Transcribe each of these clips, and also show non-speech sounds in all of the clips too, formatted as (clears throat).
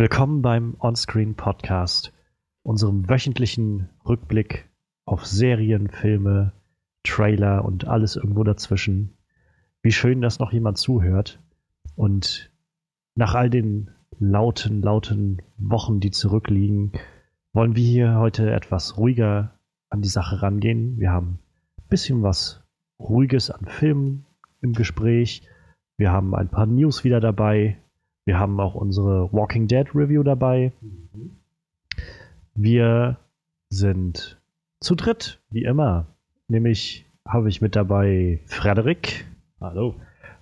Willkommen beim Onscreen Podcast, unserem wöchentlichen Rückblick auf Serien, Filme, Trailer und alles irgendwo dazwischen. Wie schön, dass noch jemand zuhört. Und nach all den lauten, lauten Wochen, die zurückliegen, wollen wir hier heute etwas ruhiger an die Sache rangehen. Wir haben ein bisschen was Ruhiges an Filmen im Gespräch. Wir haben ein paar News wieder dabei. Wir haben auch unsere Walking Dead Review dabei. Wir sind zu dritt, wie immer. Nämlich habe ich mit dabei Frederik. Hallo.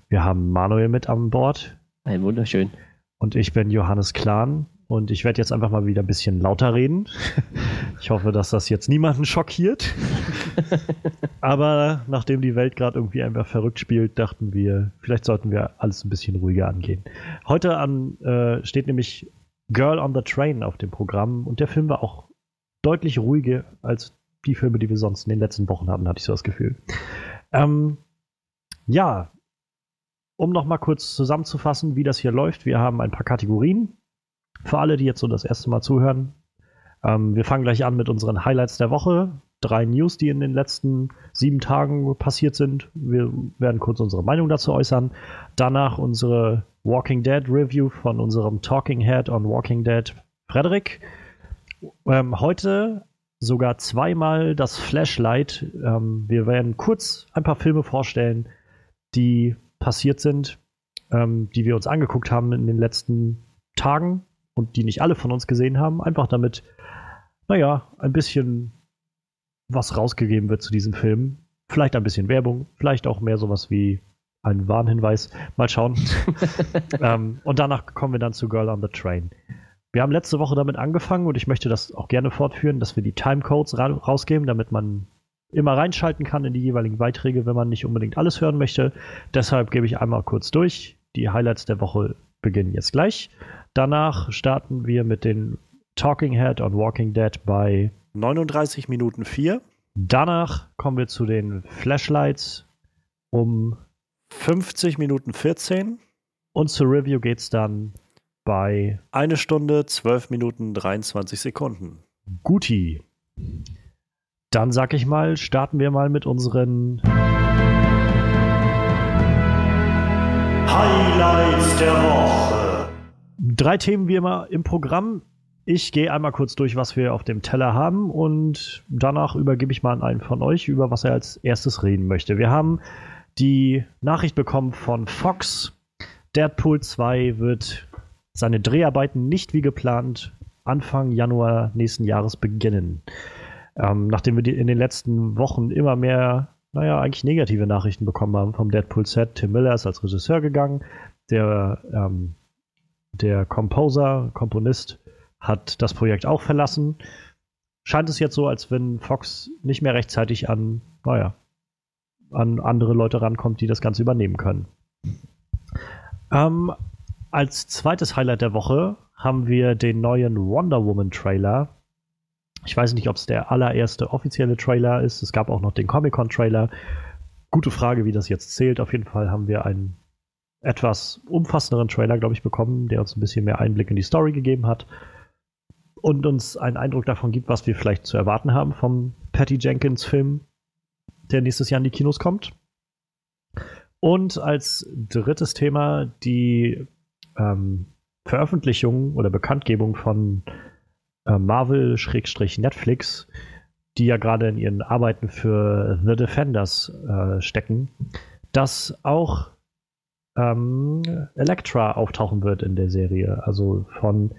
Wir haben Manuel mit an Bord. Ein wunderschön. Und ich bin Johannes Klahn. Und ich werde jetzt einfach mal wieder ein bisschen lauter reden. (laughs) Ich hoffe, dass das jetzt niemanden schockiert. (laughs) Aber nachdem die Welt gerade irgendwie einfach verrückt spielt, dachten wir, vielleicht sollten wir alles ein bisschen ruhiger angehen. Heute an, äh, steht nämlich Girl on the Train auf dem Programm und der Film war auch deutlich ruhiger als die Filme, die wir sonst in den letzten Wochen hatten, hatte ich so das Gefühl. Ähm, ja, um nochmal kurz zusammenzufassen, wie das hier läuft. Wir haben ein paar Kategorien. Für alle, die jetzt so das erste Mal zuhören, ähm, wir fangen gleich an mit unseren Highlights der Woche. Drei News, die in den letzten sieben Tagen passiert sind. Wir werden kurz unsere Meinung dazu äußern. Danach unsere Walking Dead Review von unserem Talking Head on Walking Dead Frederik. Ähm, heute sogar zweimal das Flashlight. Ähm, wir werden kurz ein paar Filme vorstellen, die passiert sind, ähm, die wir uns angeguckt haben in den letzten Tagen und die nicht alle von uns gesehen haben. Einfach damit, naja, ein bisschen was rausgegeben wird zu diesem Film. Vielleicht ein bisschen Werbung, vielleicht auch mehr sowas wie ein Warnhinweis. Mal schauen. (laughs) ähm, und danach kommen wir dann zu Girl on the Train. Wir haben letzte Woche damit angefangen und ich möchte das auch gerne fortführen, dass wir die Timecodes ra rausgeben, damit man immer reinschalten kann in die jeweiligen Beiträge, wenn man nicht unbedingt alles hören möchte. Deshalb gebe ich einmal kurz durch. Die Highlights der Woche beginnen jetzt gleich. Danach starten wir mit den Talking Head on Walking Dead bei 39 Minuten 4. Danach kommen wir zu den Flashlights um 50 Minuten 14. Und zur Review geht es dann bei 1 Stunde 12 Minuten 23 Sekunden. Guti. Dann sag ich mal, starten wir mal mit unseren Highlights der Woche. Drei Themen wie immer im Programm. Ich gehe einmal kurz durch, was wir auf dem Teller haben und danach übergebe ich mal an einen von euch, über was er als erstes reden möchte. Wir haben die Nachricht bekommen von Fox. Deadpool 2 wird seine Dreharbeiten nicht wie geplant Anfang Januar nächsten Jahres beginnen. Ähm, nachdem wir in den letzten Wochen immer mehr, naja, eigentlich negative Nachrichten bekommen haben vom Deadpool-Set. Tim Miller ist als Regisseur gegangen. Der, ähm, der Composer, Komponist, hat das Projekt auch verlassen. Scheint es jetzt so, als wenn Fox nicht mehr rechtzeitig an, naja, an andere Leute rankommt, die das Ganze übernehmen können. Ähm, als zweites Highlight der Woche haben wir den neuen Wonder Woman Trailer ich weiß nicht, ob es der allererste offizielle Trailer ist. Es gab auch noch den Comic-Con-Trailer. Gute Frage, wie das jetzt zählt. Auf jeden Fall haben wir einen etwas umfassenderen Trailer, glaube ich, bekommen, der uns ein bisschen mehr Einblick in die Story gegeben hat und uns einen Eindruck davon gibt, was wir vielleicht zu erwarten haben vom Patty Jenkins-Film, der nächstes Jahr in die Kinos kommt. Und als drittes Thema die ähm, Veröffentlichung oder Bekanntgebung von äh, Marvel-Netflix, die ja gerade in ihren Arbeiten für The Defenders äh, stecken, dass auch ähm, Elektra auftauchen wird in der Serie. Also von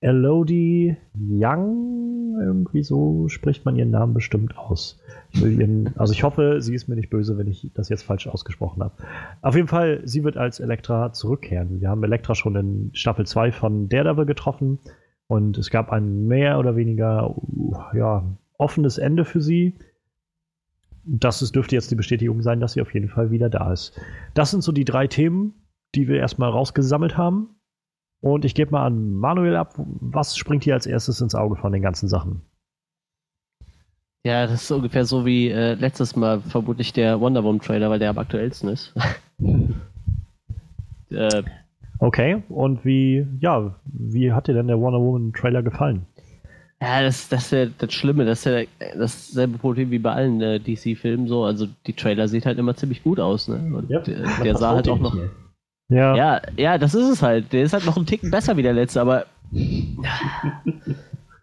Elodie Young, irgendwie so spricht man ihren Namen bestimmt aus. Ich ihren, also ich hoffe, sie ist mir nicht böse, wenn ich das jetzt falsch ausgesprochen habe. Auf jeden Fall, sie wird als Elektra zurückkehren. Wir haben Elektra schon in Staffel 2 von Daredevil getroffen. Und es gab ein mehr oder weniger ja, offenes Ende für sie. Das ist, dürfte jetzt die Bestätigung sein, dass sie auf jeden Fall wieder da ist. Das sind so die drei Themen, die wir erstmal rausgesammelt haben. Und ich gebe mal an Manuel ab, was springt hier als erstes ins Auge von den ganzen Sachen? Ja, das ist ungefähr so wie äh, letztes Mal vermutlich der Wonder Woman Trailer, weil der am aktuellsten ist. (laughs) äh, Okay, und wie, ja, wie hat dir denn der Wonder Woman Trailer gefallen? Ja, das, das ist ja das Schlimme, das ist ja dasselbe Problem wie bei allen äh, DC-Filmen so. Also die Trailer sieht halt immer ziemlich gut aus, ne? Und Ja, der, der sah halt auch noch. Ja, Ja, ja, das ist es halt. Der ist halt noch einen Ticken besser wie der letzte, aber. (laughs)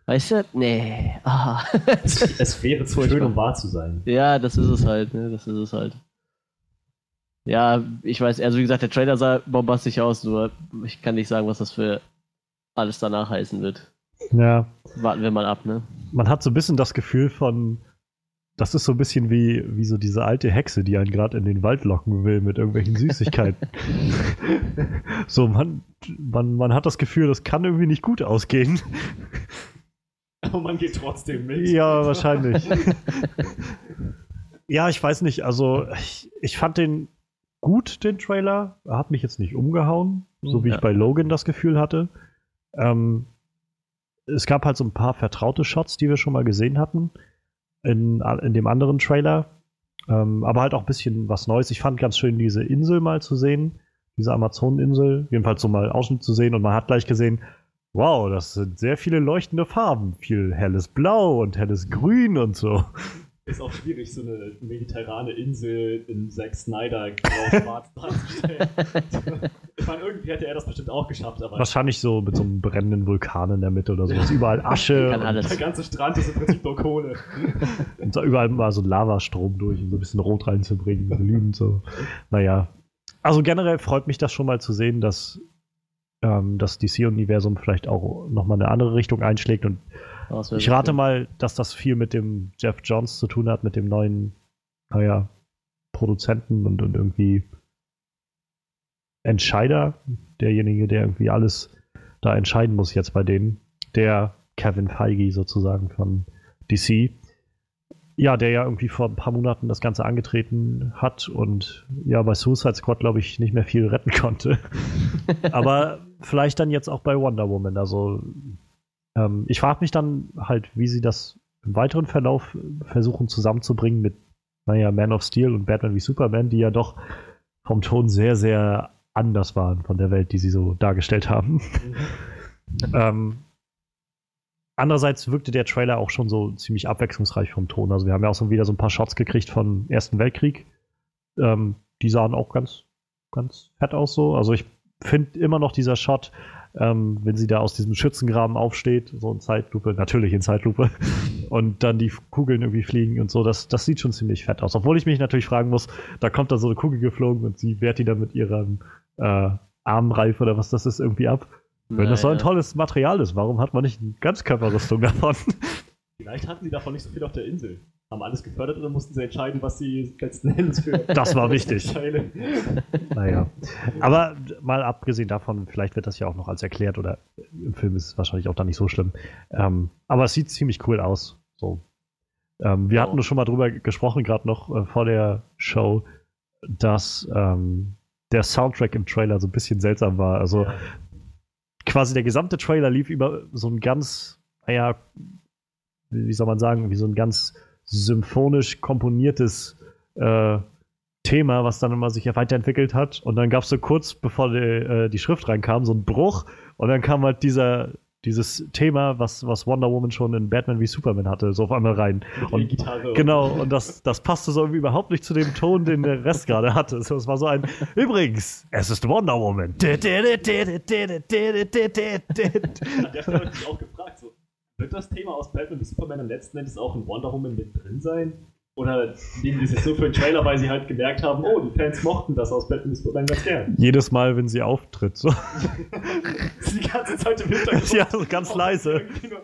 Weißt du? Nee. Ah. Es, es wäre zu schön, um wahr zu sein. ja, das ist es halt, ne? Das ist es halt. Ja, ich weiß, also wie gesagt, der Trailer sah bombastisch aus, nur ich kann nicht sagen, was das für alles danach heißen wird. ja. Warten wir mal ab, ne? Man hat so ein bisschen das Gefühl von, das ist so ein bisschen wie, wie so diese alte Hexe, die einen gerade in den Wald locken will mit irgendwelchen Süßigkeiten. (laughs) so, man, man, man hat das Gefühl, das kann irgendwie nicht gut ausgehen. Aber man geht trotzdem mit. Ja, wahrscheinlich. ja, ich weiß nicht. Also, ich, ich fand den gut, den Trailer. Er hat mich jetzt nicht umgehauen, so wie Ja. ich bei Logan das Gefühl hatte. Ähm, es gab halt so ein paar vertraute Shots, die wir schon mal gesehen hatten in, in dem anderen Trailer. Ähm, aber halt auch ein bisschen was Neues. Ich fand ganz schön, diese Insel mal zu sehen. Diese Amazoneninsel. Jedenfalls so mal Ausschnitt zu sehen. Und man hat gleich gesehen, wow, das sind sehr viele leuchtende Farben. Viel helles Blau und helles Grün und so. Ist auch schwierig, so eine mediterrane Insel in Zack Snyder grau-schwarz (laughs) darzustellen. ich meine, irgendwie hätte er das bestimmt auch geschafft, aber Wahrscheinlich so mit so einem brennenden Vulkan in der Mitte oder sowas. Überall Asche. Kann und, alles. der ganze Strand ist im Prinzip nur Kohle. und da überall mal so ein Lavastrom durch, um so ein bisschen Rot reinzubringen, glühend so. Naja. Also generell freut mich das schon mal zu sehen, dass ähm, das DC-Universum vielleicht auch nochmal eine andere Richtung einschlägt. Und ich rate mal, dass das viel mit dem Jeff Johns zu tun hat, mit dem neuen, naja, Produzenten und, und irgendwie Entscheider, derjenige, der irgendwie alles da entscheiden muss jetzt bei denen, der Kevin Feige sozusagen von DC. Ja, der ja irgendwie vor ein paar Monaten das Ganze angetreten hat und ja bei Suicide Squad, glaube ich, nicht mehr viel retten konnte. (laughs) Aber vielleicht dann jetzt auch bei Wonder Woman. Also ähm, ich frage mich dann halt, wie sie das im weiteren Verlauf versuchen zusammenzubringen mit, naja, Man of Steel und Batman wie Superman, die ja doch vom Ton sehr, sehr anders waren von der Welt, die sie so dargestellt haben. (laughs) ähm, andererseits wirkte der Trailer auch schon so ziemlich abwechslungsreich vom Ton. Also wir haben ja auch so wieder so ein paar Shots gekriegt vom Ersten Weltkrieg. Ähm, die sahen auch ganz, ganz fett aus so. Also ich finde immer noch dieser Shot, ähm, wenn sie da aus diesem Schützengraben aufsteht, so in Zeitlupe, natürlich in Zeitlupe, (laughs) und dann die Kugeln irgendwie fliegen und so, das, das sieht schon ziemlich fett aus. Obwohl ich mich natürlich fragen muss, da kommt da so eine Kugel geflogen und sie wehrt die dann mit ihrem äh, Armreif oder was das ist irgendwie ab. Wenn das so ein Naja. tolles Material ist, warum hat man nicht eine Ganzkörperrüstung davon? (laughs) Vielleicht hatten sie davon nicht so viel auf der Insel. Haben alles gefördert oder mussten sie entscheiden, was sie letzten Endes für. (laughs) Das war wichtig. Naja. Aber mal abgesehen davon, vielleicht wird das ja auch noch als erklärt oder im Film ist es wahrscheinlich auch dann nicht so schlimm. Ähm, aber es sieht ziemlich cool aus. So. Ähm, wir Ja. hatten schon mal drüber gesprochen, gerade noch äh, vor der Show, dass ähm, der Soundtrack im Trailer so ein bisschen seltsam war. Also Ja. quasi der gesamte Trailer lief über so ein ganz, naja, wie wie soll man sagen, wie so ein ganz symphonisch komponiertes äh, Thema, was dann immer sich ja weiterentwickelt hat. Und dann gab es so kurz, bevor die, äh, die Schrift reinkam, so einen Bruch. Und dann kam halt dieser, dieses Thema, was, was Wonder Woman schon in Batman wie Superman hatte, so auf einmal rein. Mit Und. Genau, und das, das passte so irgendwie überhaupt nicht zu dem Ton, den der Rest gerade hatte. So, es war so ein, übrigens, es ist Wonder Woman. An der ich mich auch gefragt, wird das Thema aus Batman wie Superman dann letzten Endes auch in Wonder Woman mit drin sein? Oder nehmen die sich so für den Trailer, weil sie halt gemerkt haben, oh, die Fans mochten das aus Batman wie Superman ganz gern. Jedes Mal, wenn sie auftritt. So. die ganze Zeit im Hintergrund. Ja, so ganz leise. Irgendwie nur-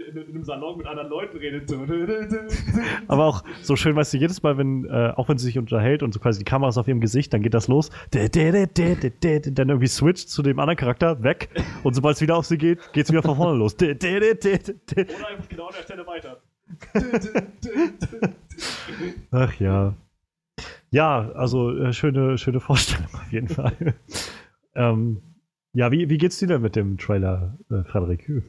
irgendwie In, in einem Salon mit anderen Leuten redet. (laughs) Aber auch so schön, weißt du, jedes Mal, wenn, äh, auch wenn sie sich unterhält und so quasi die Kamera ist auf ihrem Gesicht, dann geht das los. Dann irgendwie switcht zu dem anderen Charakter, weg. Und sobald es wieder auf sie geht, geht es wieder von vorne los. Oder einfach genau an der Stelle weiter. Ach ja. Ja, also äh, schöne, schöne Vorstellung auf jeden Fall. (laughs) ähm, ja, wie, wie geht's dir denn mit dem Trailer, äh, Frederik?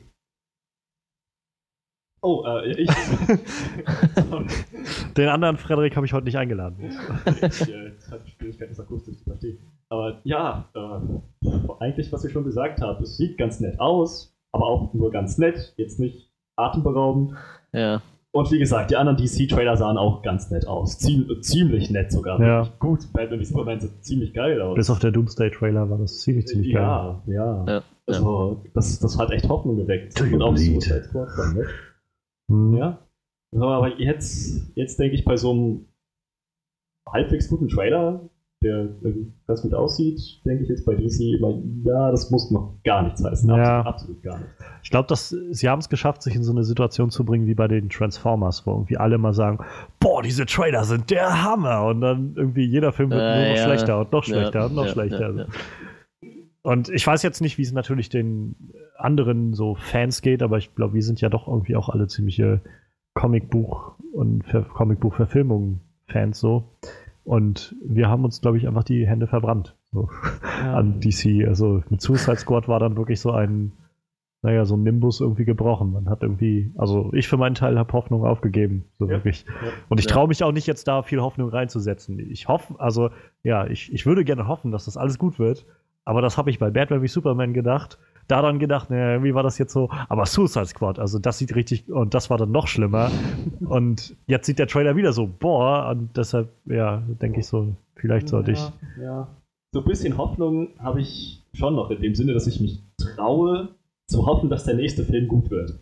Oh, äh, ich. (laughs) Den anderen Frederik habe ich heute nicht eingeladen. ich äh, hatte Schwierigkeiten, das akustisch zu verstehen. Aber ja, äh, eigentlich, was ich schon gesagt habe. Es sieht ganz nett aus, aber auch nur ganz nett. Jetzt nicht atemberaubend. Ja. Und wie gesagt, die anderen DC-Trailer sahen auch ganz nett aus. Ziem ziemlich nett sogar. Ja. Gut, Batman wie Superman sieht ziemlich geil aus. Bis auf der Doomsday-Trailer war das ziemlich, ziemlich geil. ja, ja, Ja, Also, das, das hat echt Hoffnung geweckt. Und auch? Suicide Squad dann, ne? Hm. Ja. So, aber jetzt, jetzt denke ich bei so einem halbwegs guten Trailer, der irgendwie ganz gut aussieht, denke ich jetzt bei DC immer, ja, das muss noch gar nichts heißen. Ja. Absolut, absolut gar nichts. Ich glaube, dass sie haben es geschafft, sich in so eine Situation zu bringen wie bei den Transformers, wo irgendwie alle mal sagen, boah, diese Trailer sind der Hammer und dann irgendwie jeder Film wird Äh, nur noch ja. schlechter und noch Ja, schlechter und noch ja, schlechter. ja, ja. Und ich weiß jetzt nicht, wie es natürlich den anderen so Fans geht, aber ich glaube, wir sind ja doch irgendwie auch alle ziemliche Comicbuch- und Ver Comicbuch-Verfilmungen-Fans so. Und wir haben uns, glaube ich, einfach die Hände verbrannt so, an DC. Also mit Suicide Squad war dann wirklich so ein, naja, so ein Nimbus irgendwie gebrochen. Man hat irgendwie, also ich für meinen Teil habe Hoffnung aufgegeben, so Ja. wirklich. Ja. Und ich Ja. traue mich auch nicht jetzt da viel Hoffnung reinzusetzen. Ich hoffe, also ja, ich, ich würde gerne hoffen, dass das alles gut wird. Aber das habe ich bei Batman wie Superman gedacht. Da dann gedacht, naja, irgendwie war das jetzt so. Aber Suicide Squad, also das sieht richtig, und das war dann noch schlimmer. und jetzt sieht der Trailer wieder so, boah, und deshalb, ja, denke ich so, vielleicht sollte ich. Ja, ja. So ein bisschen Hoffnung habe ich schon noch, in dem Sinne, dass ich mich traue, zu hoffen, dass der nächste Film gut wird.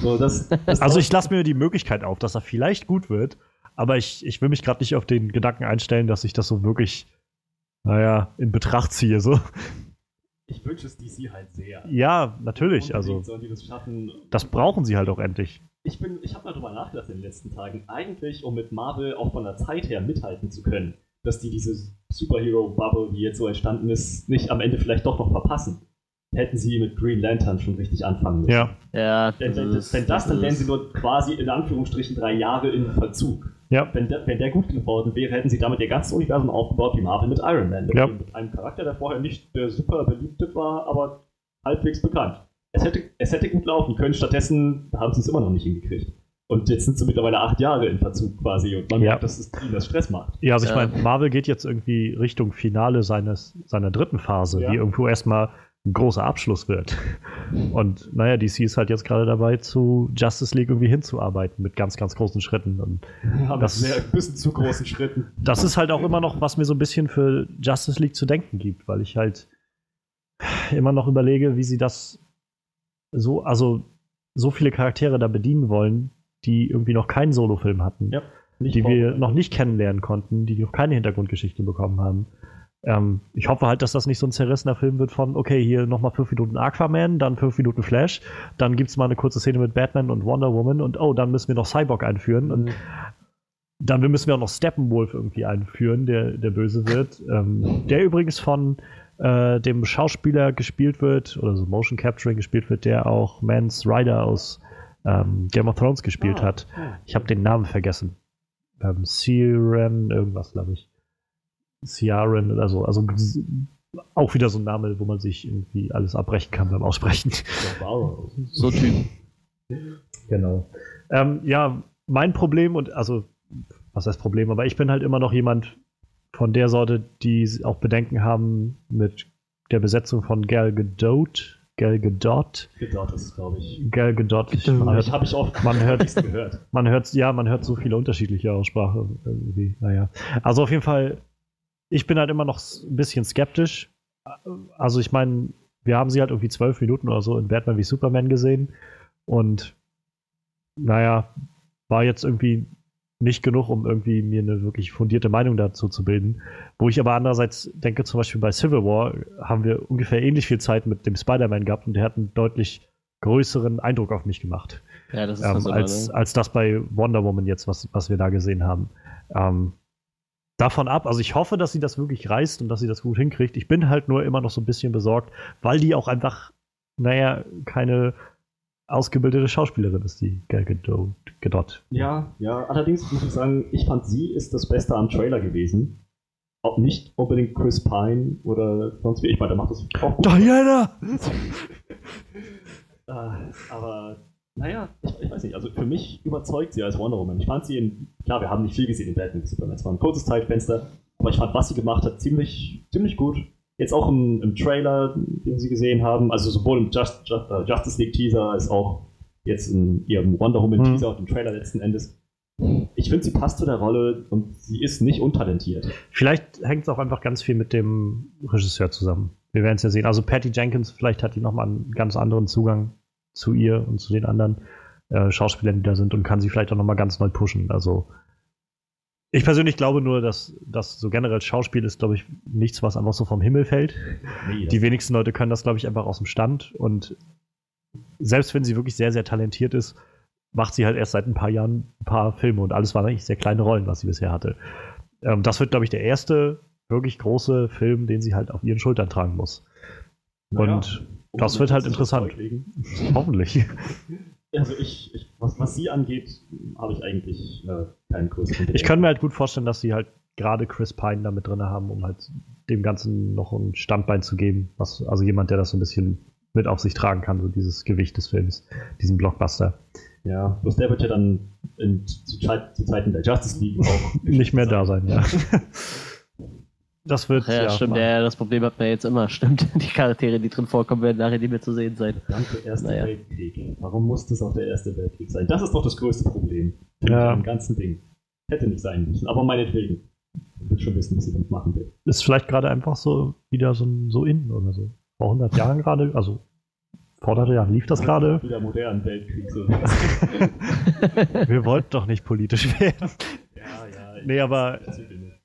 So, das, das Also ich lasse mir die Möglichkeit auf, dass er vielleicht gut wird, aber ich, ich will mich gerade nicht auf den Gedanken einstellen, dass ich das so wirklich, naja, in Betracht ziehe. So. Ich wünsche es DC halt sehr. Ja, natürlich. Also, sollen die das schaffen. das brauchen sie halt auch endlich. Ich bin, ich habe mal drüber nachgedacht in den letzten Tagen. Eigentlich, um mit Marvel auch von der Zeit her mithalten zu können, dass die diese Superhero-Bubble, die jetzt so entstanden ist, nicht am Ende vielleicht doch noch verpassen. Hätten sie mit Green Lantern schon richtig anfangen müssen. Ja, Ja, Denn wenn, ist- wenn das, dann wären ist- sie nur quasi in Anführungsstrichen drei Jahre in Verzug. Ja. Wenn der, wenn der gut geworden wäre, hätten sie damit ihr ganzes Universum aufgebaut wie Marvel mit Iron Man. Ja. Mit einem Charakter, der vorher nicht der super beliebte war, aber halbwegs bekannt. Es hätte, es hätte gut laufen können, stattdessen haben sie es immer noch nicht hingekriegt. Und jetzt sind sie mittlerweile acht Jahre in Verzug quasi und man Ja. merkt, dass es ihnen das Stress macht. Ja, also ich Ja. meine, Marvel geht jetzt irgendwie Richtung Finale seines, seiner dritten Phase, Ja. die irgendwo erstmal ein großer Abschluss wird. Und naja, DC ist halt jetzt gerade dabei, zu Justice League irgendwie hinzuarbeiten mit ganz, ganz großen Schritten. Und Ja, Das- sehr, ein bisschen zu großen Schritten. das ist halt auch immer noch, was mir so ein bisschen für Justice League zu denken gibt, weil ich halt immer noch überlege, wie sie das so, also so viele Charaktere da bedienen wollen, die irgendwie noch keinen Solofilm hatten. Ja, die wir noch nicht kennenlernen konnten, die noch keine Hintergrundgeschichte bekommen haben. Ähm, ich hoffe halt, dass das nicht so ein zerrissener Film wird von, okay, hier nochmal fünf Minuten Aquaman, dann fünf Minuten Flash, dann gibt's mal eine kurze Szene mit Batman und Wonder Woman und oh, dann müssen wir noch Cyborg einführen und dann müssen wir auch noch Steppenwolf irgendwie einführen, der, der böse wird. Ähm, der übrigens von äh, dem Schauspieler gespielt wird, oder so Motion Capturing gespielt wird, der auch Mans Rider aus ähm, Game of Thrones gespielt Ah, hat. Ich habe den Namen vergessen. Ähm, Siren, irgendwas, glaube ich. Ciaran oder so. Also auch wieder so ein Name, wo man sich irgendwie alles abbrechen kann beim Aussprechen. So Typ. Genau. Ähm, ja, mein Problem und also, was heißt Problem, aber ich bin halt immer noch jemand von der Sorte, die auch Bedenken haben mit der Besetzung von Gal Gadot. Gal Gadot. Gedauert ist es, glaube ich. Gal Gadot. Gadot. Ich hört, habe ich auch man hört nichts gehört. man hört, ja, man hört so viele unterschiedliche Aussprachen irgendwie. Naja. Also auf jeden Fall, ich bin halt immer noch ein bisschen skeptisch. Also ich meine, wir haben sie halt irgendwie zwölf Minuten oder so in Batman wie Superman gesehen. Und naja, war jetzt irgendwie nicht genug, um irgendwie mir eine wirklich fundierte Meinung dazu zu bilden. Wo ich aber andererseits denke, zum Beispiel bei Civil War haben wir ungefähr ähnlich viel Zeit mit dem Spider-Man gehabt und der hat einen deutlich größeren Eindruck auf mich gemacht Ja, das ist ähm, als, ne? als das bei Wonder Woman jetzt, was, was wir da gesehen haben. Ähm, davon ab, also ich hoffe, dass sie das wirklich reißt und dass sie das gut hinkriegt. Ich bin halt nur immer noch so ein bisschen besorgt, weil die auch einfach, naja, keine ausgebildete Schauspielerin ist, die Gal Gadot. Ja, ja. Allerdings muss ich sagen, ich fand sie ist das Beste am Trailer gewesen. Auch nicht unbedingt Chris Pine oder sonst wie. Ich meine, der macht das auch gut. Diana! (laughs) Äh, aber naja, ich, ich weiß nicht. Also für mich überzeugt sie als Wonder Woman. Ich fand sie in. Klar, wir haben nicht viel gesehen in Batman Superman. Es war ein kurzes Zeitfenster. Aber ich fand, was sie gemacht hat, ziemlich, ziemlich gut. jetzt auch im, im, Trailer, den sie gesehen haben, also sowohl im Just, Just, uh, Justice League Teaser als auch jetzt in ihrem Wonder Woman hm. Teaser und im Trailer letzten Endes. Ich finde, sie passt zu der Rolle und sie ist nicht untalentiert. Vielleicht hängt es auch einfach ganz viel mit dem Regisseur zusammen. Wir werden es ja sehen. Also Patty Jenkins, vielleicht hat die nochmal einen ganz anderen Zugang zu ihr und zu den anderen äh, Schauspielern, die da sind und kann sie vielleicht auch nochmal ganz neu pushen. Also ich persönlich glaube nur, dass das so generell Schauspiel ist, glaube ich, nichts, was einfach so vom Himmel fällt. Nee, die wenigsten Leute können das, glaube ich, einfach aus dem Stand. Und selbst wenn sie wirklich sehr, sehr talentiert ist, macht sie halt erst seit ein paar Jahren ein paar Filme und alles waren eigentlich sehr kleine Rollen, was sie bisher hatte. Ähm, das wird, glaube ich, der erste wirklich große Film, den sie halt auf ihren Schultern tragen muss. Naja, und das wird halt interessant. (laughs) Hoffentlich. Also ich, ich was, was, sie angeht, habe ich eigentlich äh, keinen größeren Ich kann mir halt gut vorstellen, dass sie halt gerade Chris Pine da mit drin haben, um halt dem Ganzen noch ein Standbein zu geben. Was, also jemand, der das so ein bisschen mit auf sich tragen kann, so dieses Gewicht des Films, diesen Blockbuster. Ja, bloß der wird ja dann in, zu, zu Zeiten der Justice League auch (laughs) nicht mehr da sein, ja. (laughs) Das wird. Ach ja, ja, stimmt. Ja, das Problem hat man jetzt immer. (laughs) Stimmt. Die Charaktere, die drin vorkommen, werden nachher nicht mehr zu sehen sein. Danke, Erster naja. Weltkrieg. Warum muss das auch der Erste Weltkrieg sein? Das ist doch das größte Problem. Ja. Dem ganzen Ding. Hätte nicht sein müssen, aber meinetwegen. Ich will schon wissen, was ich damit machen will. Ist vielleicht gerade einfach so wieder so, so in oder so. Vor 100 Jahren gerade, also vor 100 Jahren lief das gerade. Wieder modernen Weltkrieg. So. (laughs) (laughs) Wir wollten doch nicht politisch werden. Nee, aber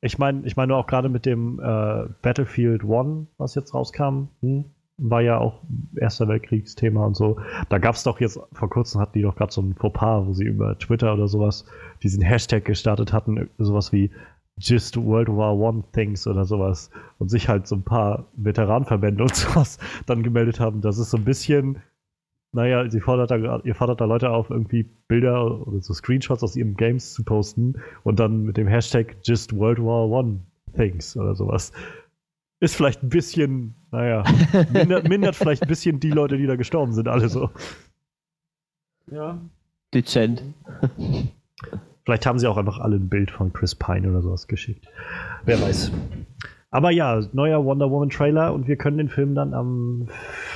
ich meine ich mein nur auch gerade mit dem äh, Battlefield One, was jetzt rauskam, hm, war ja auch Erster Weltkriegsthema und so. Da gab es doch jetzt, vor kurzem hatten die doch gerade so ein Fauxpas, wo sie über Twitter oder sowas diesen Hashtag gestartet hatten, sowas wie Just World War One Things oder sowas und sich halt so ein paar Veteranenverbände und (laughs) sowas dann gemeldet haben. Das ist so ein bisschen naja, sie fordert da, ihr fordert da Leute auf, irgendwie Bilder oder so Screenshots aus ihren Games zu posten und dann mit dem Hashtag Just World War One Things oder sowas. Ist vielleicht ein bisschen, naja, (laughs) mindert, mindert vielleicht ein bisschen die Leute, die da gestorben sind, alle so. Ja. Dezent. Vielleicht haben sie auch einfach alle ein Bild von Chris Pine oder sowas geschickt. Wer weiß. Aber ja, neuer Wonder Woman Trailer und wir können den Film dann am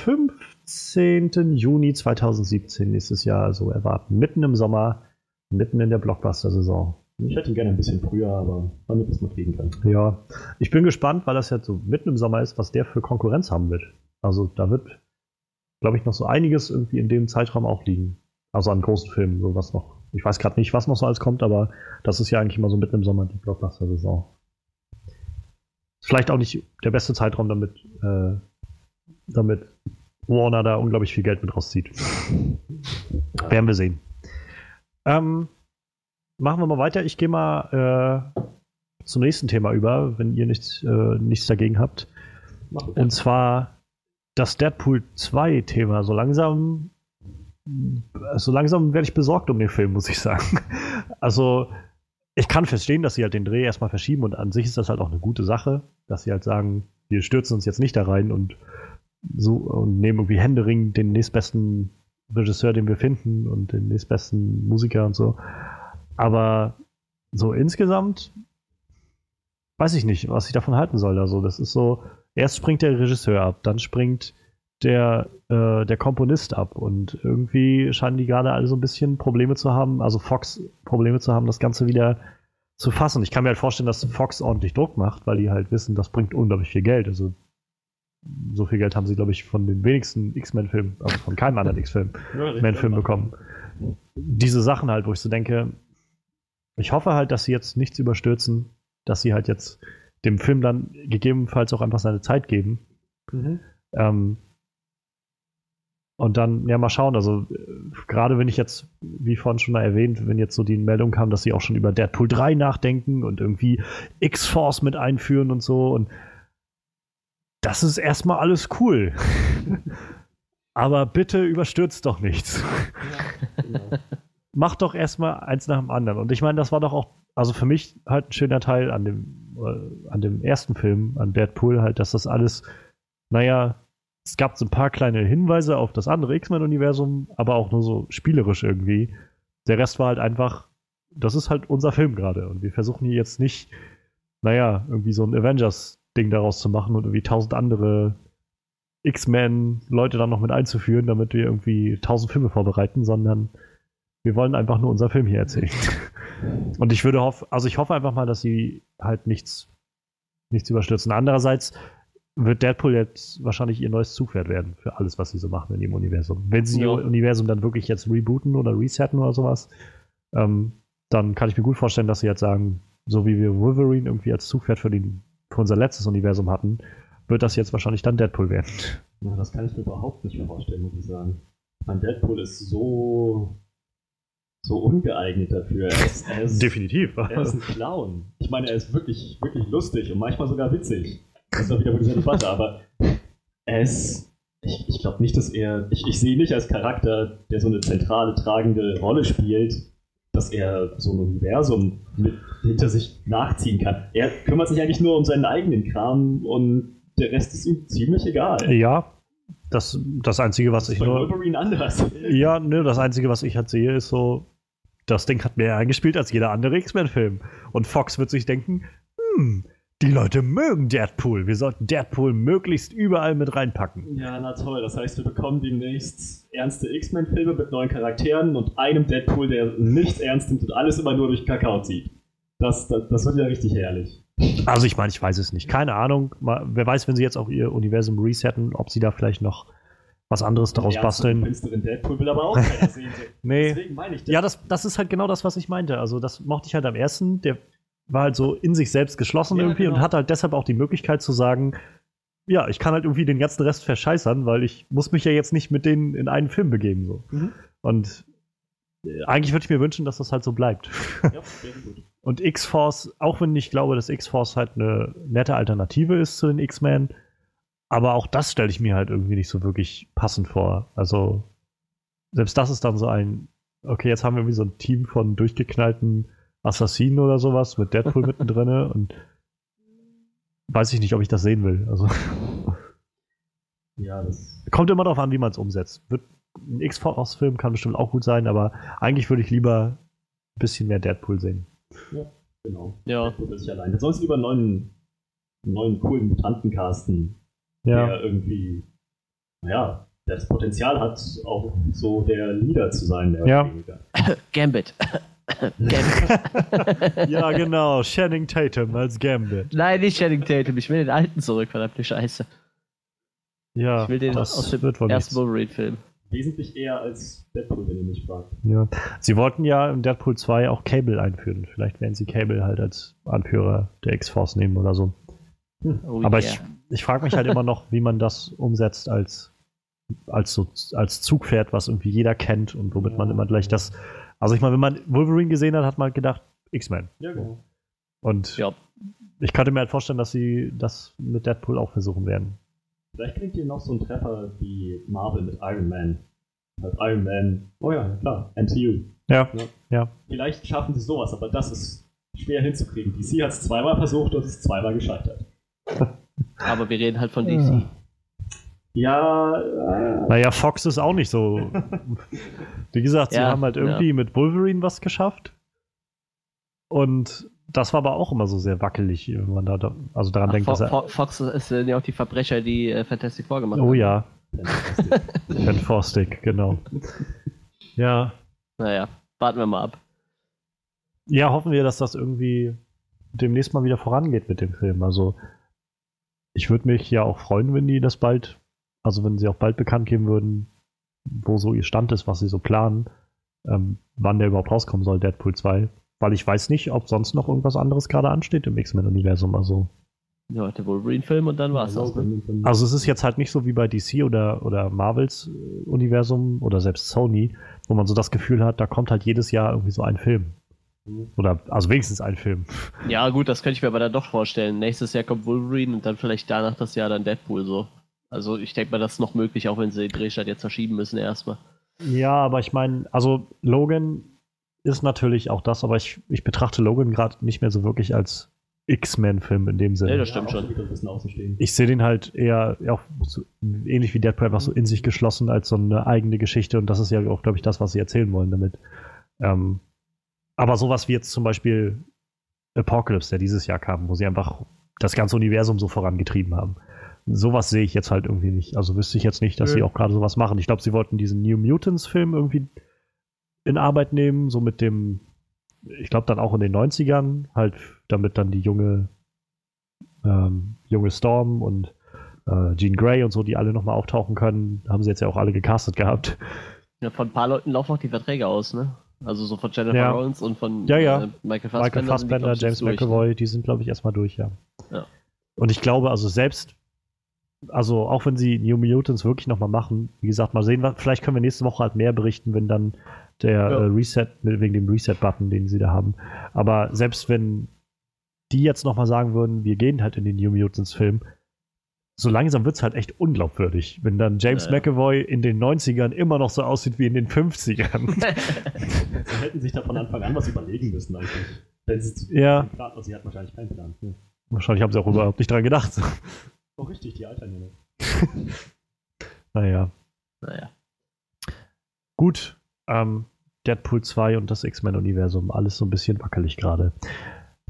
5. 15. Juni 2017 nächstes Jahr so erwarten. Mitten im Sommer, mitten in der Blockbuster-Saison. Ich hätte ihn gerne ein bisschen früher, aber damit es mal kriegen kann. Ja, ich bin gespannt, weil das jetzt so mitten im Sommer ist, was der für Konkurrenz haben wird. Also da wird, glaube ich, noch so einiges irgendwie in dem Zeitraum auch liegen. Also an großen Filmen, so was noch. Ich weiß gerade nicht, was noch so alles kommt, aber das ist ja eigentlich immer so mitten im Sommer die Blockbuster-Saison. Vielleicht auch nicht der beste Zeitraum, damit, äh, damit Warner da unglaublich viel Geld mit rauszieht. Werden wir sehen. Ähm, machen wir mal weiter. Ich gehe mal äh, zum nächsten Thema über, wenn ihr nichts, äh, nichts dagegen habt. Und zwar das Deadpool 2 Thema. So langsam, so langsam werde ich besorgt um den Film, muss ich sagen. (laughs) Also, ich kann verstehen, dass sie halt den Dreh erstmal verschieben und an sich ist das halt auch eine gute Sache, dass sie halt sagen, wir stürzen uns jetzt nicht da rein und so und nehmen irgendwie Händering den nächstbesten Regisseur, den wir finden und den nächstbesten Musiker und so. Aber so insgesamt weiß ich nicht, was ich davon halten soll. Also, das ist so, erst springt der Regisseur ab, dann springt der, äh, der Komponist ab und irgendwie scheinen die gerade alle so ein bisschen Probleme zu haben, also Fox Probleme zu haben, das Ganze wieder zu fassen. Ich kann mir halt vorstellen, dass Fox ordentlich Druck macht, weil die halt wissen, das bringt unglaublich viel Geld. Also so viel Geld haben sie, glaube ich, von den wenigsten X-Men-Filmen, also von keinem anderen X-Men Men-Film bekommen. Diese Sachen halt, wo ich so denke, ich hoffe halt, dass sie jetzt nichts überstürzen, dass sie halt jetzt dem Film dann gegebenenfalls auch einfach seine Zeit geben. Mhm. Ähm, und dann, ja, mal schauen. Also, gerade wenn ich jetzt, wie vorhin schon mal erwähnt, wenn jetzt so die Meldung kam, dass sie auch schon über Deadpool 3 nachdenken und irgendwie X-Force mit einführen und so. Und das ist erstmal alles cool. (laughs) Aber bitte überstürzt doch nichts. Ja, genau. Mach doch erstmal eins nach dem anderen. Und ich meine, das war doch auch, also für mich halt ein schöner Teil an dem, äh, an dem ersten Film, an Deadpool, halt, dass das alles, naja, es gab so ein paar kleine Hinweise auf das andere X-Men-Universum, aber auch nur so spielerisch irgendwie. Der Rest war halt einfach, das ist halt unser Film gerade. Und wir versuchen hier jetzt nicht, naja, irgendwie so ein Avengers Ding daraus zu machen und irgendwie tausend andere X-Men-Leute dann noch mit einzuführen, damit wir irgendwie tausend Filme vorbereiten, sondern wir wollen einfach nur unseren Film hier erzählen. (laughs) Und ich würde hoffen, also ich hoffe einfach mal, dass sie halt nichts, nichts überstürzen. Andererseits wird Deadpool jetzt wahrscheinlich ihr neues Zugpferd werden für alles, was sie so machen in ihrem Universum. Wenn sie Ja. ihr Universum dann wirklich jetzt rebooten oder resetten oder sowas, ähm, dann kann ich mir gut vorstellen, dass sie jetzt sagen, so wie wir Wolverine irgendwie als Zugpferd für, den, für unser letztes Universum hatten, wird das jetzt wahrscheinlich dann Deadpool werden. Ja, das kann ich mir überhaupt nicht vorstellen, muss ich sagen. Mein Deadpool ist so, so ungeeignet dafür. Er ist, er ist, Definitiv. Er ist ein Clown. Ich meine, er ist wirklich, wirklich lustig und manchmal sogar witzig. Das ist doch wieder bei dieser Debatte, aber er ist. Ich, ich glaube nicht, dass er. Ich, ich sehe ihn nicht als Charakter, der so eine zentrale, tragende Rolle spielt, dass er so ein Universum mit hinter sich nachziehen kann. Er kümmert sich eigentlich nur um seinen eigenen Kram und der Rest ist ihm ziemlich egal. Ja, das, das Einzige, was ich Bei nur. Wolverine anders. (laughs) Ja, ne, das Einzige, was ich halt sehe, ist so, das Ding hat mehr eingespielt als jeder andere X-Men-Film. Und Fox wird sich denken, hm, die Leute mögen Deadpool. Wir sollten Deadpool möglichst überall mit reinpacken. Ja, na toll. Das heißt, wir bekommen demnächst ernste X-Men-Filme mit neuen Charakteren und einem Deadpool, der nichts ernst nimmt und alles immer nur durch Kakao zieht. Das, das, das wird ja richtig herrlich. Also ich meine, ich weiß es nicht. Keine Ahnung. Mal, wer weiß, wenn sie jetzt auch ihr Universum resetten, ob sie da vielleicht noch was anderes daraus ernsten, basteln. finsteren Deadpool will aber auch keiner sehen. (laughs) Nee. Deswegen meine ich Ja, das, das ist halt genau das, was ich meinte. Also, das mochte ich halt am ersten. Der war halt so in sich selbst geschlossen Ja, irgendwie und genau. hat halt deshalb auch die Möglichkeit zu sagen, ja, ich kann halt irgendwie den ganzen Rest verscheißern, weil ich muss mich ja jetzt nicht mit denen in einen Film begeben. So. Mhm. Und äh, eigentlich würde ich mir wünschen, dass das halt so bleibt. Ja. (laughs) Und X-Force, auch wenn ich glaube, dass X-Force halt eine nette Alternative ist zu den X-Men, aber auch das stelle ich mir halt irgendwie nicht so wirklich passend vor. Also, selbst das ist dann so ein, okay, jetzt haben wir irgendwie so ein Team von durchgeknallten Assassinen oder sowas mit Deadpool (laughs) mittendrin und weiß ich nicht, ob ich das sehen will. Also, (laughs) Ja, das. kommt immer darauf an, wie man es umsetzt. Wird, ein X-Force-Film kann bestimmt auch gut sein, aber eigentlich würde ich lieber ein bisschen mehr Deadpool sehen. Genau. Ja. Deadpool ist sich allein. Dann soll es lieber einen neuen, neuen coolen Mutanten casten, Ja. der irgendwie, naja, der das Potenzial hat, auch so der Leader zu sein, der Ja. weniger. (laughs) Gambit. Ja, genau. Channing Tatum als Gambit. Nein, nicht Channing Tatum. Ich will den alten zurück, verdammte Scheiße. Ja, Ich will den das aus dem wird wohl ersten. Wolverine-Film. Wesentlich eher als Deadpool, wenn ihr mich fragt. Ja. Sie wollten ja in Deadpool 2 auch Cable einführen. Vielleicht werden sie Cable halt als Anführer der X-Force nehmen oder so. Oh, Aber yeah. ich, ich frage mich halt immer noch, wie man das umsetzt als, als, so, als Zugpferd, was irgendwie jeder kennt und womit man Ja. immer gleich das. Also ich meine, wenn man Wolverine gesehen hat, hat man gedacht, X-Men. Ja, genau. Und Ja. ich könnte mir halt vorstellen, dass sie das mit Deadpool auch versuchen werden. Vielleicht kriegt ihr noch so einen Treffer wie Marvel mit Iron Man. Halt Iron Man, oh ja, klar, MCU. Ja, Ja. ja. Vielleicht schaffen sie sowas, aber das ist schwer hinzukriegen. DC hat es zweimal versucht und ist zweimal gescheitert. (laughs) Aber wir reden halt von DC. Ja, äh, Naja, Fox ist auch nicht so. (laughs) Wie gesagt, sie Ja, haben halt irgendwie mit Wolverine was geschafft. Und das war aber auch immer so sehr wackelig, wenn man da, da also daran Ach, denkt, Fo dass er. Fo Fox ist ja auch die Verbrecher, die äh, Fantastic Four gemacht Oh haben. ja, fantastisch. (laughs) Ben Forstick, genau. Ja. Naja, warten wir mal ab. Ja, hoffen wir, dass das irgendwie demnächst mal wieder vorangeht mit dem Film. Also, ich würde mich ja auch freuen, wenn die das bald, also wenn sie auch bald bekannt geben würden, wo so ihr Stand ist, was sie so planen, ähm, wann der überhaupt rauskommen soll, Deadpool 2. Weil ich weiß nicht, ob sonst noch irgendwas anderes gerade ansteht im X-Men-Universum. Also, Ja, der Wolverine-Film und dann war's das. Ne? also es ist jetzt halt nicht so wie bei DC oder, oder Marvels äh, Universum oder selbst Sony, wo man so das Gefühl hat, da kommt halt jedes Jahr irgendwie so ein Film. Oder, also wenigstens ein Film. Ja, gut, das könnte ich mir aber dann doch vorstellen. Nächstes Jahr kommt Wolverine und dann vielleicht danach das Jahr dann Deadpool so. Also ich denke mal, das ist noch möglich, auch wenn sie den Drehstart jetzt verschieben müssen erstmal. Ja, aber ich meine, also Logan ist natürlich auch das, aber ich, ich betrachte Logan gerade nicht mehr so wirklich als X-Men-Film in dem Sinne. Nee, das stimmt schon. Außen stehen. ich sehe den halt eher auch so, ähnlich wie Deadpool einfach so in sich geschlossen als so eine eigene Geschichte und das ist ja auch, glaube ich, das, was sie erzählen wollen damit. Ähm, aber sowas wie jetzt zum Beispiel Apocalypse, der dieses Jahr kam, wo sie einfach das ganze Universum so vorangetrieben haben. Sowas sehe ich jetzt halt irgendwie nicht. Also wüsste ich jetzt nicht, dass Nö. sie auch gerade sowas machen. Ich glaube, sie wollten diesen New Mutants-Film irgendwie in Arbeit nehmen, so mit dem, ich glaube dann auch in den 90ern, halt, damit dann die junge, ähm, junge Storm und äh, Jean Grey und so, die alle nochmal auftauchen können, haben sie jetzt ja auch alle gecastet gehabt. Ja, von ein paar Leuten laufen auch die Verträge aus, ne? Also so von Jennifer Ja. Lawrence und von Ja, ja. Äh, Michael Fassbender. Michael die, Fassbender, ich, James durch, ne? McAvoy, die sind, glaube ich, erstmal durch, ja. Ja. Und ich glaube, also selbst, also auch wenn sie New Mutants wirklich nochmal machen, wie gesagt, mal sehen, vielleicht können wir nächste Woche halt mehr berichten, wenn dann der Ja. äh, Reset, wegen dem Reset-Button, den sie da haben. Aber selbst wenn die jetzt nochmal sagen würden, wir gehen halt in den New Mutants-Film, so langsam wird es halt echt unglaubwürdig, wenn dann James Ja, ja. McAvoy in den 90ern immer noch so aussieht wie in den 50ern. (laughs) Sie hätten sich da von Anfang an was überlegen müssen eigentlich. Wenn sie zu Ja. Plan, sie hat wahrscheinlich keinen Plan. Ja. Wahrscheinlich haben sie auch überhaupt nicht dran gedacht. Oh richtig, die altern ja nicht. (laughs) naja. Naja. Gut, ähm, Deadpool 2 und das X-Men-Universum, alles so ein bisschen wackelig gerade.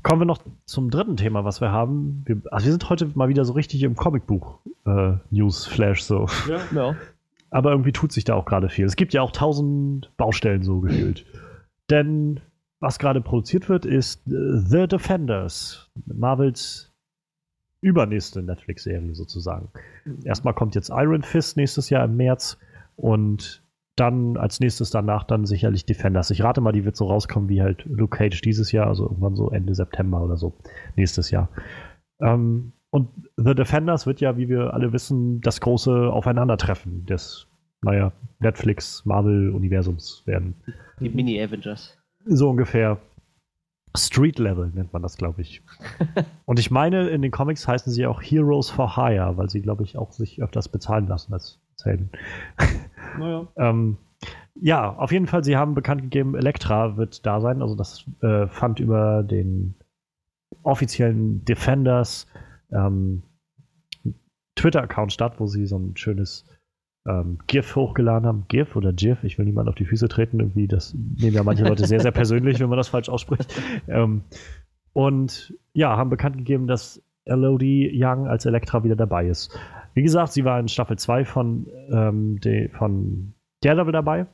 Kommen wir noch zum dritten Thema, was wir haben. Wir, also wir sind heute mal wieder so richtig im Comicbuch-News-Flash so. Ja. Ja. Aber irgendwie tut sich da auch gerade viel. Es gibt ja auch tausend Baustellen so gefühlt. Denn was gerade produziert wird, ist äh, The Defenders, Marvels übernächste Netflix-Serie sozusagen. Erstmal kommt jetzt Iron Fist nächstes Jahr im März und dann als nächstes danach dann sicherlich Defenders. Ich rate mal, die wird so rauskommen wie halt Luke Cage dieses Jahr, also irgendwann so Ende September oder so nächstes Jahr. Ähm, und The Defenders wird ja, wie wir alle wissen, das große Aufeinandertreffen des, naja, Netflix-Marvel-Universums werden. Die Mini-Avengers. So ungefähr. Street Level nennt man das, glaube ich. (laughs) Und ich meine, in den Comics heißen sie auch Heroes for Hire, weil sie, glaube ich, auch sich öfters bezahlen lassen als Helden. Naja. (laughs) Ähm, ja, auf jeden Fall, sie haben bekannt gegeben, Elektra wird da sein. Also das äh, fand über den offiziellen Defenders ähm, Twitter-Account statt, wo sie so ein schönes ähm, GIF hochgeladen haben. GIF oder GIF, ich will niemand auf die Füße treten. Irgendwie, das nehmen ja manche Leute sehr, sehr persönlich, wenn man das falsch ausspricht. Ähm, und ja, haben bekannt gegeben, dass Elodie Young als Elektra wieder dabei ist. Wie gesagt, sie war in Staffel 2 von, ähm, de, von Daredevil dabei.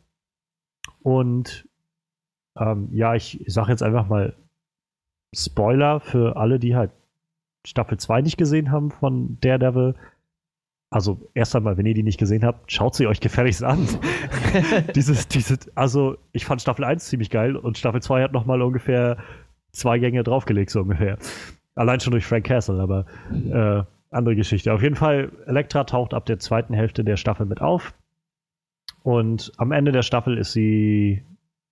Und ähm, ja, ich, ich sage jetzt einfach mal Spoiler für alle, die halt Staffel 2 nicht gesehen haben von Daredevil. Also erst einmal, wenn ihr die nicht gesehen habt, schaut sie euch gefälligst an. (laughs) dieses, dieses, also ich fand Staffel 1 ziemlich geil und Staffel 2 hat nochmal ungefähr zwei Gänge draufgelegt, so ungefähr. Allein schon durch Frank Castle, aber äh, andere Geschichte. Auf jeden Fall, Elektra taucht ab der zweiten Hälfte der Staffel mit auf. Und am Ende der Staffel ist sie,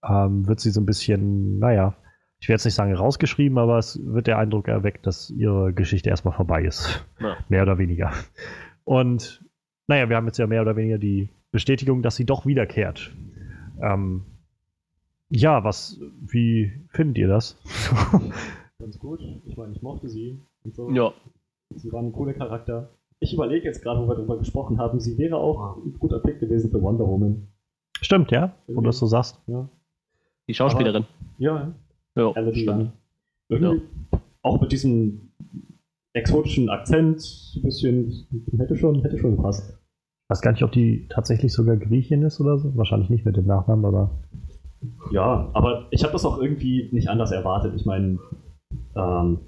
ähm, wird sie so ein bisschen, naja, ich werde jetzt nicht sagen rausgeschrieben, aber es wird der Eindruck erweckt, dass ihre Geschichte erstmal vorbei ist. Ja. Mehr oder weniger. Und naja, wir haben jetzt ja mehr oder weniger die Bestätigung, dass sie doch wiederkehrt. Ähm, ja, was, wie findet ihr das? (laughs) Ganz gut. Ich meine, ich mochte sie. Und so. Ja. Sie war ein cooler Charakter. Ich überlege jetzt gerade, wo wir darüber gesprochen haben, sie wäre auch ein guter Pick gewesen für Wonder Woman. Stimmt, ja, wo du das so sagst. Ja. Die Schauspielerin. Ja, Ja, Elodie stimmt. Young. Irgendwie auch mit diesem exotischen Akzent, ein bisschen, hätte schon, hätte schon gepasst. Ich weiß gar nicht, ob die tatsächlich sogar Griechin ist oder so. Wahrscheinlich nicht mit dem Nachnamen, aber. Ja, aber ich habe das auch irgendwie nicht anders erwartet. Ich meine, ähm,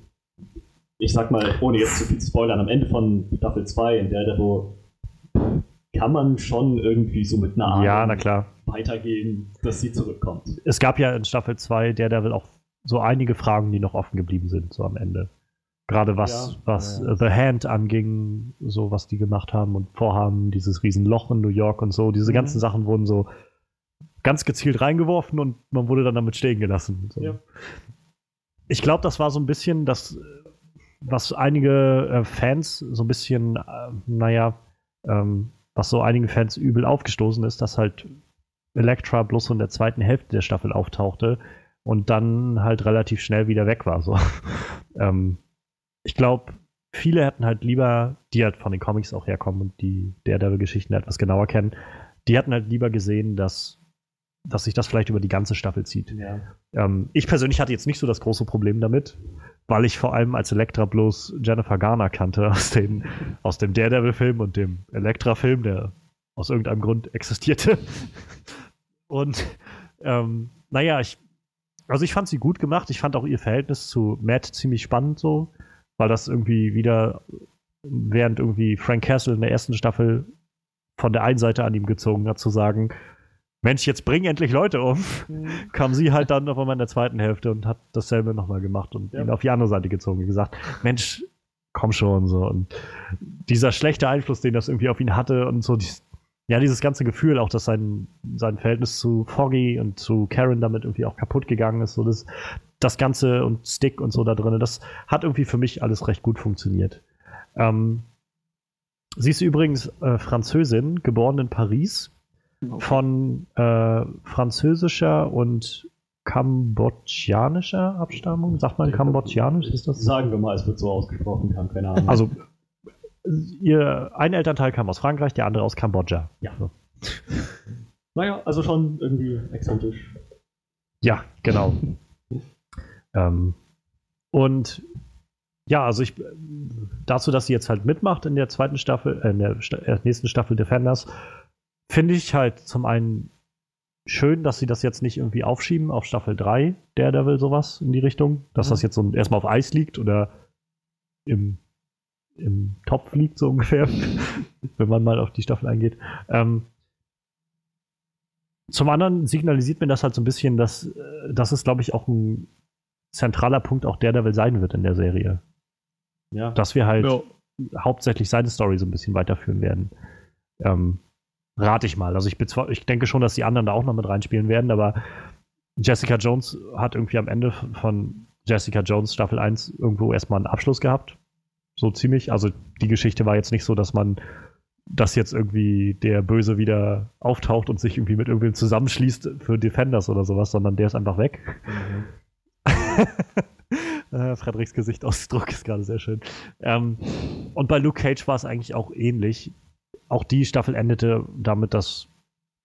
ich sag mal, ohne jetzt zu viel zu spoilern, am Ende von Staffel 2 in Daredevil kann man schon irgendwie so mit einer Ahnung Ja, na klar. weitergehen, dass sie zurückkommt. Es gab ja in Staffel 2 Daredevil auch so einige Fragen, die noch offen geblieben sind, so am Ende. Gerade was, Ja, was ja. The Hand anging, so was die gemacht haben und vorhaben, dieses Riesenloch in New York und so. Diese Mhm. ganzen Sachen wurden so ganz gezielt reingeworfen und man wurde dann damit stehen gelassen. So. Ja. Ich glaube, das war so ein bisschen das, was einige äh, Fans so ein bisschen, äh, naja, ähm, was so einigen Fans übel aufgestoßen ist, dass halt Elektra bloß so in der zweiten Hälfte der Staffel auftauchte und dann halt relativ schnell wieder weg war. So. (laughs) ähm, ich glaube, viele hätten halt lieber, die halt von den Comics auch herkommen und die Daredevil-Geschichten etwas genauer kennen, die hätten halt lieber gesehen, dass, dass sich das vielleicht über die ganze Staffel zieht. Ja. Ähm, ich persönlich hatte jetzt nicht so das große Problem damit, weil ich vor allem als Elektra bloß Jennifer Garner kannte (laughs) aus, den, aus dem Daredevil-Film und dem Elektra-Film, der aus irgendeinem Grund existierte. (laughs) Und ähm, naja, ich, also ich fand sie gut gemacht. Ich fand auch ihr Verhältnis zu Matt ziemlich spannend so, weil das irgendwie wieder, während irgendwie Frank Castle in der ersten Staffel von der einen Seite an ihm gezogen hat, zu sagen, Mensch, jetzt bring endlich Leute um, mhm. kam sie halt dann auf einmal in der zweiten Hälfte und hat dasselbe nochmal gemacht und ja. ihn auf die andere Seite gezogen und gesagt, Mensch, komm schon so. Und dieser schlechte Einfluss, den das irgendwie auf ihn hatte und so, dies, ja, dieses ganze Gefühl, auch dass sein, sein Verhältnis zu Foggy und zu Karen damit irgendwie auch kaputt gegangen ist, so das, das Ganze und Stick und so da drin, das hat irgendwie für mich alles recht gut funktioniert. Ähm, sie ist übrigens äh, Französin, geboren in Paris von äh, französischer und kambodschanischer Abstammung. Sagt man kambodschanisch? Ist das? Sagen wir mal, es wird so ausgesprochen, haben keine Ahnung. Also, ihr ein Elternteil kam aus Frankreich, der andere aus Kambodscha. Ja. So. Naja, also schon irgendwie exotisch. Ja, genau. (laughs) ähm, und ja, also ich dazu, dass sie jetzt halt mitmacht in der zweiten Staffel, äh, in der äh, nächsten Staffel Defenders, finde ich halt zum einen schön, dass sie das jetzt nicht irgendwie aufschieben auf Staffel 3, Daredevil sowas in die Richtung, dass mhm. das jetzt so erstmal auf Eis liegt oder im, im Topf liegt, so (laughs) ungefähr, wenn man mal auf die Staffel eingeht. Ähm, zum anderen signalisiert mir das halt so ein bisschen, dass, äh, dass es, glaube ich, auch ein zentraler Punkt auch Daredevil sein wird in der Serie. Ja. Dass wir halt ja. hauptsächlich seine Story so ein bisschen weiterführen werden. Ähm, Rate ich mal. Also ich, ich denke schon, dass die anderen da auch noch mit reinspielen werden, aber Jessica Jones hat irgendwie am Ende von Jessica Jones Staffel 1 irgendwo erstmal einen Abschluss gehabt. So ziemlich. Also die Geschichte war jetzt nicht so, dass man dass jetzt irgendwie der Böse wieder auftaucht und sich irgendwie mit irgendwem zusammenschließt für Defenders oder sowas, sondern der ist einfach weg. Mhm. (laughs) Äh, Frederiks Gesichtsausdruck ist gerade sehr schön. Ähm, und bei Luke Cage war es eigentlich auch ähnlich auch die Staffel endete damit, dass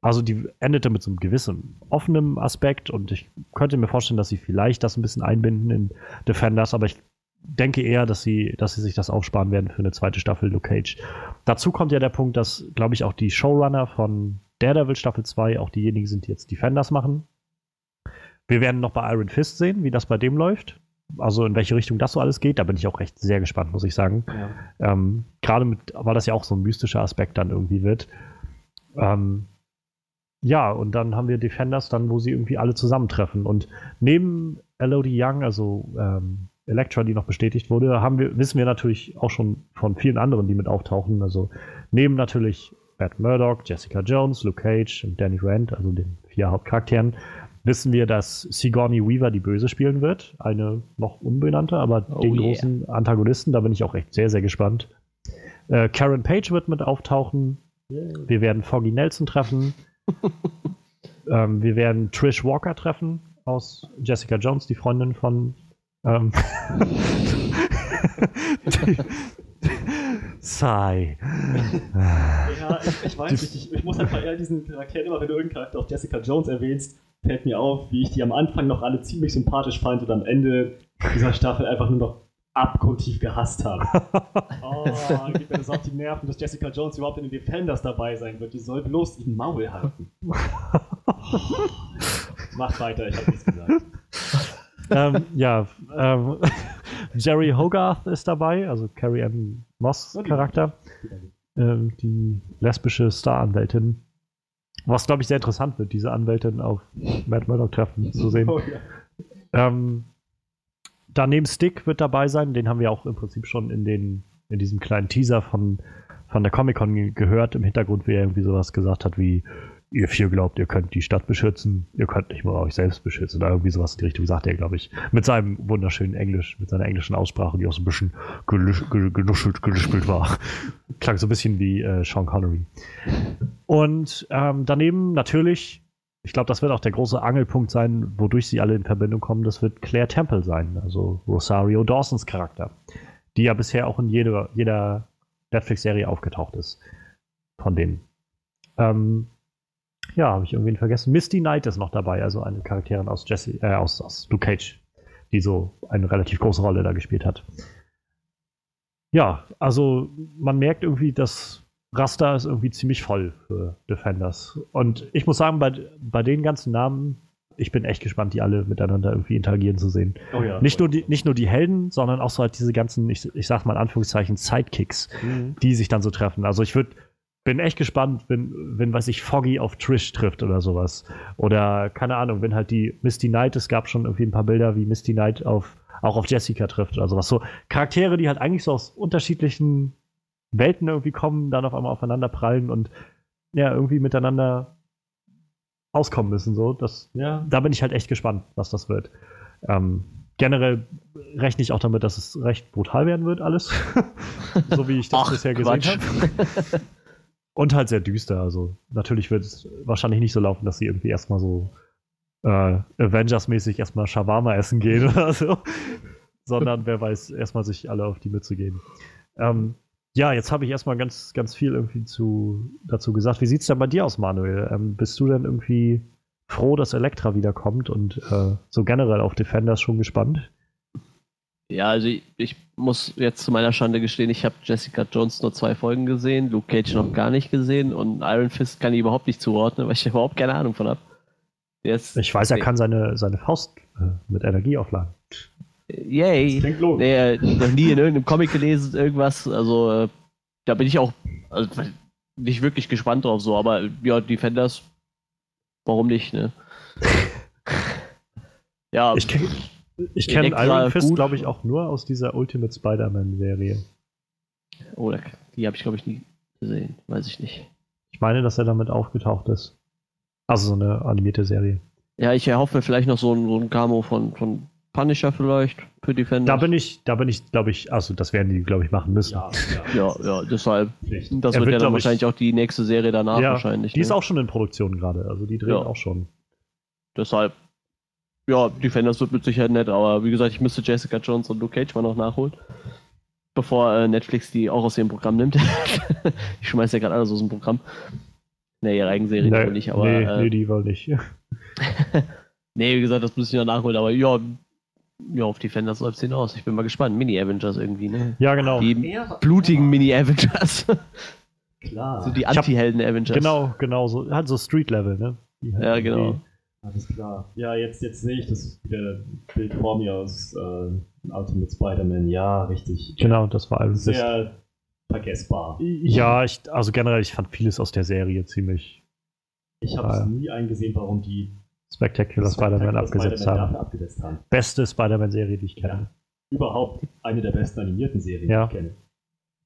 also die endete mit so einem gewissen offenen Aspekt und ich könnte mir vorstellen, dass sie vielleicht das ein bisschen einbinden in Defenders, aber ich denke eher, dass sie, dass sie sich das aufsparen werden für eine zweite Staffel Luke Cage. Dazu kommt ja der Punkt, dass, glaube ich, auch die Showrunner von Daredevil Staffel 2 auch diejenigen sind, die jetzt Defenders machen. Wir werden noch bei Iron Fist sehen, wie das bei dem läuft also in welche Richtung das so alles geht, da bin ich auch recht sehr gespannt, muss ich sagen. Ja. Ähm, Gerade mit, weil das ja auch so ein mystischer Aspekt dann irgendwie wird. Ähm, ja, und dann haben wir Defenders dann, wo sie irgendwie alle zusammentreffen. Und neben Elodie Young, also ähm, Elektra, die noch bestätigt wurde, haben wir, wissen wir natürlich auch schon von vielen anderen, die mit auftauchen. Also neben natürlich Matt Murdock, Jessica Jones, Luke Cage und Danny Rand, also den vier Hauptcharakteren, wissen wir, dass Sigourney Weaver die Böse spielen wird. Eine noch unbenannte, aber oh den yeah. großen Antagonisten. Da bin ich auch echt sehr, sehr gespannt. Äh, Karen Page wird mit auftauchen. Yeah. Wir werden Foggy Nelson treffen. (laughs) ähm, wir werden Trish Walker treffen aus Jessica Jones, die Freundin von. Ähm, (laughs) Sigh. Ja, ich, ich weiß nicht, ich, ich, muss einfach eher diesen Charakter, immer wenn du irgendeinen Charakter auf Jessica Jones erwähnst, fällt mir auf, wie ich die am Anfang noch alle ziemlich sympathisch fand und am Ende dieser Staffel einfach nur noch abgrundtief gehasst habe. (laughs) oh, gibt mir das auf die Nerven, dass Jessica Jones überhaupt in den Defenders dabei sein wird. Die soll bloß den Maul halten. Oh, (laughs) macht weiter, ich habe nichts gesagt. ähm, ja, ähm, (laughs) Jerry Hogarth ist dabei, also Carrie Ann Moss Charakter. Ähm, die lesbische Staranwältin. Was, glaube ich, sehr interessant wird, diese Anwältin auf Matt Murdock-Treffen zu sehen. Oh, ja. ähm, daneben Stick wird dabei sein, den haben wir auch im Prinzip schon in, den, in diesem kleinen Teaser von, von der Comic-Con gehört, im Hintergrund, wie er irgendwie sowas gesagt hat wie ihr vier glaubt, ihr könnt die Stadt beschützen, ihr könnt nicht mal euch selbst beschützen. Oder irgendwie sowas in die Richtung sagt er, glaube ich. Mit seinem wunderschönen Englisch, mit seiner englischen Aussprache, die auch so ein bisschen genuschelt, gelispelt war. (laughs) Klang so ein bisschen wie äh, Sean Connery. Und ähm, daneben natürlich, ich glaube, das wird auch der große Angelpunkt sein, wodurch sie alle in Verbindung kommen, das wird Claire Temple sein, also Rosario Dawsons Charakter, die ja bisher auch in jeder, jeder Netflix-Serie aufgetaucht ist. Von denen. Ähm, ja, habe ich irgendwie vergessen. Misty Knight ist noch dabei, also eine Charakterin aus Jesse, äh, aus, aus Luke Cage. die so eine relativ große Rolle da gespielt hat. Ja, also man merkt irgendwie, das Raster ist irgendwie ziemlich voll für Defenders. Und ich muss sagen, bei, bei den ganzen Namen, ich bin echt gespannt, die alle miteinander irgendwie interagieren zu sehen. Oh ja. Nicht nur, die, nicht nur die Helden, sondern auch so halt diese ganzen, ich, ich sag mal in Anführungszeichen, Sidekicks, Mhm. die sich dann so treffen. Also ich würde bin echt gespannt, wenn, wenn, weiß ich, Foggy auf Trish trifft oder sowas. Oder, keine Ahnung, wenn halt die Misty Knight, es gab schon irgendwie ein paar Bilder, wie Misty Knight auf, auch auf Jessica trifft oder sowas. So Charaktere, die halt eigentlich so aus unterschiedlichen Welten irgendwie kommen, dann auf einmal aufeinander prallen und ja, irgendwie miteinander auskommen müssen. So. Das, Ja. da bin ich halt echt gespannt, was das wird. Ähm, generell rechne ich auch damit, dass es recht brutal werden wird, alles. (laughs) so wie ich das Ach, bisher gesehen habe. Und halt sehr düster. Also natürlich wird es wahrscheinlich nicht so laufen, dass sie irgendwie erstmal so äh, Avengers-mäßig erstmal Shawarma essen gehen (laughs) oder so. Sondern wer weiß, erstmal sich alle auf die Mütze geben. Ähm, ja, jetzt habe ich erstmal ganz, ganz viel irgendwie zu, dazu gesagt. Wie sieht's denn bei dir aus, Manuel? Ähm, bist du denn irgendwie froh, dass Elektra wiederkommt und äh, so generell auf Defenders schon gespannt? Ja, also ich, ich muss jetzt zu meiner Schande gestehen, ich habe Jessica Jones nur zwei Folgen gesehen, Luke Cage noch gar nicht gesehen und Iron Fist kann ich überhaupt nicht zuordnen, weil ich (laughs) überhaupt keine Ahnung von habe. Ich weiß, er kann seine, seine Faust äh, mit Energie aufladen. Yay! Klingt logisch. Nee, äh, noch nie in irgendeinem Comic gelesen, irgendwas. Also, äh, da bin ich auch also, nicht wirklich gespannt drauf, so, aber ja, Defenders, warum nicht, ne? (laughs) ja, Ich kenne ich kenn Elektra Iron Fist, glaube ich, auch nur aus dieser Ultimate Spider-Man-Serie. oh, die habe ich, glaube ich, nie gesehen, weiß ich nicht. Ich meine, dass er damit aufgetaucht ist. Also so eine animierte Serie. Ja, ich erhoffe mir vielleicht noch so ein, so ein Camo von, von Punisher vielleicht für Defenders. Da bin ich, da bin ich, glaube ich, also das werden die, glaube ich, machen müssen. Ja, ja. (laughs) Ja, ja, deshalb. Pflicht. Das Er wird ja dann glaub ich- wahrscheinlich auch die nächste Serie danach Ja, wahrscheinlich. Die ist ne? auch schon in Produktion gerade, also die drehen Ja. auch schon. Deshalb, ja, Defenders wird mit Sicherheit nett, aber wie gesagt, ich müsste Jessica Jones und Luke Cage mal noch nachholen. Bevor äh, Netflix die auch aus dem Programm nimmt. (laughs) ich schmeiß ja gerade alles aus dem Programm. Ne, ihre Eigenserie wohl nicht, aber. nee, äh, nee, die wohl nicht. (laughs) nee, wie gesagt, das muss ich noch nachholen, aber ja, ja auf Defenders läuft es hinaus. Ich bin mal gespannt. Mini-Avengers irgendwie, ne? Ja, genau. Die Ja, blutigen Mini-Avengers. Klar. (laughs) so die Anti-Helden-Avengers. Genau, genau, so, halt so Street-Level, ne? Die halt Ja, genau. Alles klar. Ja, jetzt, jetzt sehe ich das wieder Bild vor mir aus äh, Ultimate Spider-Man. Ja, richtig. Genau, das war Fist. Sehr vergessbar. Ja, ich, also generell, ich fand vieles aus der Serie ziemlich Ich habe ja. nie eingesehen, warum die Spectacular Spider-Man abgesetzt Spider-Man haben. abgesetzt haben. Beste Spider-Man-Serie, die ich kenne. Überhaupt eine der besten animierten Serien, Ja. die ich kenne.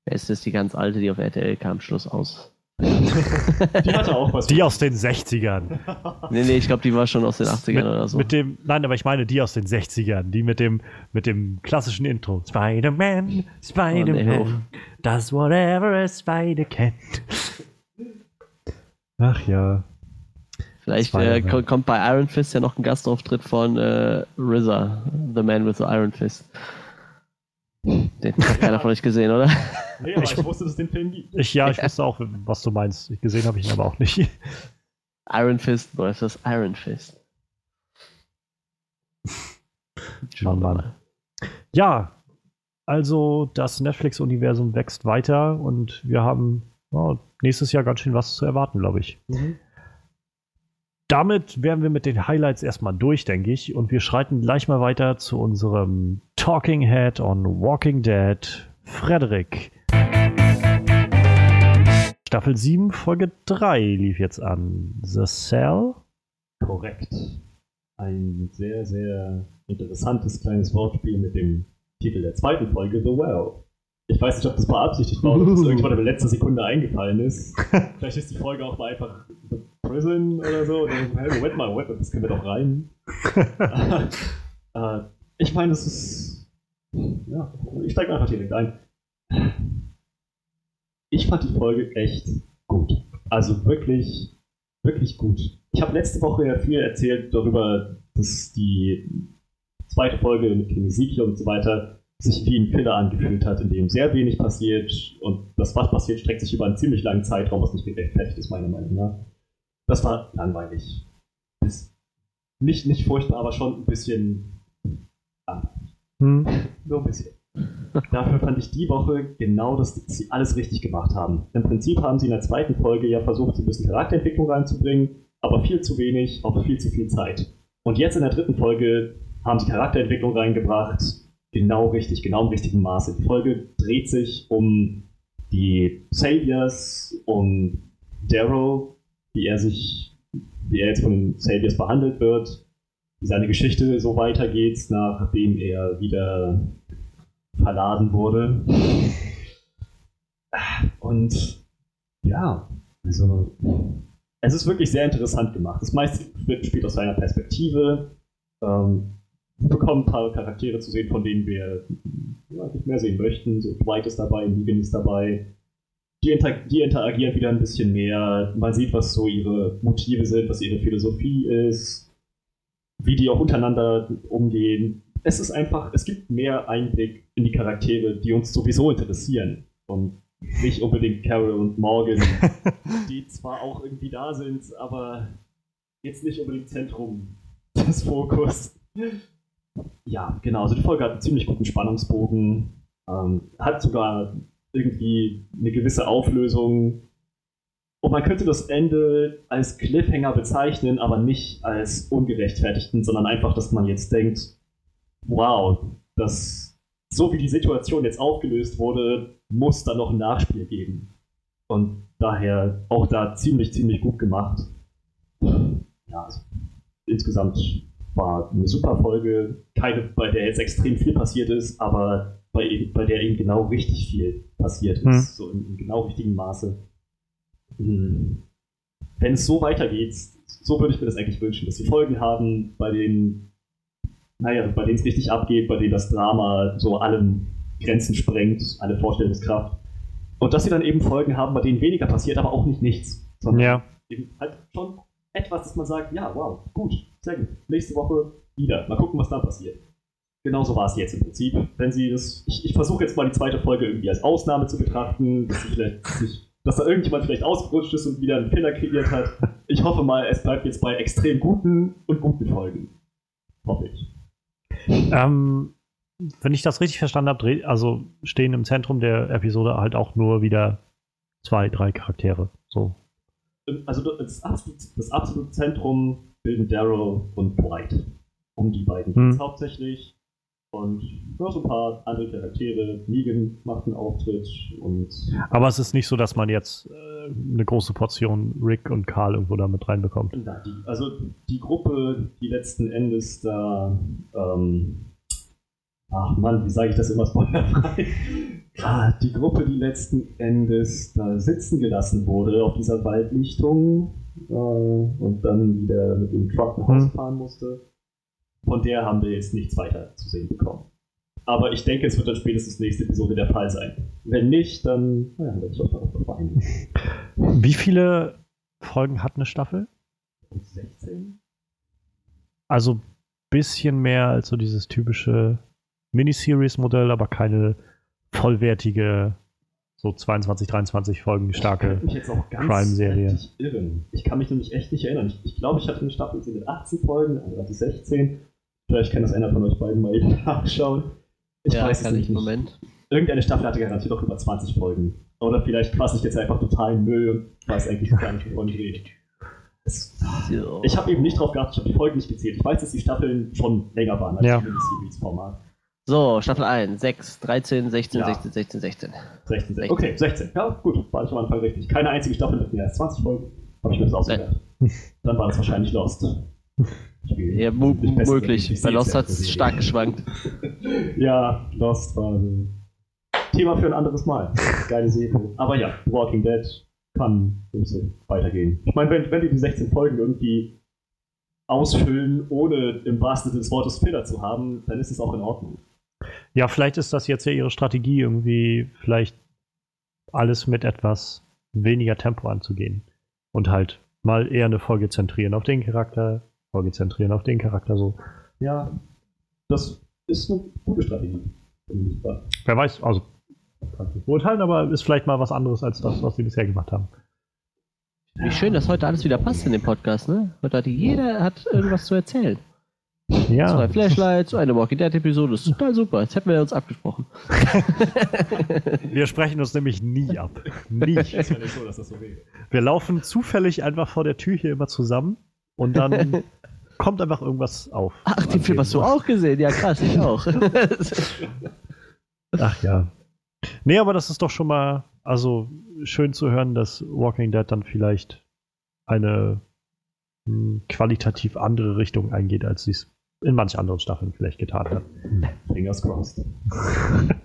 Es ist die ganz alte, die auf RTL kam, Schluss aus. Die hatte auch was. Die aus den 60ern. Nee, nee, ich glaube, die war schon aus den 80ern Mit, oder so. mit dem, nein, aber ich meine die aus den 60ern, die mit dem, mit dem klassischen Intro. Spider-Man, Oh, nee. Spider-Man, does whatever a Spider can. Ach ja. Vielleicht äh, kommt bei Iron Fist ja noch ein Gastauftritt von äh, RZA, The Man with the Iron Fist. Den hat keiner von euch gesehen, oder? Nee, aber ich wusste, dass es den Film gibt. Ich, ja, ich (laughs) wusste auch, was du meinst. Gesehen habe ich ihn aber auch nicht. Iron Fist versus Iron Fist. Schauen wir mal. Ja, also das Netflix-Universum wächst weiter und wir haben ja, nächstes Jahr ganz schön was zu erwarten, glaube ich. Damit wären wir mit den Highlights erstmal durch, denke ich. Und wir schreiten gleich mal weiter zu unserem Talking Head on Walking Dead, Frederik. Staffel 7, Folge 3 lief jetzt an. The Cell? Korrekt. Ein sehr, sehr interessantes kleines Wortspiel mit dem Titel der zweiten Folge, The Well. Ich weiß nicht, ob das beabsichtigt war oder ob es (laughs) irgendwann in letzter Sekunde eingefallen ist. Vielleicht ist die Folge auch mal einfach Prison oder so. Oder so, hey, Moment mal, Moment das können wir doch rein. (laughs) äh, ich meine, es ist. Ja, ich steige einfach direkt ein. Ich fand die Folge echt gut. Also wirklich, wirklich gut. Ich habe letzte Woche ja viel erzählt darüber, dass die zweite Folge mit dem Ezekiel und so weiter sich wie ein Filler angefühlt hat, in dem sehr wenig passiert und das, was passiert, streckt sich über einen ziemlich langen Zeitraum, was nicht gerechtfertigt ist, meiner Meinung nach. Das war langweilig. Ist nicht, nicht furchtbar, aber schon ein bisschen. ah, bisschen. Dafür fand ich die Woche genau, dass sie alles richtig gemacht haben. Im Prinzip haben sie in der zweiten Folge ja versucht, so ein bisschen Charakterentwicklung reinzubringen, aber viel zu wenig, auf viel zu viel Zeit. Und jetzt in der dritten Folge haben sie Charakterentwicklung reingebracht, genau richtig, genau im richtigen Maße. Die Folge dreht sich um die Saviors, um Daryl, wie er sich, wie er jetzt von den Saviors behandelt wird, wie seine Geschichte so weitergeht, nachdem er wieder verladen wurde. Und ja, also es ist wirklich sehr interessant gemacht. Das meiste spielt aus seiner Perspektive. Ähm, wir bekommen ein paar Charaktere zu sehen, von denen wir ja, nicht mehr sehen möchten. So Dwight ist dabei, Negan ist dabei. Die, inter die interagieren wieder ein bisschen mehr. Man sieht, was so ihre Motive sind, was ihre Philosophie ist, wie die auch untereinander umgehen. Es ist einfach, es gibt mehr Einblick in die Charaktere, die uns sowieso interessieren. Und nicht unbedingt Carol und Morgan, (laughs) die zwar auch irgendwie da sind, aber jetzt nicht unbedingt Zentrum des Fokus. Ja, genau. Also die Folge hat einen ziemlich guten Spannungsbogen, ähm, hat sogar irgendwie eine gewisse Auflösung. Und man könnte das Ende als Cliffhanger bezeichnen, aber nicht als ungerechtfertigten, sondern einfach, dass man jetzt denkt, wow, das, so wie die Situation jetzt aufgelöst wurde, muss da noch ein Nachspiel geben. Und daher auch da ziemlich, ziemlich gut gemacht. Ja, also insgesamt war eine super Folge. Keine, bei der jetzt extrem viel passiert ist, aber bei, bei der eben genau richtig viel passiert ist. Hm. So im, im, genau richtigen Maße. Hm. Wenn es so weitergeht, so würde ich mir das eigentlich wünschen, dass sie Folgen haben, bei denen, naja, bei denen es richtig abgeht, bei denen das Drama so allen Grenzen sprengt, alle Vorstellungskraft. Und dass sie dann eben Folgen haben, bei denen weniger passiert, aber auch nicht nichts. Sondern ja. eben halt schon etwas, dass man sagt, ja, wow, gut, sehr gut. Nächste Woche wieder. Mal gucken, was da passiert. Genauso war es jetzt im Prinzip. Wenn sie das, ich, ich versuche jetzt mal die zweite Folge irgendwie als Ausnahme zu betrachten, dass, sich, dass da irgendjemand vielleicht ausgerutscht ist und wieder einen Fehler kreiert hat. Ich hoffe mal, es bleibt jetzt bei extrem guten und guten Folgen. Hoffe ich. Ähm, wenn ich das richtig verstanden habe, also stehen im Zentrum der Episode halt auch nur wieder zwei, drei Charaktere. So. Also das absolute, das absolute Zentrum bilden Daryl und Dwight. Um die beiden geht es hm. hauptsächlich. Und nur so ein paar andere Charaktere. Negan macht einen Auftritt und. Aber es ist nicht so, dass man jetzt äh, eine große Portion Rick und Carl irgendwo da mit reinbekommt. also die Gruppe, die letzten Endes da ähm, ach Mann, wie sage ich das immer spoilerfrei? (laughs) ah, die Gruppe, die letzten Endes da sitzen gelassen wurde auf dieser Waldlichtung äh, und dann wieder mit dem Truck nach Hause hm. fahren musste, von der haben wir jetzt nichts weiter zu sehen bekommen. Aber ich denke, es wird dann spätestens nächste Episode der Fall sein. Wenn nicht, dann ja, werde ich auch darauf verweinen. Wie viele Folgen hat eine Staffel? 16. Also bisschen mehr als so dieses typische Miniseries-Modell, aber keine vollwertige, so 22, 23 Folgen starke Crime-Serie. Ich kann mich nämlich echt nicht erinnern. Ich, ich glaube, ich hatte eine Staffel mit 18 Folgen, also hatte 16. Vielleicht kann das einer von euch beiden mal eben (laughs) nachschauen. Ich ja, weiß es nicht. Moment. Irgendeine Staffel hatte garantiert auch über 20 Folgen. Oder vielleicht quasse ich jetzt einfach total Müll und weiß eigentlich gar nicht, wovon ich rede. Ich habe eben nicht drauf geachtet, ich habe die Folgen nicht gezählt. Ich weiß, dass die Staffeln schon länger waren als ja. das Miniseries-Format. So, Staffel 1, 6, 13, 16, ja. 16, 16, 16. 16, 16. Okay, 16. Ja, gut, war ich am Anfang richtig. Keine einzige Staffel mit mehr als 20 Folgen. Habe ich mir das ausgedacht. Dann war das wahrscheinlich Lost. Ja, möglich. Bei Lost hat es stark geschwankt. (laughs) ja, Lost war ein Thema für ein anderes Mal. Geile Serie. Aber ja, Walking Dead kann so weitergehen. Ich meine, wenn, wenn die die 16 Folgen irgendwie ausfüllen, ohne im wahrsten Sinne des Wortes Fehler zu haben, dann ist es auch in Ordnung. Ja, vielleicht ist das jetzt ja ihre Strategie, irgendwie vielleicht alles mit etwas weniger Tempo anzugehen. Und halt mal eher eine Folge zentrieren auf den Charakter, Folge zentrieren auf den Charakter so. Ja, das ist eine gute Strategie. Wer weiß, also kann ich nicht beurteilen, aber ist vielleicht mal was anderes als das, was sie bisher gemacht haben. Wie schön, dass heute alles wieder passt in dem Podcast, ne? Heute hat jeder hat irgendwas zu erzählen. Ja. Zwei Flashlights, eine Walking Dead Episode. Das ist total super. Jetzt hätten wir uns abgesprochen. (laughs) (laughs) Wir sprechen uns nämlich nie ab. (laughs) Nie. Ist ja nicht so, dass das so wäre. Wir laufen zufällig einfach vor der Tür hier immer zusammen und dann (laughs) kommt einfach irgendwas auf. Ach, den Film hast du auch gesehen. Ja, krass, ich auch. (laughs) Ach ja. Nee, aber das ist doch schon mal, also schön zu hören, dass Walking Dead dann vielleicht eine hm, qualitativ andere Richtung eingeht, als sie es in manch anderen Staffeln vielleicht getan hat. Fingers crossed. (laughs)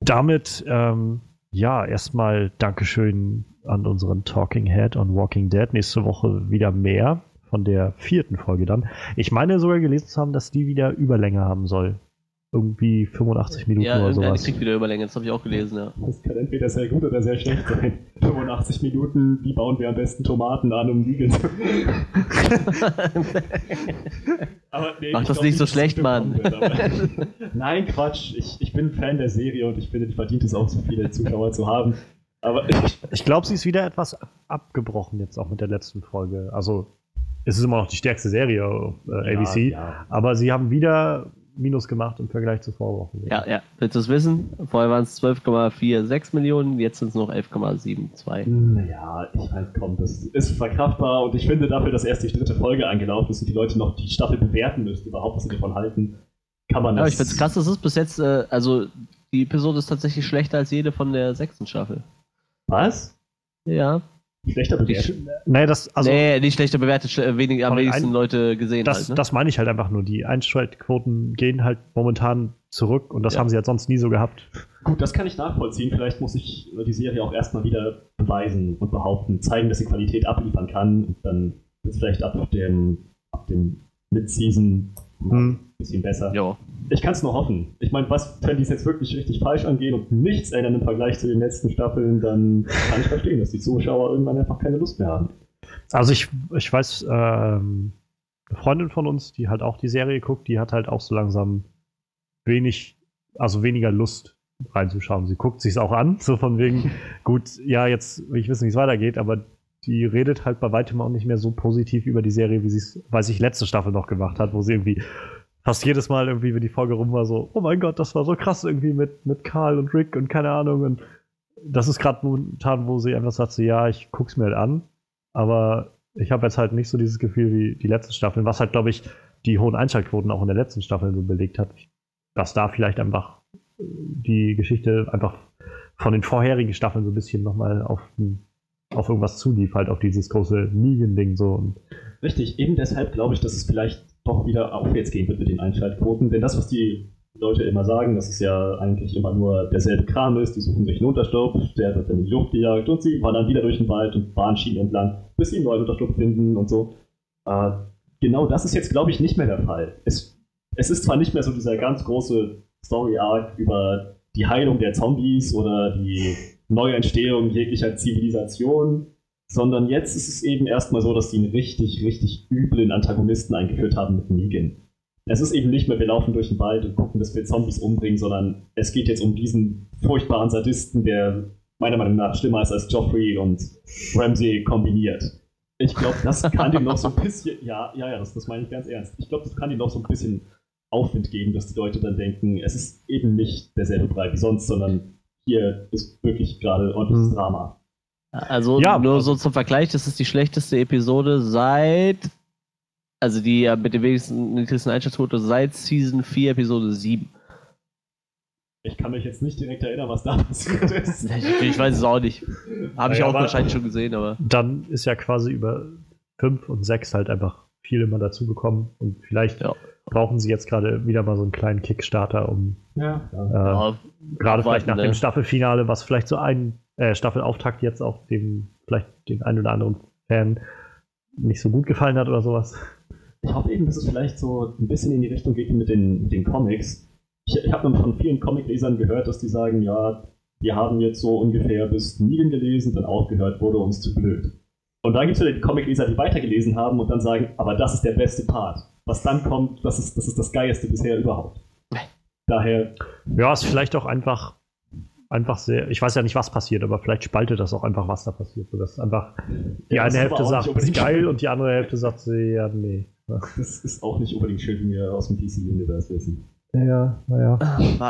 Damit, ähm, ja, erstmal Dankeschön an unseren Talking Head on Walking Dead. Nächste Woche wieder mehr von der vierten Folge dann. Ich meine sogar gelesen zu haben, dass die wieder Überlänge haben soll. Irgendwie 85 Minuten ja, oder sowas. kriegt wieder Überlänge. Das habe ich auch gelesen, ja. Das kann entweder sehr gut oder sehr schlecht sein. 85 Minuten, wie bauen wir am besten Tomaten an, um Vegan zu (laughs) Aber nee, Mach ich das nicht so schlecht, so Mann. wird, (laughs) Nein, Quatsch. Ich, ich bin Fan der Serie und ich finde, die verdient es auch, so viele Zuschauer zu haben. Aber ich, Ich glaube, sie ist wieder etwas abgebrochen jetzt auch mit der letzten Folge. Also, es ist immer noch die stärkste Serie äh, ABC, Ja, aber sie haben wieder Minus gemacht im Vergleich zu Vorwochen. Ja, ja. Willst du es wissen? Vorher waren es 12,46 Millionen, jetzt sind es noch 11,72. Naja, ich meine, komm, das ist verkraftbar und ich finde dafür, dass erst die dritte Folge angelaufen ist und die Leute noch die Staffel bewerten müssen, überhaupt was sie davon halten, kann man Ja, das. ich finde es krass, das ist bis jetzt, äh, also die Episode ist tatsächlich schlechter als jede von der sechsten Staffel. Was? Ja. Schlechter bewertet? Nee, das, also, nee, nicht schlechter bewertet, sch- äh, wenig, am wenigsten ein- Leute gesehen das, halt. Ne? das meine ich halt einfach nur. Die Einschaltquoten gehen halt momentan zurück und das Ja. haben sie halt sonst nie so gehabt. Gut, das kann ich nachvollziehen. Vielleicht muss ich die Serie auch erstmal wieder beweisen und behaupten, zeigen, dass sie Qualität abliefern kann. Und dann wird es vielleicht ab dem, ab dem Mid-Season Hm. bisschen besser. ja. Ich kann es nur hoffen. Ich meine, was, wenn die es jetzt wirklich richtig falsch angehen und nichts ändern im Vergleich zu den letzten Staffeln, dann kann ich verstehen, dass die Zuschauer irgendwann einfach keine Lust mehr haben. Also ich, ich weiß, ähm, eine Freundin von uns, die halt auch die Serie guckt, die hat halt auch so langsam wenig, also weniger Lust reinzuschauen. Sie guckt sich's auch an, so von wegen, (laughs) gut, ja, jetzt will ich wissen, wie es weitergeht, aber die redet halt bei weitem auch nicht mehr so positiv über die Serie, wie sie es, weiß ich, letzte Staffel noch gemacht hat, wo sie irgendwie fast jedes Mal irgendwie, wenn die Folge rum war, so, oh mein Gott, das war so krass irgendwie mit, mit Karl und Rick und keine Ahnung. Und das ist gerade momentan, wo sie einfach sagt, so, ja, ich guck's mir halt an, aber ich habe jetzt halt nicht so dieses Gefühl wie die letzten Staffeln, was halt, glaube ich, die hohen Einschaltquoten auch in der letzten Staffel so belegt hat, dass da vielleicht einfach äh, die Geschichte einfach von den vorherigen Staffeln so ein bisschen nochmal auf, ein- auf irgendwas zulief, halt auf dieses große Negan-Ding so. Richtig, eben deshalb glaube ich, dass es vielleicht doch wieder aufwärts gehen wird mit den Einschaltquoten. Denn das, was die Leute immer sagen, dass es ja eigentlich immer nur derselbe Kram ist, die suchen sich einen Unterschlupf, der wird dann in die Luft gejagt und sie wandern wieder durch den Wald und Bahnschienen entlang, bis sie einen neuen Unterschlupf finden und so. Äh, genau das ist jetzt, glaube ich, nicht mehr der Fall. Es, es ist zwar nicht mehr so dieser ganz große Story-Arc über die Heilung der Zombies oder die Neuentstehung jeglicher Zivilisation, sondern jetzt ist es eben erstmal so, dass die einen richtig, richtig üblen Antagonisten eingeführt haben mit Negan. Es ist eben nicht mehr, wir laufen durch den Wald und gucken, dass wir Zombies umbringen, sondern es geht jetzt um diesen furchtbaren Sadisten, der meiner Meinung nach schlimmer ist als Joffrey und Ramsey kombiniert. Ich glaube, das kann dem noch so ein bisschen, ja, ja, ja, das, das meine ich ganz ernst. Ich glaube, das kann ihm noch so ein bisschen Aufwind geben, dass die Leute dann denken, es ist eben nicht derselbe Brei wie sonst, sondern hier ist wirklich gerade ordentliches Hm. Drama. Also Ja, nur so zum Vergleich, das ist die schlechteste Episode seit, also die ja mit dem wenigsten niedrigsten Einschaltquote seit Season 4, Episode 7. Ich kann mich jetzt nicht direkt erinnern, was da (laughs) passiert ist. Ich, weiß es auch nicht. Habe ich Naja, auch wahrscheinlich schon gesehen, aber. dann ist ja quasi über 5 und 6 halt einfach viel immer dazu gekommen. Und vielleicht Ja. Brauchen sie jetzt gerade wieder mal so einen kleinen Kickstarter, um Ja, äh, Ja, gerade vielleicht nach ne? dem Staffelfinale, was vielleicht so ein äh, Staffelauftakt jetzt auch dem, vielleicht den einen oder anderen Fan nicht so gut gefallen hat oder sowas. Ich hoffe eben, dass es vielleicht so ein bisschen in die Richtung geht wie mit den, mit den Comics. Ich, ich habe von vielen Comiclesern gehört, dass die sagen, ja, wir haben jetzt so ungefähr bis Negan gelesen, dann aufgehört, wurde uns zu blöd. Und dann gibt es wieder die Comicleser, die weitergelesen haben und dann sagen, aber das ist der beste Part. Was dann kommt, das ist das, ist das Geilste bisher überhaupt. Daher, Ja, ist vielleicht auch einfach, einfach sehr, ich weiß ja nicht, was passiert, aber vielleicht spaltet das auch einfach, was da passiert. Sodass einfach die Ja, das eine ist Hälfte sagt, das ist geil und die andere Hälfte sagt, sie, ja, nee. Das ist auch nicht unbedingt schön, wie wir aus dem DC-Universe wissen. Ja, naja.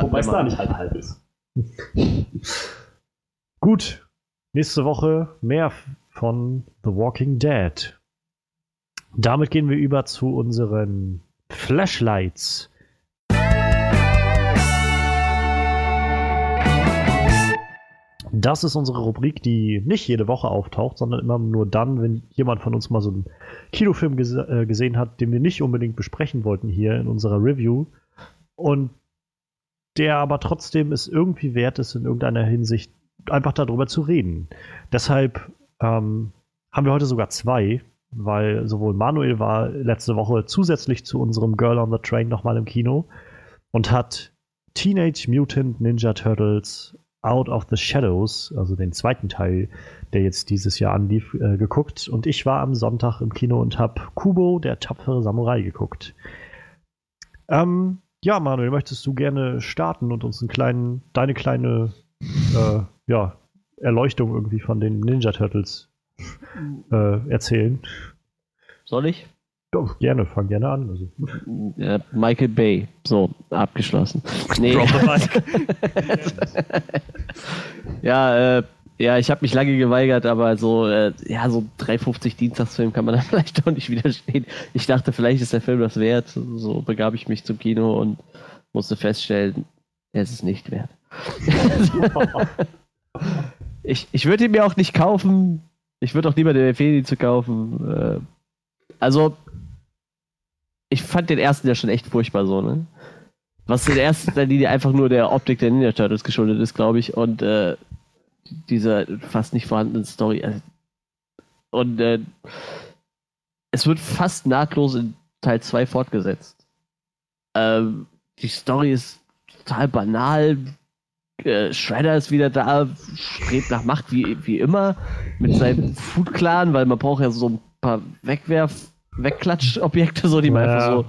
Wobei es da nicht halb halb ist. Gut. Nächste Woche mehr von The Walking Dead. Damit gehen wir über zu unseren Flashlights. Das ist unsere Rubrik, die nicht jede Woche auftaucht, sondern immer nur dann, wenn jemand von uns mal so einen Kinofilm gese äh, gesehen hat, den wir nicht unbedingt besprechen wollten hier in unserer Review. Und der aber trotzdem es irgendwie wert ist, in irgendeiner Hinsicht einfach darüber zu reden. Deshalb ähm, haben wir heute sogar zwei, weil sowohl Manuel war letzte Woche zusätzlich zu unserem Girl on the Train nochmal im Kino und hat Teenage Mutant Ninja Turtles Out of the Shadows, also den zweiten Teil, der jetzt dieses Jahr anlief, äh, geguckt. Und ich war am Sonntag im Kino und habe Kubo, der tapfere Samurai, geguckt. Ähm, ja, Manuel, möchtest du gerne starten und uns einen kleinen, deine kleine äh, ja, Erleuchtung irgendwie von den Ninja Turtles äh, erzählen? Soll ich? Doch, gerne, fang gerne an. Also. Ja, Michael Bay. So, abgeschlossen. Nee. (laughs) Ja, äh, ja, ich habe mich lange geweigert, aber so, äh, ja, so 350 Dienstagsfilm kann man da (laughs) vielleicht auch nicht widerstehen. Ich dachte, vielleicht ist der Film das wert. So begab ich mich zum Kino und musste feststellen, er ist es nicht wert. (laughs) ich ich würde ihn mir auch nicht kaufen. Ich würde auch niemandem empfehlen, ihn zu kaufen. Äh, also, ich fand den ersten ja schon echt furchtbar so, ne? Was in erster Linie einfach nur der Optik der Ninja Turtles geschuldet ist, glaube ich, und äh, dieser fast nicht vorhandenen Story. Also, Und äh, es wird fast nahtlos in Teil 2 fortgesetzt. Ähm, die Story ist total banal. Äh, Shredder ist wieder da, strebt nach Macht wie, wie immer mit seinem Food Clan, weil man braucht ja so ein paar Wegwerf, Wegklatschobjekte, so, die man Ja. einfach so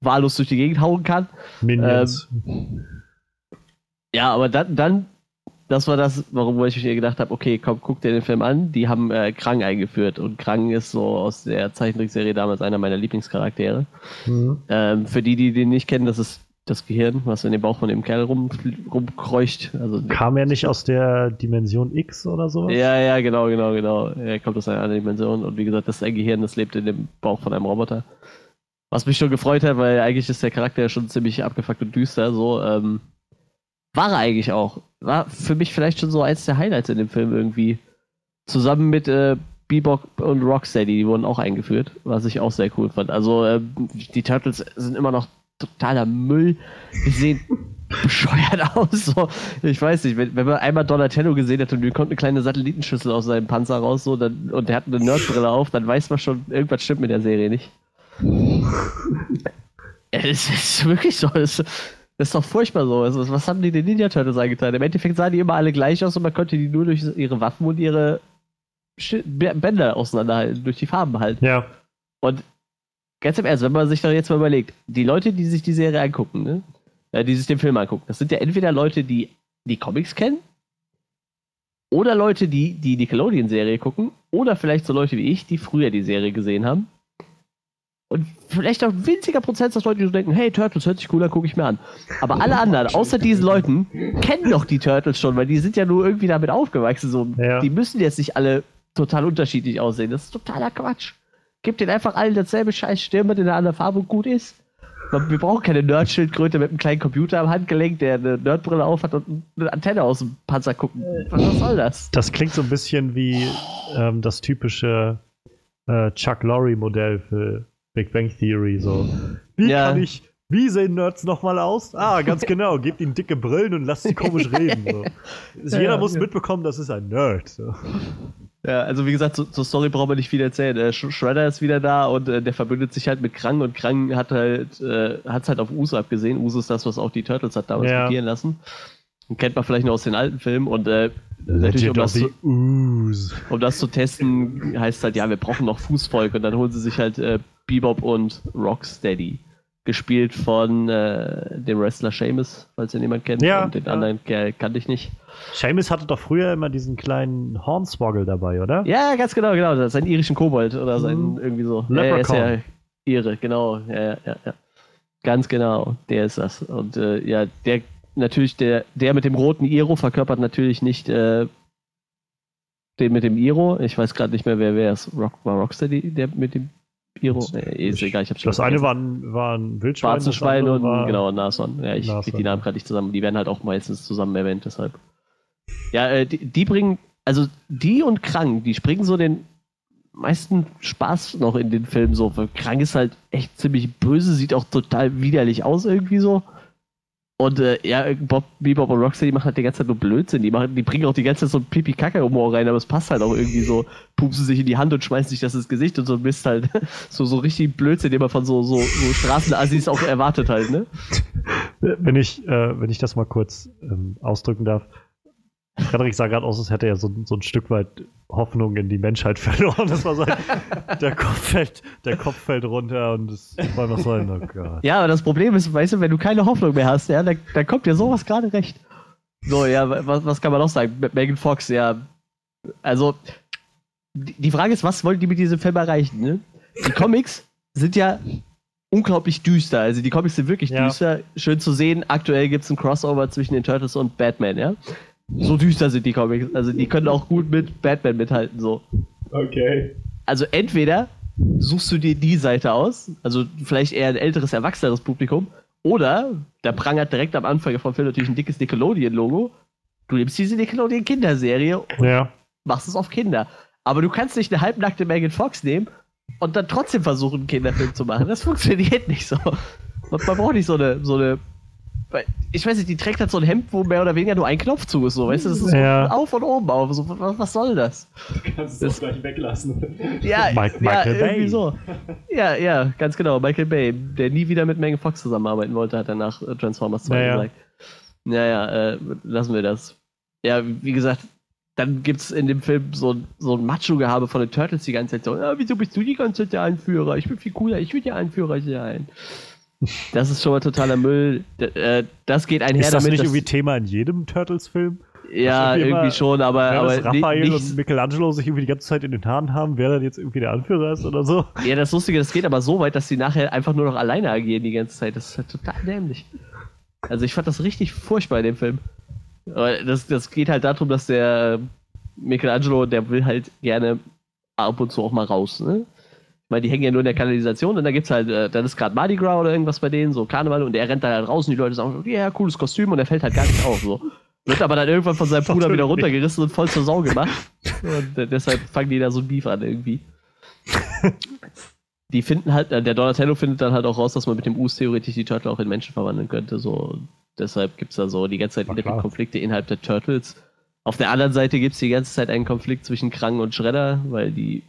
wahllos durch die Gegend hauen kann. Minions. Ja, aber dann, dann, das war das, warum ich mir gedacht habe, okay, komm, guck dir den Film an. Die haben äh, Krang eingeführt und Krang ist so aus der Zeichentrickserie damals einer meiner Lieblingscharaktere. Mhm. Ähm, für die, die den nicht kennen, das ist das Gehirn, was in dem Bauch von dem Kerl rum, rumkreucht. Also, Kam er nicht aus der Dimension X oder sowas? ja, ja, genau, genau, genau. Er kommt aus einer anderen Dimension und wie gesagt, das ist ein Gehirn, das lebt in dem Bauch von einem Roboter. Was mich schon gefreut hat, weil eigentlich ist der Charakter ja schon ziemlich abgefuckt und düster, so, ähm, war er eigentlich auch. War für mich vielleicht schon so eins der Highlights in dem Film irgendwie. Zusammen mit äh, Bebop und Rocksteady, die wurden auch eingeführt, was ich auch sehr cool fand. Also ähm, die Turtles sind immer noch totaler Müll. Die sehen (laughs) bescheuert aus. So. Ich weiß nicht, wenn, wenn man einmal Donatello gesehen hat und mir kommt eine kleine Satellitenschüssel aus seinem Panzer raus so, dann, und der hat eine Nerdbrille auf, dann weiß man schon, irgendwas stimmt mit der Serie nicht. (laughs) Es ist wirklich so. Es, das ist doch furchtbar so. Also, was haben die den Ninja Turtles eingetan? Im Endeffekt sahen die immer alle gleich aus und man konnte die nur durch ihre Waffen und ihre Bänder auseinanderhalten, durch die Farben halt. Ja. Und ganz im Ernst, wenn man sich doch jetzt mal überlegt, die Leute, die sich die Serie angucken, ne? äh, die sich den Film angucken, das sind ja entweder Leute, die die Comics kennen, oder Leute, die die Nickelodeon-Serie gucken, oder vielleicht so Leute wie ich, die früher die Serie gesehen haben. Und vielleicht auch ein winziger Prozentsatz Leute, die so denken, hey, Turtles hört sich cool an, gucke ich mir an. Aber alle anderen, außer diesen Leuten, kennen doch die Turtles schon, weil die sind ja nur irgendwie damit aufgewachsen. So. Ja. Die müssen jetzt nicht alle total unterschiedlich aussehen. Das ist totaler Quatsch. Gebt den einfach allen dasselbe scheiß Stirnband in einer anderen Farbe und gut ist. Wir brauchen keine Nerdschildkröte mit einem kleinen Computer am Handgelenk, der eine Nerdbrille aufhat und eine Antenne aus dem Panzer gucken. Was soll das? Das klingt so ein bisschen wie ähm, das typische äh, Chuck Lorre-Modell für Big Bang Theory. So. Wie Ja. kann ich. Wie sehen Nerds nochmal aus? Ah, ganz (laughs) genau. Gebt ihnen dicke Brillen und lasst sie komisch reden. So. (laughs) Ja, Jeder muss ja. mitbekommen, das ist ein Nerd. So. Ja, also wie gesagt, zu- zur Story brauchen wir nicht viel erzählen. Äh, Sh- Shredder ist wieder da und äh, der verbündet sich halt mit Krang und Krang hat halt äh, hat's halt auf Uso abgesehen. Uso ist das, was auch die Turtles hat damals Ja. lassen. Und kennt man vielleicht noch aus den alten Filmen und äh, natürlich um das, zu, um das zu testen, heißt halt, ja, wir brauchen noch Fußvolk und dann holen sie sich halt äh, Bebop und Rocksteady. Gespielt von äh, dem Wrestler Sheamus, falls ihr jemand kennt. Ja, und den ja. anderen Kerl kannte ich nicht. Seamus hatte doch früher immer diesen kleinen Hornswoggle dabei, oder? Ja, ganz genau, genau. Ein irischen Kobold oder sein Mhm. irgendwie so. Leprechaun. Ja, ist ja Ehre, genau. Ja, ja, ja. Ganz genau, der ist das. Und äh, ja, der natürlich, der, der mit dem roten Iro verkörpert natürlich nicht äh, den mit dem Iro. Ich weiß gerade nicht mehr, wer wer ist. Rock, war Rocksteady, der mit dem Iro? Nee, ist egal, ich hab's schon Das eine war ein, war ein Wildschwein. Schwarze das Schwein andere und war- genau, Nashorn. Ja, ich Nashorn, krieg die Namen gerade nicht zusammen. Die werden halt auch meistens zusammen erwähnt, deshalb. Ja, äh, die, die bringen, also die und Krang, die springen so den meisten Spaß noch in den Film so. Krang ist halt echt ziemlich böse, sieht auch total widerlich aus irgendwie so. Und äh, ja, Bob, Bebop und Rocksteady machen halt die ganze Zeit nur Blödsinn. Die, machen, die bringen auch die ganze Zeit so ein Pipi-Kacke-Humor rein, aber es passt halt auch irgendwie so. Pupsen sich in die Hand und schmeißen sich das ins Gesicht und so Mist halt. (laughs) So, so richtig Blödsinn, den man von so, so, so Straßenassis auch erwartet halt, ne? Wenn ich, äh, wenn ich das mal kurz ähm, ausdrücken darf. Frederik sah gerade aus, als hätte er so, so ein Stück weit Hoffnung in die Menschheit (laughs) verloren. Das war so, ein- der Kopf fällt, der Kopf fällt runter und es war noch so ein, oh Gott. Ja, aber das Problem ist, weißt du, wenn du keine Hoffnung mehr hast, ja, dann, dann kommt dir sowas gerade recht. So, ja, was, was kann man noch sagen? Mit Megan Fox, ja. Also, die die Frage ist, was wollen die mit diesem Film erreichen, ne? Die Comics sind ja unglaublich düster. Also, die Comics sind wirklich Ja. düster. Schön zu sehen. Aktuell gibt es ein Crossover zwischen den Turtles und Batman, ja. So düster sind die Comics. Also, die können auch gut mit Batman mithalten, so Okay. also entweder suchst du dir die Seite aus, also vielleicht eher ein älteres, erwachseneres Publikum, oder da prangert direkt am Anfang vom Film natürlich ein dickes Nickelodeon-Logo. Du nimmst diese Nickelodeon-Kinderserie und Ja. machst es auf Kinder. Aber du kannst nicht eine halbnackte Megan Fox nehmen und dann trotzdem versuchen, einen Kinderfilm zu machen. Das funktioniert nicht so. Man braucht nicht so eine, so eine. Weil- Ich weiß nicht, die trägt halt so ein Hemd, wo mehr oder weniger nur ein Knopf zu ist, so, weißt du, das ist so Ja. auf und oben auf. So, was, was soll das? Du kannst es gleich weglassen. Ja, Mike- ja Michael irgendwie Bay. so. Ja, ja, ganz genau. Michael Bay, der nie wieder mit Megan Fox zusammenarbeiten wollte, hat er nach äh, Transformers 2 Naja. gesagt. Naja, äh, lassen wir das. Ja, wie gesagt, dann gibt's in dem Film so, ein- so ein Macho-Gehabe von den Turtles die ganze Zeit so, ja, wieso bist du die ganze Zeit der Anführer? Ich bin viel cooler, ich will der Anführer sein. Das ist schon mal totaler Müll. Äh, das geht einher Ist das damit, nicht irgendwie Thema in jedem Turtles-Film? ja, irgendwie irgendwie immer- schon, aber, Ja, aber dass Raphael ni- und nicht, Michelangelo sich irgendwie die ganze Zeit in den Haaren haben, wer dann jetzt irgendwie der Anführer ist oder so. Ja, das Lustige, das geht aber so weit, dass sie nachher einfach nur noch alleine agieren die ganze Zeit. Das ist halt total dämlich. Also ich fand das richtig furchtbar in dem Film. Aber das, das geht halt darum, dass der Michelangelo, der will halt gerne ab und zu auch mal raus, ne? Meine, die hängen ja nur in der Kanalisation und da gibt's halt, äh, dann ist gerade Mardi Gras oder irgendwas bei denen, so Karneval und der rennt dann halt raus und die Leute sagen, ja, cooles Kostüm und er fällt halt gar nicht auf, so. Wird aber dann irgendwann von seinem Bruder wieder runtergerissen und voll zur Sau gemacht. (laughs) Und äh, deshalb fangen die da so ein Beef an irgendwie (laughs) die finden halt, äh, der Donatello findet dann halt auch raus, dass man mit dem Us theoretisch die Turtle auch in Menschen verwandeln könnte. So. Deshalb gibt es da so die ganze Zeit innere. Konflikte innerhalb der Turtles. Auf der anderen Seite gibt es die ganze Zeit einen Konflikt zwischen Krang und Shredder, weil die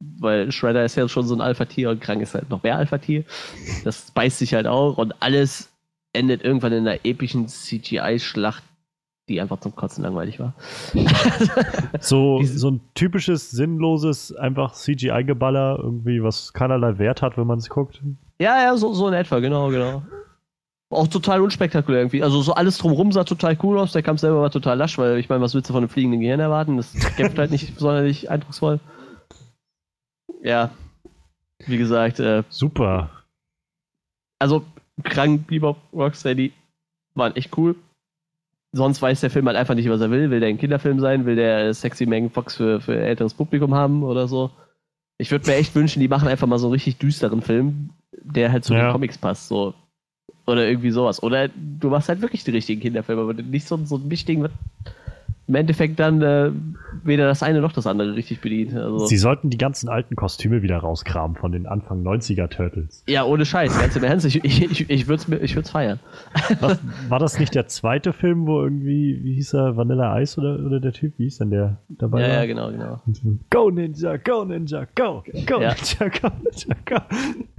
weil Shredder ist ja schon so ein Alpha-Tier und Krang ist halt noch mehr Alpha-Tier. Das beißt sich halt auch und alles endet irgendwann in einer epischen CGI-Schlacht, die einfach zum Kotzen langweilig war. (laughs) So, so ein typisches, sinnloses, einfach CGI-Geballer, irgendwie, was keinerlei Wert hat, wenn man es guckt. Ja, ja, so, so in etwa, genau, genau. Auch total unspektakulär irgendwie. Also so alles drumrum sah total cool aus. Der Kampf selber war total lasch, weil ich meine, was willst du von einem fliegenden Gehirn erwarten? Das (laughs) kämpft halt nicht sonderlich eindrucksvoll. Ja, wie gesagt, äh, Super. also Krang, Bebop, Rocksteady waren echt cool. Sonst weiß der Film halt einfach nicht, was er will. Will der ein Kinderfilm sein? Will der Sexy Megan Fox für, für älteres Publikum haben oder so? Ich würde mir echt wünschen, die machen einfach mal so einen richtig düsteren Film, der halt zu Ja. den Comics passt. So. Oder irgendwie sowas. Oder du machst halt wirklich die richtigen Kinderfilme, aber nicht so, so ein Ding, was im Endeffekt dann äh, weder das eine noch das andere richtig bedient. Also, Sie sollten die ganzen alten Kostüme wieder rauskramen von den Anfang 90er Turtles. ja, ohne Scheiß, ganz im Ernst. Ich, ich, ich, ich würde es ich würd's feiern. Was, (laughs) war das nicht der zweite Film, wo irgendwie, wie hieß er, Vanilla Ice oder, oder der Typ? Wie hieß denn der dabei? Ja, war? ja, genau, genau. Go Ninja, go Ninja, go, go Ja. Ninja, go Ninja, go.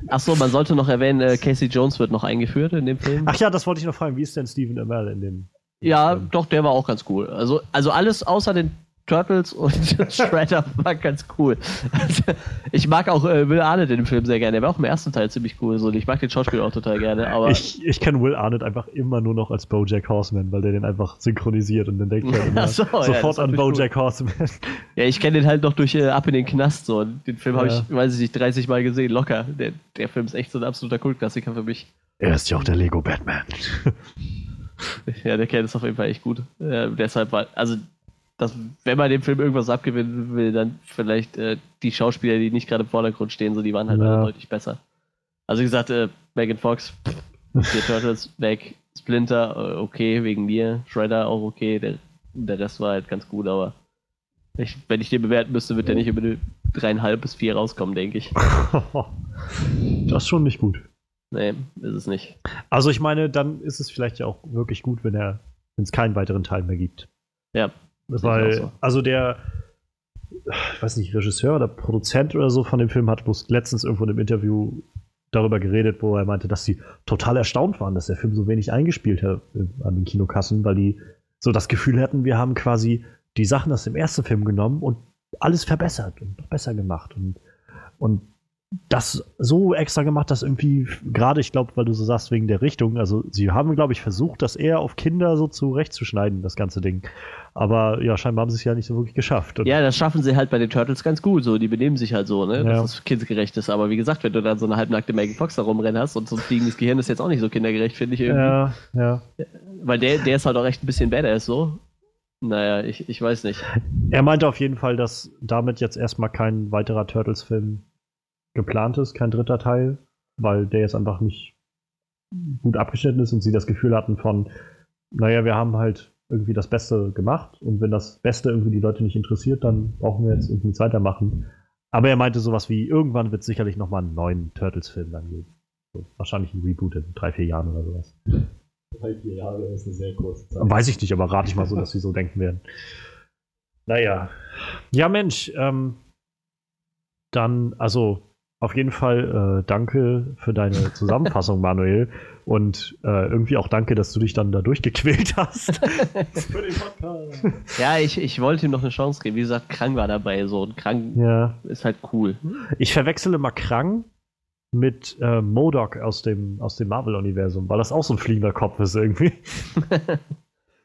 Achso, man sollte noch erwähnen, äh, Casey Jones wird noch eingeführt in dem Film. Ach ja, das wollte ich noch fragen. Wie ist denn Stephen Amell in dem? Ja, ähm, doch, der war auch ganz cool. Also, also alles außer den Turtles und (laughs) Shredder war ganz cool. Also, (laughs) ich mag auch äh, Will Arnett in dem Film sehr gerne. Der war auch im ersten Teil ziemlich cool. So. Ich mag den Schauspieler auch total gerne. Aber ich ich kenne Will Arnett einfach immer nur noch als Bojack Horseman, weil der den einfach synchronisiert und dann denkt man (laughs) immer so, sofort ja, an Bojack Horseman. Ja, ich kenne den halt noch durch äh, Ab in den Knast. So. Den Film habe Ja. ich, weiß ich nicht, 30 Mal gesehen, locker. Der, der Film ist echt so ein absoluter Kultklassiker für mich. Er ist ja auch der Lego Batman. (laughs) Ja, der Kerl ist auf jeden Fall echt gut. Äh, deshalb war, also, das, wenn man dem Film irgendwas abgewinnen will, dann vielleicht äh, die Schauspieler, die nicht gerade im Vordergrund stehen, so, die waren halt Ja. deutlich besser. Also, wie gesagt, äh, Megan Fox, (laughs) die Turtles weg, Splinter, äh, okay, wegen mir, Shredder auch okay, der, der Rest war halt ganz gut, aber ich, wenn ich den bewerten müsste, wird der nicht über eine dreieinhalb bis vier rauskommen, denke ich. (laughs) das ist schon nicht gut. Nee, ist es nicht. Also ich meine, dann ist es vielleicht ja auch wirklich gut, wenn er, wenn es keinen weiteren Teil mehr gibt. Ja. Weil, so. also der, ich weiß nicht, Regisseur oder Produzent oder so von dem Film hat bloß letztens irgendwo in einem Interview darüber geredet, wo er meinte, dass sie total erstaunt waren, dass der Film so wenig eingespielt hat an den Kinokassen, weil die so das Gefühl hatten, wir haben quasi die Sachen aus dem ersten Film genommen und alles verbessert und noch besser gemacht und, und das so extra gemacht, dass irgendwie, gerade ich glaube, weil du so sagst, wegen der Richtung, also sie haben, glaube ich, versucht, das eher auf Kinder so zurechtzuschneiden, das ganze Ding. Aber ja, scheinbar haben sie es ja nicht so wirklich geschafft. Und Ja, das schaffen sie halt bei den Turtles ganz gut. So, die benehmen sich halt so, ne? Ja. Dass es kindgerecht ist. Aber wie gesagt, wenn du dann so eine halbnackte Megan Fox da rumrennen hast und so ein fliegendes Gehirn ist jetzt auch nicht so kindergerecht, finde ich irgendwie. ja, ja. Weil der, der ist halt auch echt ein bisschen badass so. Naja, ich, ich weiß nicht. Er meinte auf jeden Fall, dass damit jetzt erstmal kein weiterer Turtles-Film geplant ist, kein dritter Teil, weil der jetzt einfach nicht gut abgeschnitten ist und sie das Gefühl hatten von, naja, wir haben halt irgendwie das Beste gemacht und wenn das Beste irgendwie die Leute nicht interessiert, dann brauchen wir jetzt irgendwie nichts weitermachen. Aber er meinte sowas wie, irgendwann wird es sicherlich nochmal einen neuen Turtles-Film dann geben. So, wahrscheinlich ein Reboot in drei, vier Jahren oder sowas. Drei, vier Jahre ist eine sehr kurze Zeit. Weiß ich nicht, aber rate ich mal so, dass sie so denken werden. Naja. Ja, Mensch, ähm, dann, also auf jeden Fall äh, danke für deine Zusammenfassung, Manuel. Und äh, irgendwie auch danke, dass du dich dann da durchgequält hast. (laughs) Für den Podcast. Ja, ich, ich wollte ihm noch eine Chance geben. Wie gesagt, Krang war dabei. So, und Krang ja. ist halt cool. Ich verwechsele mal Krang mit äh, Modok aus dem, aus dem Marvel-Universum, weil das auch so ein fliegender Kopf ist irgendwie. (laughs)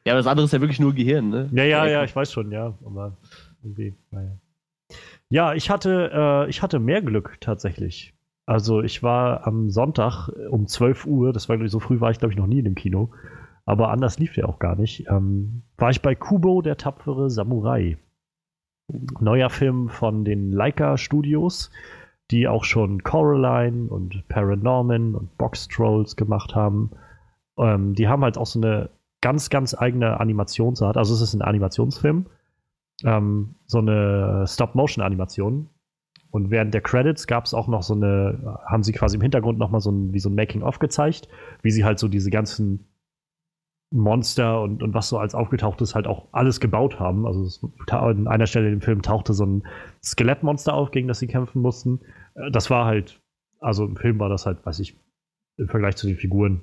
Ja, aber das andere ist ja wirklich nur Gehirn, ne? Ja, ja, ja, ich weiß schon, ja. Aber irgendwie, naja. Ja, ich hatte, äh, ich hatte mehr Glück tatsächlich. Also ich war am Sonntag um 12 Uhr, das war glaub ich, so früh war ich glaube ich noch nie in dem Kino, aber anders lief der auch gar nicht. Ähm, war ich bei Kubo, der tapfere Samurai. Neuer Film von den Leica Studios, die auch schon Coraline und Paranorman und Box Trolls gemacht haben. Ähm, die haben halt auch so eine ganz, ganz eigene Animationsart. Also es ist ein Animationsfilm. Ähm, so eine Stop-Motion-Animation. Und während der Credits gab es auch noch so eine, haben sie quasi im Hintergrund nochmal so ein, wie so ein Making-of gezeigt, wie sie halt so diese ganzen Monster und, und was so als aufgetaucht ist, halt auch alles gebaut haben. Also es, an einer Stelle im Film tauchte so ein Skelettmonster auf, gegen das sie kämpfen mussten. Äh, Das war halt, also im Film war das halt, weiß ich, im Vergleich zu den Figuren,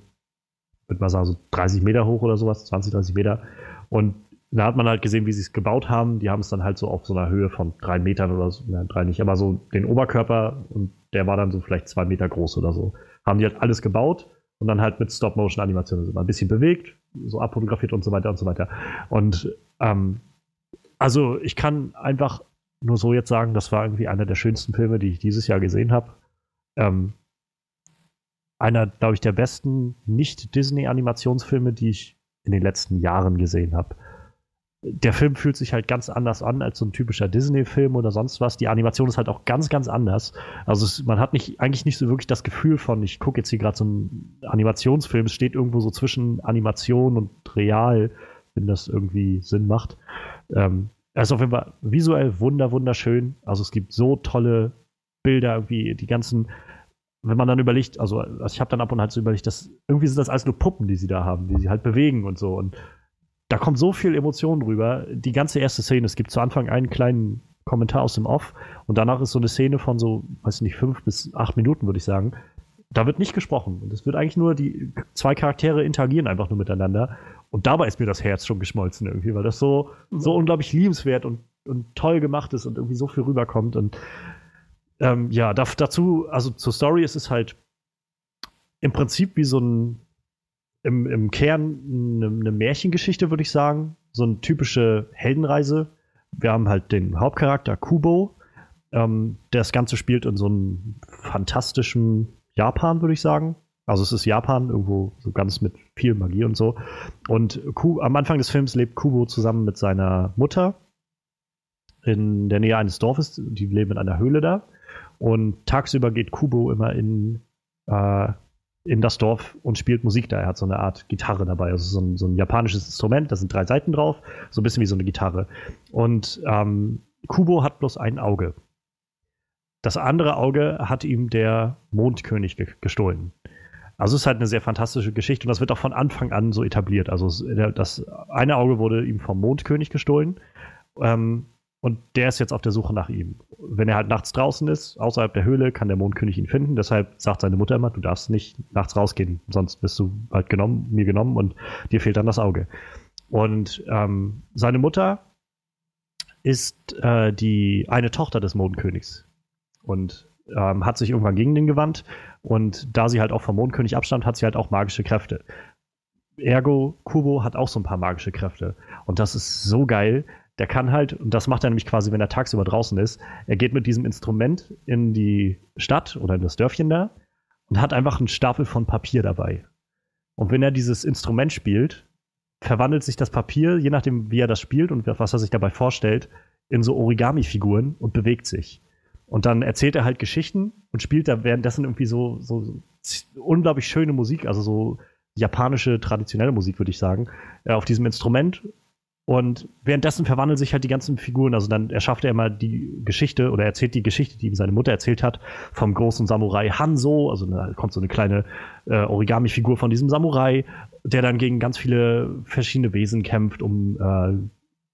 würde man sagen, so 30 Meter hoch oder sowas, 20, 30 Meter. Und da hat man halt gesehen, wie sie es gebaut haben. Die haben es dann halt so auf so einer Höhe von drei Metern oder so, nein, drei nicht, aber so den Oberkörper und der war dann so vielleicht zwei Meter groß oder so. Haben die halt alles gebaut und dann halt mit Stop-Motion-Animationen so mal ein bisschen bewegt, so abfotografiert und so weiter und so weiter. Und ähm, also ich kann einfach nur so jetzt sagen, das war irgendwie einer der schönsten Filme, die ich dieses Jahr gesehen habe. Ähm, einer, glaube ich, der besten Nicht-Disney-Animationsfilme, die ich in den letzten Jahren gesehen habe. Der Film fühlt sich halt ganz anders an als so ein typischer Disney-Film oder sonst was. Die Animation ist halt auch ganz, ganz anders. Also es, man hat nicht, eigentlich nicht so wirklich das Gefühl von, ich gucke jetzt hier gerade so einen Animationsfilm, es steht irgendwo so zwischen Animation und Real, wenn das irgendwie Sinn macht. Ähm, er ist auf jeden Fall visuell wunder, wunderschön. Also es gibt so tolle Bilder, irgendwie die ganzen, wenn man dann überlegt, also, also ich habe dann ab und halt so überlegt, dass irgendwie sind das alles nur Puppen, die sie da haben, die sie halt bewegen und so. Und da kommt so viel Emotion drüber. Die ganze erste Szene, es gibt zu Anfang einen kleinen Kommentar aus dem Off und danach ist so eine Szene von so, weiß nicht, fünf bis acht Minuten, würde ich sagen. Da wird nicht gesprochen. Und es wird eigentlich nur, die zwei Charaktere interagieren einfach nur miteinander. Und dabei ist mir das Herz schon geschmolzen irgendwie, weil das so, so unglaublich liebenswert und und toll gemacht ist und irgendwie so viel rüberkommt. Und ähm, ja, da, dazu, also zur Story ist es halt im Prinzip wie so ein, im, im Kern eine, eine Märchengeschichte, würde ich sagen. So eine typische Heldenreise. Wir haben halt den Hauptcharakter Kubo. Ähm, das Ganze spielt in so einem fantastischen Japan, würde ich sagen. Also es ist Japan, irgendwo so ganz mit viel Magie und so. Und Ku am Anfang des Films lebt Kubo zusammen mit seiner Mutter in der Nähe eines Dorfes. Die leben in einer Höhle da. Und tagsüber geht Kubo immer in, äh, in das Dorf und spielt Musik da. Er hat so eine Art Gitarre dabei, also so ein, so ein japanisches Instrument. Da sind drei Seiten drauf, so ein bisschen wie so eine Gitarre. Und ähm, Kubo hat bloß ein Auge. Das andere Auge hat ihm der Mondkönig ge gestohlen. Also es ist halt eine sehr fantastische Geschichte und das wird auch von Anfang an so etabliert. Also das eine Auge wurde ihm vom Mondkönig gestohlen ähm, und der ist jetzt auf der Suche nach ihm. Wenn er halt nachts draußen ist, außerhalb der Höhle, kann der Mondkönig ihn finden. Deshalb sagt seine Mutter immer, du darfst nicht nachts rausgehen, sonst bist du halt genommen, mir genommen und dir fehlt dann das Auge. Und ähm, seine Mutter ist äh, die eine Tochter des Mondkönigs und ähm, hat sich irgendwann gegen den gewandt und da sie halt auch vom Mondkönig abstammt, hat sie halt auch magische Kräfte. Ergo, Kubo hat auch so ein paar magische Kräfte. Und das ist so geil. Der kann halt, und das macht er nämlich quasi, wenn er tagsüber draußen ist, er geht mit diesem Instrument in die Stadt oder in das Dörfchen da und hat einfach einen Stapel von Papier dabei. Und wenn er dieses Instrument spielt, verwandelt sich das Papier, je nachdem, wie er das spielt und was er sich dabei vorstellt, in so Origami-Figuren und bewegt sich. Und dann erzählt er halt Geschichten und spielt da währenddessen irgendwie so, so unglaublich schöne Musik, also so japanische traditionelle Musik, würde ich sagen, äh, auf diesem Instrument. Und währenddessen verwandeln sich halt die ganzen Figuren. Also dann erschafft er immer die Geschichte oder erzählt die Geschichte, die ihm seine Mutter erzählt hat, vom großen Samurai Hanzo. Also da kommt so eine kleine äh, Origami-Figur von diesem Samurai, der dann gegen ganz viele verschiedene Wesen kämpft, um äh,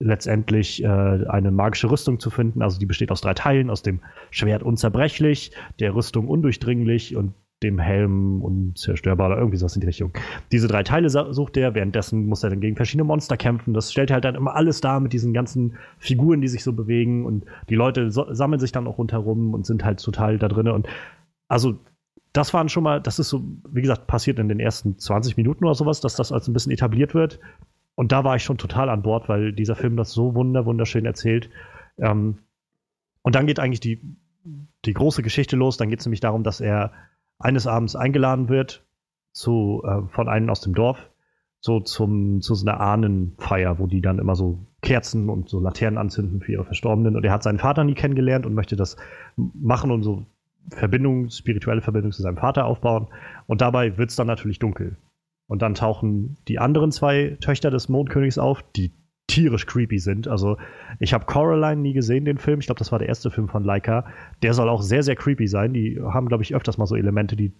letztendlich äh, eine magische Rüstung zu finden. Also die besteht aus drei Teilen, aus dem Schwert unzerbrechlich, der Rüstung undurchdringlich und dem Helm unzerstörbar oder irgendwie sowas in die Richtung. Diese drei Teile sucht er, währenddessen muss er dann gegen verschiedene Monster kämpfen. Das stellt halt dann immer alles da mit diesen ganzen Figuren, die sich so bewegen und die Leute so, sammeln sich dann auch rundherum und sind halt total da drin. Und also das waren schon mal, das ist so, wie gesagt, passiert in den ersten 20 Minuten oder sowas, dass das als ein bisschen etabliert wird. Und da war ich schon total an Bord, weil dieser Film das so wunder, wunderschön erzählt. Ähm, und dann geht eigentlich die, die große Geschichte los. Dann geht es nämlich darum, dass er eines Abends eingeladen wird zu, äh, von einem aus dem Dorf, so zum, zu so einer Ahnenfeier, wo die dann immer so Kerzen und so Laternen anzünden für ihre Verstorbenen. Und er hat seinen Vater nie kennengelernt und möchte das machen und so Verbindung, spirituelle Verbindung zu seinem Vater aufbauen. Und dabei wird es dann natürlich dunkel. Und dann tauchen die anderen zwei Töchter des Mondkönigs auf, die tierisch creepy sind. Also ich habe Coraline nie gesehen, den Film. Ich glaube, das war der erste Film von Leica. Der soll auch sehr, sehr creepy sein. Die haben, glaube ich, öfters mal so Elemente, die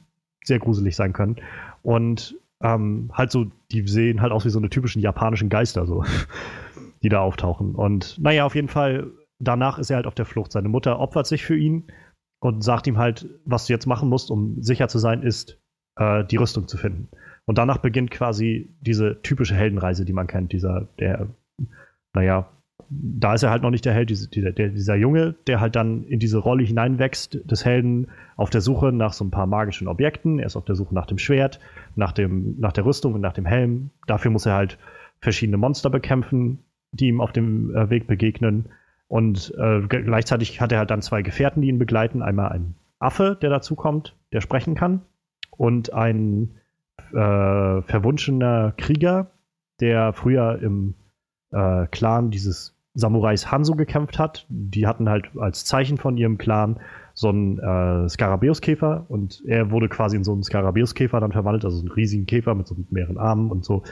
sehr gruselig sein können. Und ähm, halt so, die sehen halt aus wie so eine typischen japanischen Geister, so, (laughs) die da auftauchen. Und naja, auf jeden Fall, danach ist er halt auf der Flucht. Seine Mutter opfert sich für ihn und sagt ihm halt, was du jetzt machen musst, um sicher zu sein, ist, äh, die Rüstung zu finden. Und danach beginnt quasi diese typische Heldenreise, die man kennt. Dieser, der, naja, da ist er halt noch nicht der Held, dieser, der, dieser Junge, der halt dann in diese Rolle hineinwächst des Helden auf der Suche nach so ein paar magischen Objekten. Er ist auf der Suche nach dem Schwert, nach, dem, nach der Rüstung und nach dem Helm. Dafür muss er halt verschiedene Monster bekämpfen, die ihm auf dem äh, Weg begegnen. Und äh, gleichzeitig hat er halt dann zwei Gefährten, die ihn begleiten. Einmal ein Affe, der dazukommt, der sprechen kann, und ein äh, verwunschener Krieger, der früher im äh, Clan dieses Samurais Hanzo gekämpft hat. Die hatten halt als Zeichen von ihrem Clan so einen äh, Skarabäuskäfer und er wurde quasi in so einen Skarabäuskäfer dann verwandelt, also so einen riesigen Käfer mit so mehreren Armen und so.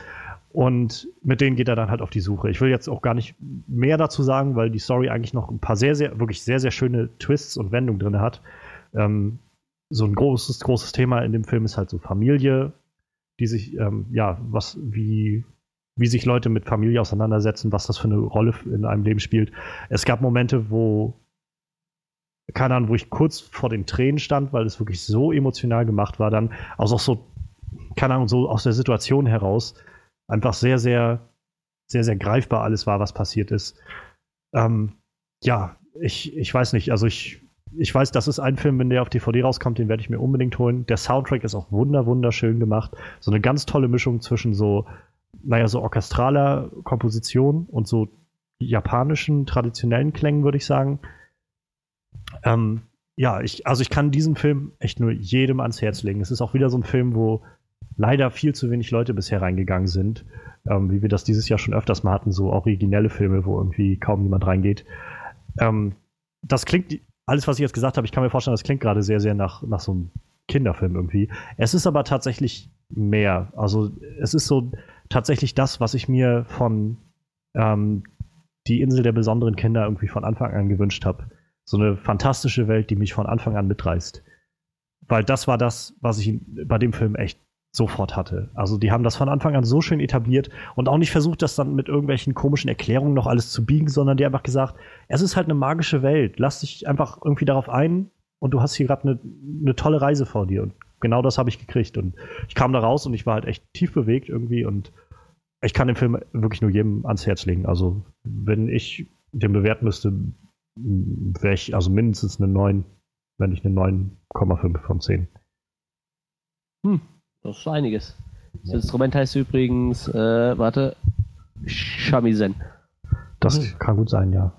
Und mit denen geht er dann halt auf die Suche. Ich will jetzt auch gar nicht mehr dazu sagen, weil die Story eigentlich noch ein paar sehr, sehr, wirklich sehr, sehr schöne Twists und Wendungen drin hat. Ähm, so ein großes, großes Thema in dem Film ist halt so Familie, die sich, ähm, ja, was, wie, wie sich Leute mit Familie auseinandersetzen, was das für eine Rolle in einem Leben spielt. Es gab Momente, wo, keine Ahnung, wo ich kurz vor den Tränen stand, weil es wirklich so emotional gemacht war, dann also auch so, keine Ahnung, so aus der Situation heraus einfach sehr, sehr, sehr, sehr greifbar alles war, was passiert ist. Ähm, ja, ich, ich weiß nicht. Also ich, ich weiß, das ist ein Film, wenn der auf DVD rauskommt, den werde ich mir unbedingt holen. Der Soundtrack ist auch wunder, wunderschön gemacht. So eine ganz tolle Mischung zwischen so, naja, so orchestraler Komposition und so japanischen, traditionellen Klängen, würde ich sagen. Ähm, ja, ich, also ich kann diesen Film echt nur jedem ans Herz legen. Es ist auch wieder so ein Film, wo leider viel zu wenig Leute bisher reingegangen sind, ähm, wie wir das dieses Jahr schon öfters mal hatten, so originelle Filme, wo irgendwie kaum jemand reingeht. Ähm, das klingt, alles, was ich jetzt gesagt habe, ich kann mir vorstellen, das klingt gerade sehr, sehr nach, nach so einem Kinderfilm irgendwie. Es ist aber tatsächlich mehr. Also es ist so tatsächlich das, was ich mir von ähm, Die Insel der besonderen Kinder irgendwie von Anfang an gewünscht habe. So eine fantastische Welt, die mich von Anfang an mitreißt. Weil das war das, was ich bei dem Film echt sofort hatte. Also die haben das von Anfang an so schön etabliert und auch nicht versucht, das dann mit irgendwelchen komischen Erklärungen noch alles zu biegen, sondern die einfach gesagt, es ist halt eine magische Welt. Lass dich einfach irgendwie darauf ein und du hast hier gerade eine, eine tolle Reise vor dir. Und genau das habe ich gekriegt. Und ich kam da raus und ich war halt echt tief bewegt irgendwie und ich kann den Film wirklich nur jedem ans Herz legen. Also, wenn ich den bewerten müsste, wäre ich also mindestens eine 9, wenn nicht eine 9,5 von 10. Hm, das ist einiges. Das Instrument heißt übrigens, äh, warte, Shamisen. Das mhm. kann gut sein, ja.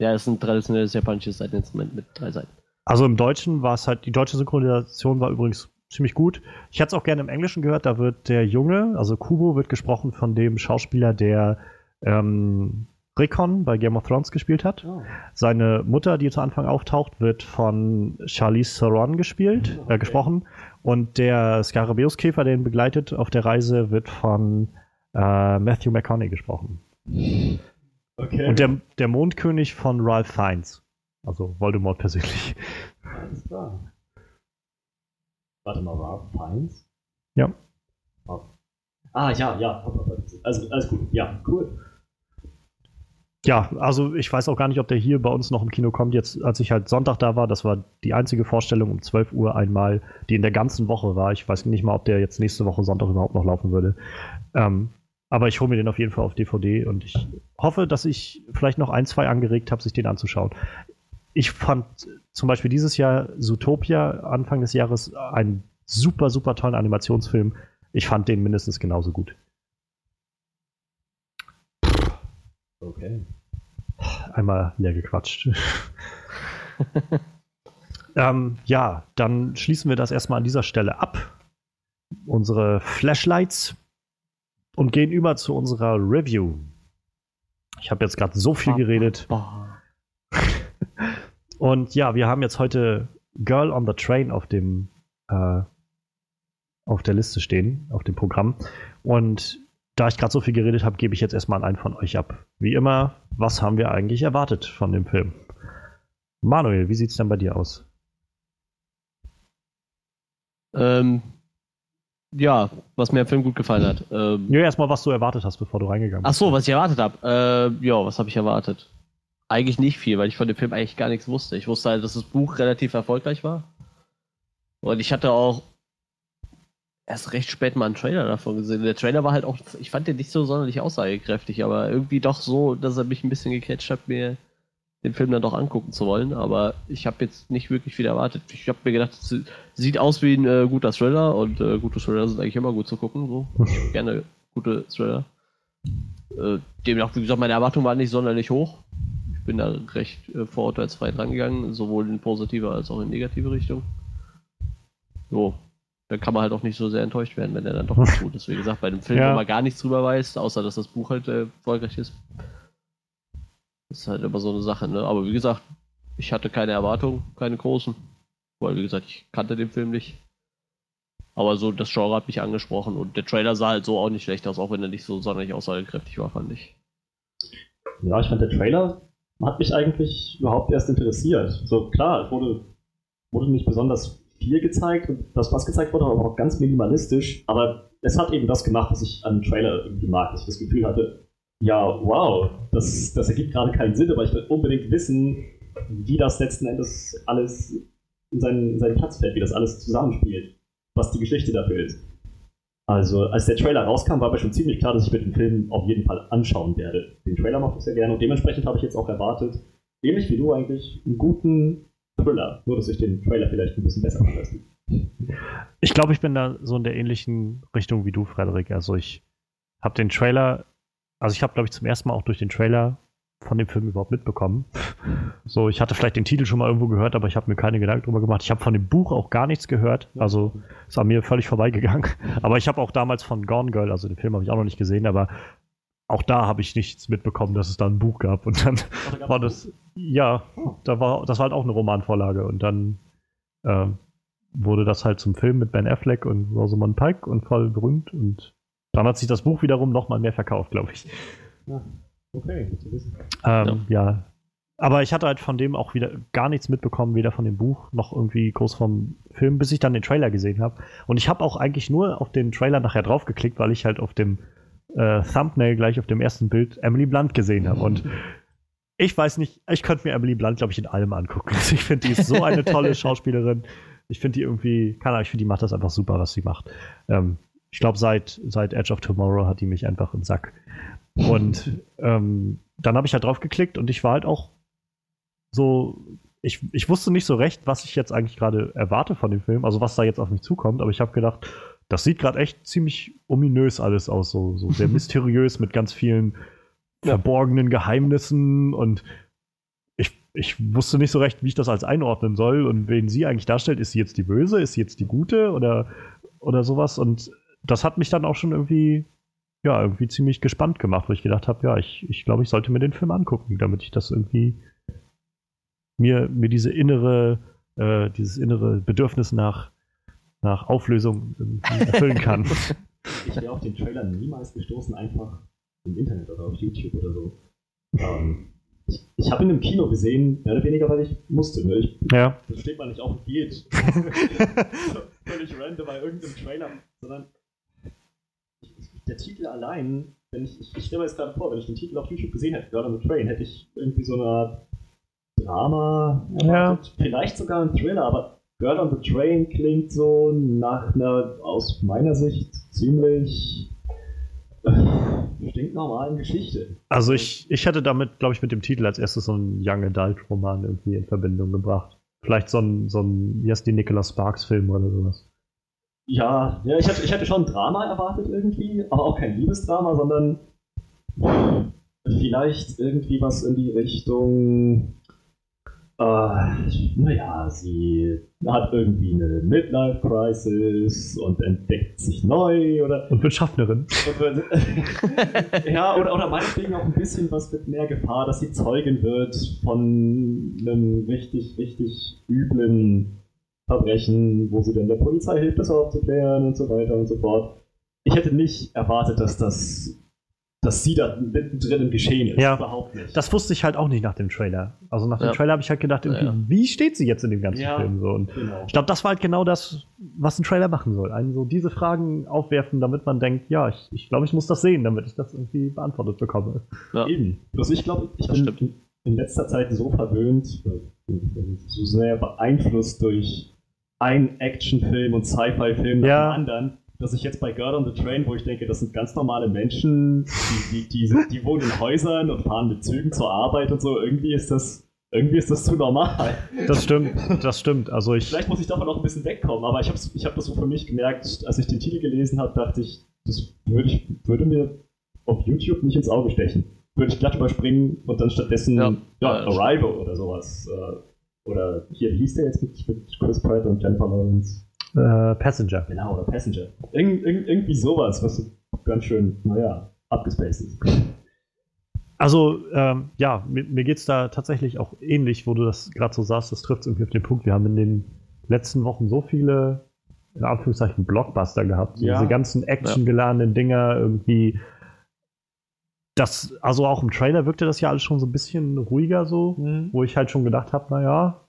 Ja, es ist ein traditionelles japanisches Seiteninstrument mit drei Seiten. Also im Deutschen war es halt, die deutsche Synchronisation war übrigens ziemlich gut. Ich hätte es auch gerne im Englischen gehört, da wird der Junge, also Kubo, wird gesprochen von dem Schauspieler, der ähm, Rickon bei Game of Thrones gespielt hat. Oh. Seine Mutter, die zu Anfang auftaucht, wird von Charlize Theron gespielt, okay. äh, gesprochen. Und der Scarabeus-Käfer, der ihn begleitet auf der Reise, wird von äh, Matthew McConaughey gesprochen. Okay. Und der, der Mondkönig von Ralph Fiennes. Also Voldemort persönlich. Alles klar. Warte mal, Ralph Fiennes? Ja. Ah, ja, ja. Also, alles gut. Ja, cool. Ja, also ich weiß auch gar nicht, ob der hier bei uns noch im Kino kommt. Jetzt, als ich halt Sonntag da war, das war die einzige Vorstellung um 12 Uhr einmal, die in der ganzen Woche war. Ich weiß nicht mal, ob der jetzt nächste Woche Sonntag überhaupt noch laufen würde. Ähm, aber ich hole mir den auf jeden Fall auf DVD und ich hoffe, dass ich vielleicht noch ein, zwei angeregt habe, sich den anzuschauen. Ich fand zum Beispiel dieses Jahr Zootopia Anfang des Jahres einen super, super tollen Animationsfilm. Ich fand den mindestens genauso gut. Okay. Einmal leer gequatscht. (laughs) ähm, ja, dann schließen wir das erstmal an dieser Stelle ab. Unsere Flashlights und gehen über zu unserer Review. Ich habe jetzt gerade so viel geredet. Und ja, wir haben jetzt heute Girl on the Train auf dem äh, auf der Liste stehen, auf dem Programm. Und da ich gerade so viel geredet habe, gebe ich jetzt erstmal an einen von euch ab. Wie immer, was haben wir eigentlich erwartet von dem Film? Manuel, wie sieht es denn bei dir aus? Ähm, ja, was mir im Film gut gefallen hat. Ähm, ja, erstmal, was du erwartet hast, bevor du reingegangen bist. Ach so, was ich erwartet habe. Äh, ja, was habe ich erwartet? Eigentlich nicht viel, weil ich von dem Film eigentlich gar nichts wusste. Ich wusste halt, dass das Buch relativ erfolgreich war. Und ich hatte auch erst recht spät mal einen Trailer davon gesehen. Der Trailer war halt auch, ich fand den nicht so sonderlich aussagekräftig, aber irgendwie doch so, dass er mich ein bisschen gecatcht hat, mir den Film dann doch angucken zu wollen. Aber ich habe jetzt nicht wirklich viel erwartet. Ich habe mir gedacht, es sieht aus wie ein äh, guter Thriller und äh, gute Thriller sind eigentlich immer gut zu gucken. So. Ich gerne gute Thriller. Äh, demnach, wie gesagt, meine Erwartungen waren nicht sonderlich hoch. Ich bin da recht äh, vorurteilsfrei drangegangen, sowohl in positive als auch in negative Richtung. So, dann kann man halt auch nicht so sehr enttäuscht werden, wenn er dann doch nicht gut ist. Wie gesagt, bei dem Film, ja. wo man gar nichts drüber weiß, außer dass das Buch halt äh, erfolgreich ist. Das ist halt immer so eine Sache, ne? Aber wie gesagt, ich hatte keine Erwartungen, keine großen. Weil, wie gesagt, ich kannte den Film nicht. Aber so, das Genre hat mich angesprochen und der Trailer sah halt so auch nicht schlecht aus, auch wenn er nicht so sonderlich aussagekräftig war, fand ich. Ja, ich fand der Trailer hat mich eigentlich überhaupt erst interessiert. So klar, es wurde, wurde nicht besonders viel gezeigt und das, was gezeigt wurde, war auch ganz minimalistisch. Aber es hat eben das gemacht, was ich an Trailer irgendwie mag, dass ich das Gefühl hatte, ja, wow, das, das ergibt gerade keinen Sinn, aber ich will unbedingt wissen, wie das letzten Endes alles in seinen, in seinen Platz fällt, wie das alles zusammenspielt, was die Geschichte dafür ist. Also, als der Trailer rauskam, war mir schon ziemlich klar, dass ich mir den Film auf jeden Fall anschauen werde. Den Trailer mache ich sehr gerne und dementsprechend habe ich jetzt auch erwartet, ähnlich wie du eigentlich, einen guten Thriller, nur dass ich den Trailer vielleicht ein bisschen besser fand Ich glaube, ich bin da so in der ähnlichen Richtung wie du, Frederik. Also ich habe den Trailer, also ich habe, glaube ich, zum ersten Mal auch durch den Trailer von dem Film überhaupt mitbekommen. So, ich hatte vielleicht den Titel schon mal irgendwo gehört, aber ich habe mir keine Gedanken drüber gemacht. Ich habe von dem Buch auch gar nichts gehört. Also ist an mir völlig vorbeigegangen. (laughs) Aber ich habe auch damals von Gone Girl, also den Film habe ich auch noch nicht gesehen, aber auch da habe ich nichts mitbekommen, dass es da ein Buch gab. Und dann oh, war das, ja, da war, das war halt auch eine Romanvorlage. Und dann äh, wurde das halt zum Film mit Ben Affleck und Rosamund Pike und voll berühmt. Und dann hat sich das Buch wiederum nochmal mehr verkauft, glaube ich. Ja, okay, gut zu wissen. Ähm, ja. ja. Aber ich hatte halt von dem auch wieder gar nichts mitbekommen, weder von dem Buch noch irgendwie groß vom Film, bis ich dann den Trailer gesehen habe. Und ich habe auch eigentlich nur auf den Trailer nachher draufgeklickt, weil ich halt auf dem äh, Thumbnail gleich auf dem ersten Bild Emily Blunt gesehen habe. Und ich weiß nicht, ich könnte mir Emily Blunt, glaube ich, in allem angucken. Also (laughs) ich finde, die ist so eine tolle (laughs) Schauspielerin. Ich finde die irgendwie, keine Ahnung, ich finde, die macht das einfach super, was sie macht. Ähm, ich glaube, seit, seit Edge of Tomorrow hat die mich einfach im Sack. Und ähm, dann habe ich halt drauf geklickt und ich war halt auch so, ich, ich wusste nicht so recht, was ich jetzt eigentlich gerade erwarte von dem Film, also was da jetzt auf mich zukommt, aber ich habe gedacht, das sieht gerade echt ziemlich ominös alles aus, so, so sehr (laughs) mysteriös mit ganz vielen verborgenen Geheimnissen und ich, ich wusste nicht so recht, wie ich das als einordnen soll und wen sie eigentlich darstellt. Ist sie jetzt die Böse? Ist sie jetzt die Gute? Oder, oder sowas? Und das hat mich dann auch schon irgendwie, ja, irgendwie ziemlich gespannt gemacht, wo ich gedacht habe, ja, ich, ich glaube, ich sollte mir den Film angucken, damit ich das irgendwie mir, mir diese innere, äh, dieses innere Bedürfnis nach nach Auflösung erfüllen kann. (laughs) ich wäre auf den Trailer niemals gestoßen, einfach im Internet oder auf YouTube oder so. Ähm, ich, ich habe ihn im Kino gesehen, mehr oder weniger, weil ich musste. Ne? Ich, ja. Das steht man nicht auf und geht. (laughs) völlig random bei irgendeinem Trailer, sondern der Titel allein, wenn ich, ich, ich stelle mir jetzt gerade vor, wenn ich den Titel auf YouTube gesehen hätte, gerade on the Train, hätte ich irgendwie so eine Drama erwartet. Ja. Vielleicht sogar ein Thriller, aber Girl on the Train klingt so nach einer, aus meiner Sicht, ziemlich äh, stinknormalen Geschichte. Also ich, ich hätte damit, glaube ich, mit dem Titel als erstes so einen Young Adult Roman irgendwie in Verbindung gebracht. Vielleicht so ein, so ein wie heißt die Nicholas Sparks Film oder sowas. Ja, ja ich, hatte, ich hätte schon ein Drama erwartet irgendwie, aber auch kein Liebesdrama, sondern vielleicht irgendwie was in die Richtung äh, naja, sie hat irgendwie eine Midlife-Crisis und entdeckt sich neu oder. Und wird Schaffnerin. (laughs) ja, oder, oder meinetwegen auch ein bisschen was mit mehr Gefahr, dass sie Zeugin wird von einem richtig, richtig üblen Verbrechen, wo sie dann der Polizei hilft, das aufzuklären und so weiter und so fort. Ich hätte nicht erwartet, dass das dass sie da mittendrin im Geschehen ist. Ja, überhaupt nicht. Das wusste ich halt auch nicht nach dem Trailer. Also nach dem ja. Trailer habe ich halt gedacht, ja. wie steht sie jetzt in dem ganzen ja, Film so? Und genau. ich glaube, das war halt genau das, was ein Trailer machen soll. Einen so diese Fragen aufwerfen, damit man denkt, ja, ich, ich glaube, ich muss das sehen, damit ich das irgendwie beantwortet bekomme. Ja. Eben. Also ich glaube, ich das bin stimmt. in letzter Zeit so verwöhnt, so sehr beeinflusst durch einen Actionfilm und Sci-Fi-Film nach dem anderen dass ich jetzt bei Girl on the Train, wo ich denke, das sind ganz normale Menschen, die, die, die, die wohnen in Häusern und fahren mit Zügen zur Arbeit und so, irgendwie ist das, irgendwie ist das zu normal. Das stimmt, das stimmt. Also ich Vielleicht muss ich davon auch ein bisschen wegkommen, aber ich habe ich hab das so für mich gemerkt, als ich den Titel gelesen habe, dachte ich, das würde, ich, würde mir auf YouTube nicht ins Auge stechen. Würde ich glatt überspringen und dann stattdessen ja, ja, Arrival oder sowas. Äh, oder hier, wie hieß der jetzt mit, mit Chris Pratt und Jennifer Lawrence? Äh, Passenger. Genau, oder Passenger. Ir ir irgendwie sowas, was ganz schön, naja, abgespaced ist. Also, ähm, ja, mir, mir geht es da tatsächlich auch ähnlich, wo du das gerade so sagst, das trifft irgendwie auf den Punkt. Wir haben in den letzten Wochen so viele, in Anführungszeichen, Blockbuster gehabt. Ja. Diese ganzen actiongeladenen ja. Dinger irgendwie. Das, also auch im Trailer wirkte das ja alles schon so ein bisschen ruhiger so, mhm. wo ich halt schon gedacht habe, naja,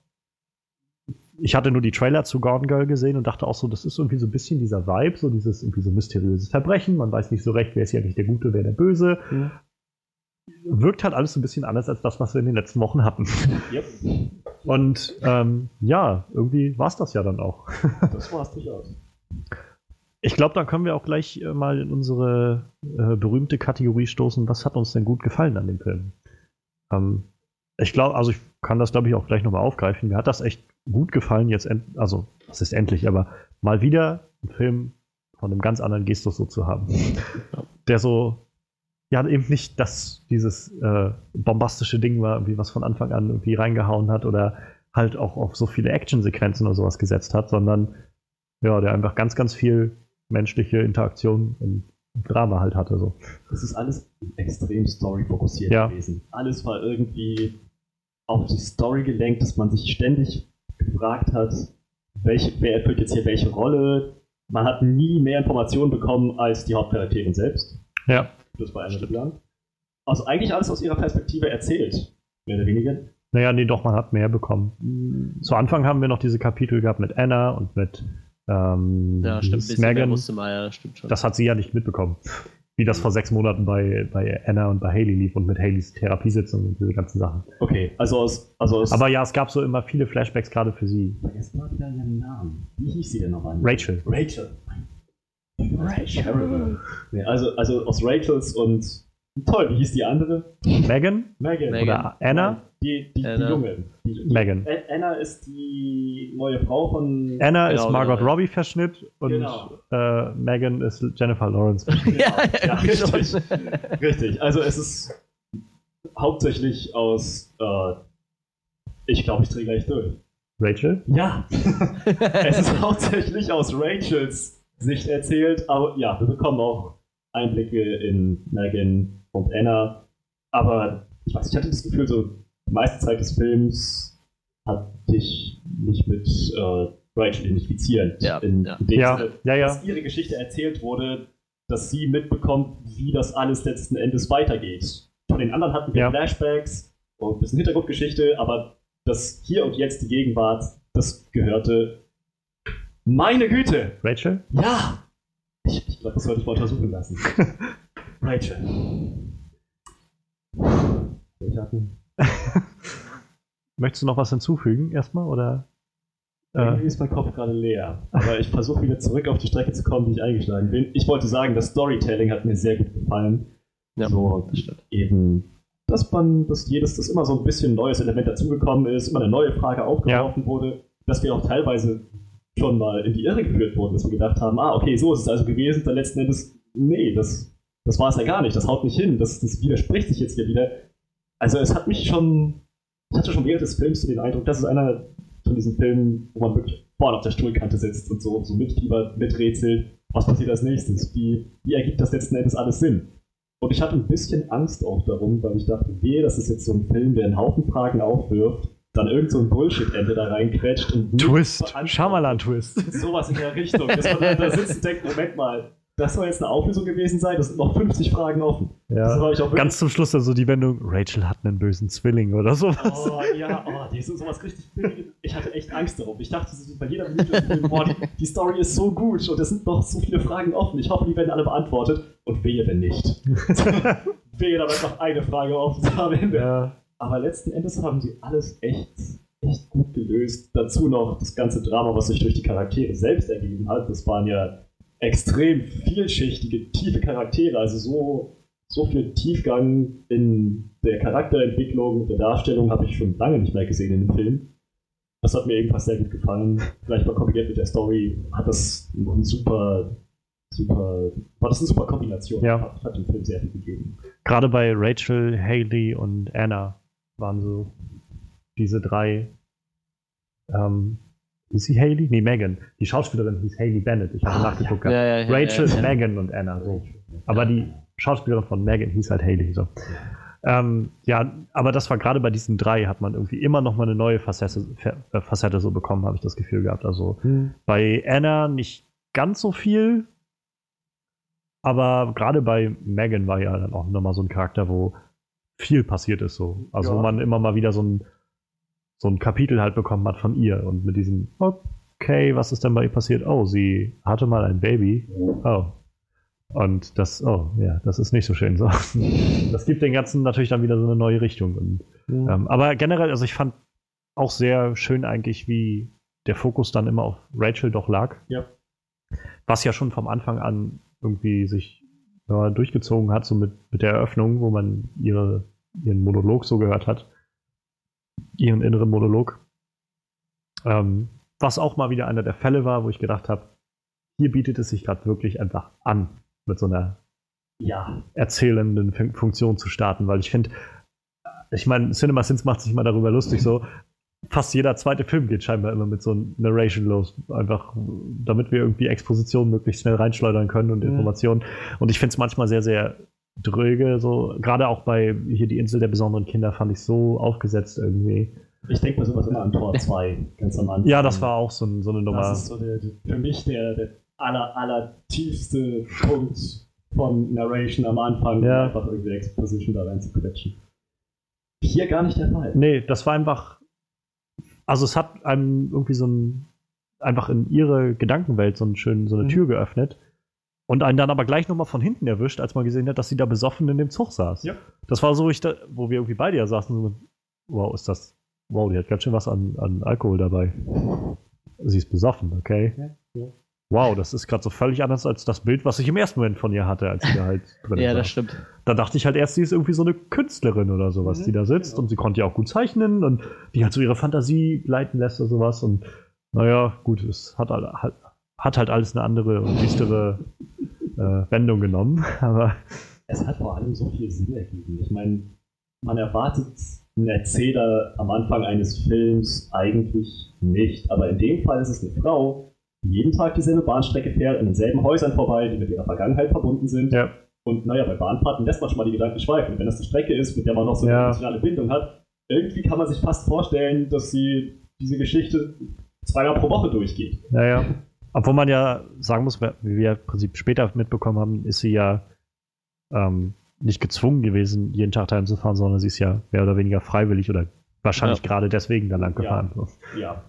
ich hatte nur die Trailer zu Gone Girl gesehen und dachte auch so, das ist irgendwie so ein bisschen dieser Vibe, so dieses irgendwie so mysteriöses Verbrechen. Man weiß nicht so recht, wer ist hier eigentlich der Gute, wer der Böse. Mhm. Wirkt halt alles so ein bisschen anders als das, was wir in den letzten Wochen hatten. Yep. Und ähm, ja, irgendwie war es das ja dann auch. das war es durchaus. Ich glaube, dann können wir auch gleich äh, mal in unsere äh, berühmte Kategorie stoßen. Was hat uns denn gut gefallen an dem Film? Ähm, ich glaube, also ich kann das, glaube ich, auch gleich nochmal aufgreifen. Mir hat das echt gut gefallen, jetzt, also, das ist endlich, aber mal wieder einen Film von einem ganz anderen Gestus so zu haben. Der so, ja, eben nicht das, dieses äh, bombastische Ding war, irgendwie was von Anfang an irgendwie reingehauen hat oder halt auch auf so viele Actionsequenzen oder sowas gesetzt hat, sondern ja, der einfach ganz, ganz viel menschliche Interaktion und Drama halt hatte. So. Das ist alles extrem story-fokussiert Ja. gewesen. Alles war irgendwie auf die Story gelenkt, dass man sich ständig gefragt hat, welche, wer erfüllt jetzt hier welche Rolle. Man hat nie mehr Informationen bekommen als die Hauptcharaktere selbst. Ja. Das war eine Plan. Also eigentlich alles aus ihrer Perspektive erzählt, mehr oder weniger. Naja, nee, doch, man hat mehr bekommen. Zu Anfang haben wir noch diese Kapitel gehabt mit Anna und mit ähm, Ja, stimmt. Megan. musste man ja, stimmt schon. Das hat sie ja nicht mitbekommen. Wie das vor sechs Monaten bei, bei Anna und bei Haley lief und mit Haleys Therapiesitzung und diese ganzen Sachen. Okay, also aus. Also aus Aber ja, es gab so immer viele Flashbacks gerade für sie. Vergesst mal wieder ihren Namen. Wie hieß sie denn nochmal? Rachel. Rachel. Rachel. Nee, also, also aus Rachels und. Toll, wie hieß die andere? Megan Megan. Megan. oder Anna? Die, die, die. Junge. Die, Megan. Anna ist die neue Frau von. Anna Genau, ist Margot genau. Robbie Verschnitt und Genau. äh, Megan ist Jennifer Lawrence. (laughs) Genau. ja, irgendwie schon. richtig. richtig. Also es ist hauptsächlich aus. Äh, ich glaube, ich drehe gleich durch. Rachel? Ja. (laughs) es ist hauptsächlich aus Rachels Sicht erzählt, aber ja, wir bekommen auch Einblicke in Megan und Anna. Aber ich weiß, ich hatte das Gefühl, so die meiste Zeit des Films hat dich nicht mit äh, Rachel identifizieren. Ja, in, ja. dem Ja, Sinne, ja, ja. dass ihre Geschichte erzählt wurde, dass sie mitbekommt, wie das alles letzten Endes weitergeht. Von den anderen hatten wir Ja. Flashbacks und ein bisschen Hintergrundgeschichte, aber das hier und jetzt die Gegenwart, das gehörte. Meine Güte! Rachel? Ja! Ich, ich glaube, das sollte ich mal untersuchen lassen. (laughs) Rachel. Durchatmen. (laughs) Möchtest du noch was hinzufügen erstmal? Oder? Äh, Irgendwie ist mein Kopf gerade leer. Aber ich versuche wieder zurück auf die Strecke zu kommen, die ich eingeschlagen bin. Ich wollte sagen, das Storytelling hat mir sehr gut gefallen. Ja, So, das stimmt. eben, dass man, dass jedes, dass immer so ein bisschen neues Element dazugekommen ist, immer eine neue Frage aufgeworfen wurde, dass wir auch teilweise schon mal in die Irre geführt wurden, dass wir gedacht haben, ah, okay, so ist es also gewesen, dann letzten Endes, nee, das, das war es ja gar nicht, das haut nicht hin, das, das widerspricht sich jetzt hier wieder. Also es hat mich schon, ich hatte schon während des Films so den Eindruck, das ist einer von diesen Filmen, wo man wirklich vorne auf der Stuhlkante sitzt und so, so mitfiebert, miträtselt, was passiert als nächstes, wie, wie ergibt das letzten Endes alles Sinn? Und ich hatte ein bisschen Angst auch darum, weil ich dachte, wehe, das ist jetzt so ein Film, der einen Haufen Fragen aufwirft, dann irgend so ein Bullshit-Ende da reinquetscht und Twist. Schamalan-Twist. Sowas in der Richtung. Dass man da, da sitzt und denkt, Moment mal, das soll jetzt eine Auflösung gewesen sein, das sind noch 50 Fragen offen. Ja. Ganz zum Schluss dann so die Wendung, Rachel hat einen bösen Zwilling oder sowas. Oh ja, oh, die ist sowas richtig. Ich hatte echt Angst darum. Ich dachte bei jeder Minute, boah, die, die Story ist so gut und es sind noch so viele Fragen offen. Ich hoffe, die werden alle beantwortet. Und wehe, wenn nicht. (laughs) wehe, da bleibt noch eine Frage offen (laughs) am Ende. Ja. Aber letzten Endes haben sie alles echt, echt gut gelöst. Dazu noch das ganze Drama, was sich durch die Charaktere selbst ergeben hat. Das waren ja extrem vielschichtige, tiefe Charaktere. Also so, so viel Tiefgang in der Charakterentwicklung der Darstellung habe ich schon lange nicht mehr gesehen in dem Film. Das hat mir ebenfalls sehr gut gefallen. Vielleicht mal kombiniert mit der Story hat das ein super, super, war das eine super Kombination. Ja. Hat, hat dem Film sehr viel gegeben. Gerade bei Rachel, Haley und Anna waren so diese drei. Ähm, hieß sie Haley? Nee, Megan. Die Schauspielerin hieß Haley Bennett. Ich habe Ah, nachgeguckt. Ja, ja, ja, Rachel. Megan und Anna. So. Aber die Schauspielerin von Megan hieß halt Haley. So. Ähm, ja, aber das war gerade bei diesen drei, hat man irgendwie immer noch mal eine neue Facette, Fa- äh, Facette so bekommen, habe ich das Gefühl gehabt. Also bei Anna nicht ganz so viel, aber gerade bei Megan war ja dann auch nochmal so ein Charakter, wo viel passiert ist so. Also wo man immer mal wieder so ein, so ein Kapitel halt bekommen hat von ihr und mit diesem, okay, was ist denn bei ihr passiert? Oh, sie hatte mal ein Baby. Oh. Und das, oh, ja, das ist nicht so schön so. (laughs) Das gibt den Ganzen natürlich dann wieder so eine neue Richtung. Und, ähm, aber generell, also ich fand auch sehr schön eigentlich, wie der Fokus dann immer auf Rachel doch lag. Ja. Was ja schon vom Anfang an irgendwie sich ja, durchgezogen hat, so mit, mit der Eröffnung, wo man ihre, ihren Monolog so gehört hat. Ihren inneren Monolog. Ähm, was auch mal wieder einer der Fälle war, wo ich gedacht habe, hier bietet es sich gerade wirklich einfach an, mit so einer Ja. erzählenden Fun- Funktion zu starten, weil ich finde, ich meine, Cinema Sins macht sich mal darüber lustig, so fast jeder zweite Film geht scheinbar immer mit so einem Narration los, einfach damit wir irgendwie Exposition möglichst schnell reinschleudern können und Mhm. Informationen. Und ich finde es manchmal sehr, sehr dröge, so gerade auch bei hier die Insel der besonderen Kinder fand ich so aufgesetzt irgendwie. Ich denke mir sowas immer an Tor 2, ganz am Anfang. Ja, das war auch so, ein, so eine Nummer. Das ist so der, für mich der, der aller, aller tiefste Punkt von Narration am Anfang, Ja. einfach irgendwie Exposition da rein zu quetschen. Hier gar nicht der Fall. Nee, das war einfach. Also es hat einem irgendwie so ein einfach in ihre Gedankenwelt so, einen schönen, so eine Mhm. Tür geöffnet und einen dann aber gleich nochmal von hinten erwischt, als man gesehen hat, dass sie da besoffen in dem Zug saß. Ja. Das war so, ich da, wo wir irgendwie beide ja saßen. So, wow, ist das. Wow, die hat ganz schön was an, an Alkohol dabei. Sie ist besoffen, okay. Ja, ja. Wow, das ist gerade so völlig anders als das Bild, was ich im ersten Moment von ihr hatte, als sie da halt (laughs) drin Ja, saß. das stimmt. Da dachte ich halt erst, sie ist irgendwie so eine Künstlerin oder sowas, Mhm, die da sitzt genau. und sie konnte ja auch gut zeichnen und die halt so ihre Fantasie leiten lässt oder sowas. Und naja, gut, es hat, hat, hat halt alles eine andere und düstere äh, Wendung genommen. (laughs) Aber Es hat vor allem so viel Sinn ergeben. Ich meine, man erwartet einen Erzähler am Anfang eines Films eigentlich nicht. Aber in dem Fall ist es eine Frau, die jeden Tag dieselbe Bahnstrecke fährt, an denselben Häusern vorbei, die mit ihrer Vergangenheit verbunden sind. ja, Und naja, bei Bahnfahrten lässt man schon mal die Gedanken schweifen. Und wenn das eine Strecke ist, mit der man noch so eine Ja. emotionale Bindung hat, irgendwie kann man sich fast vorstellen, dass sie diese Geschichte zweimal pro Woche durchgeht. naja. Obwohl man ja sagen muss, wie wir im Prinzip später mitbekommen haben, ist sie ja ähm, nicht gezwungen gewesen, jeden Tag dahin zu fahren, sondern sie ist ja mehr oder weniger freiwillig oder wahrscheinlich Ja. gerade deswegen da lang Ja. gefahren. So. Ja.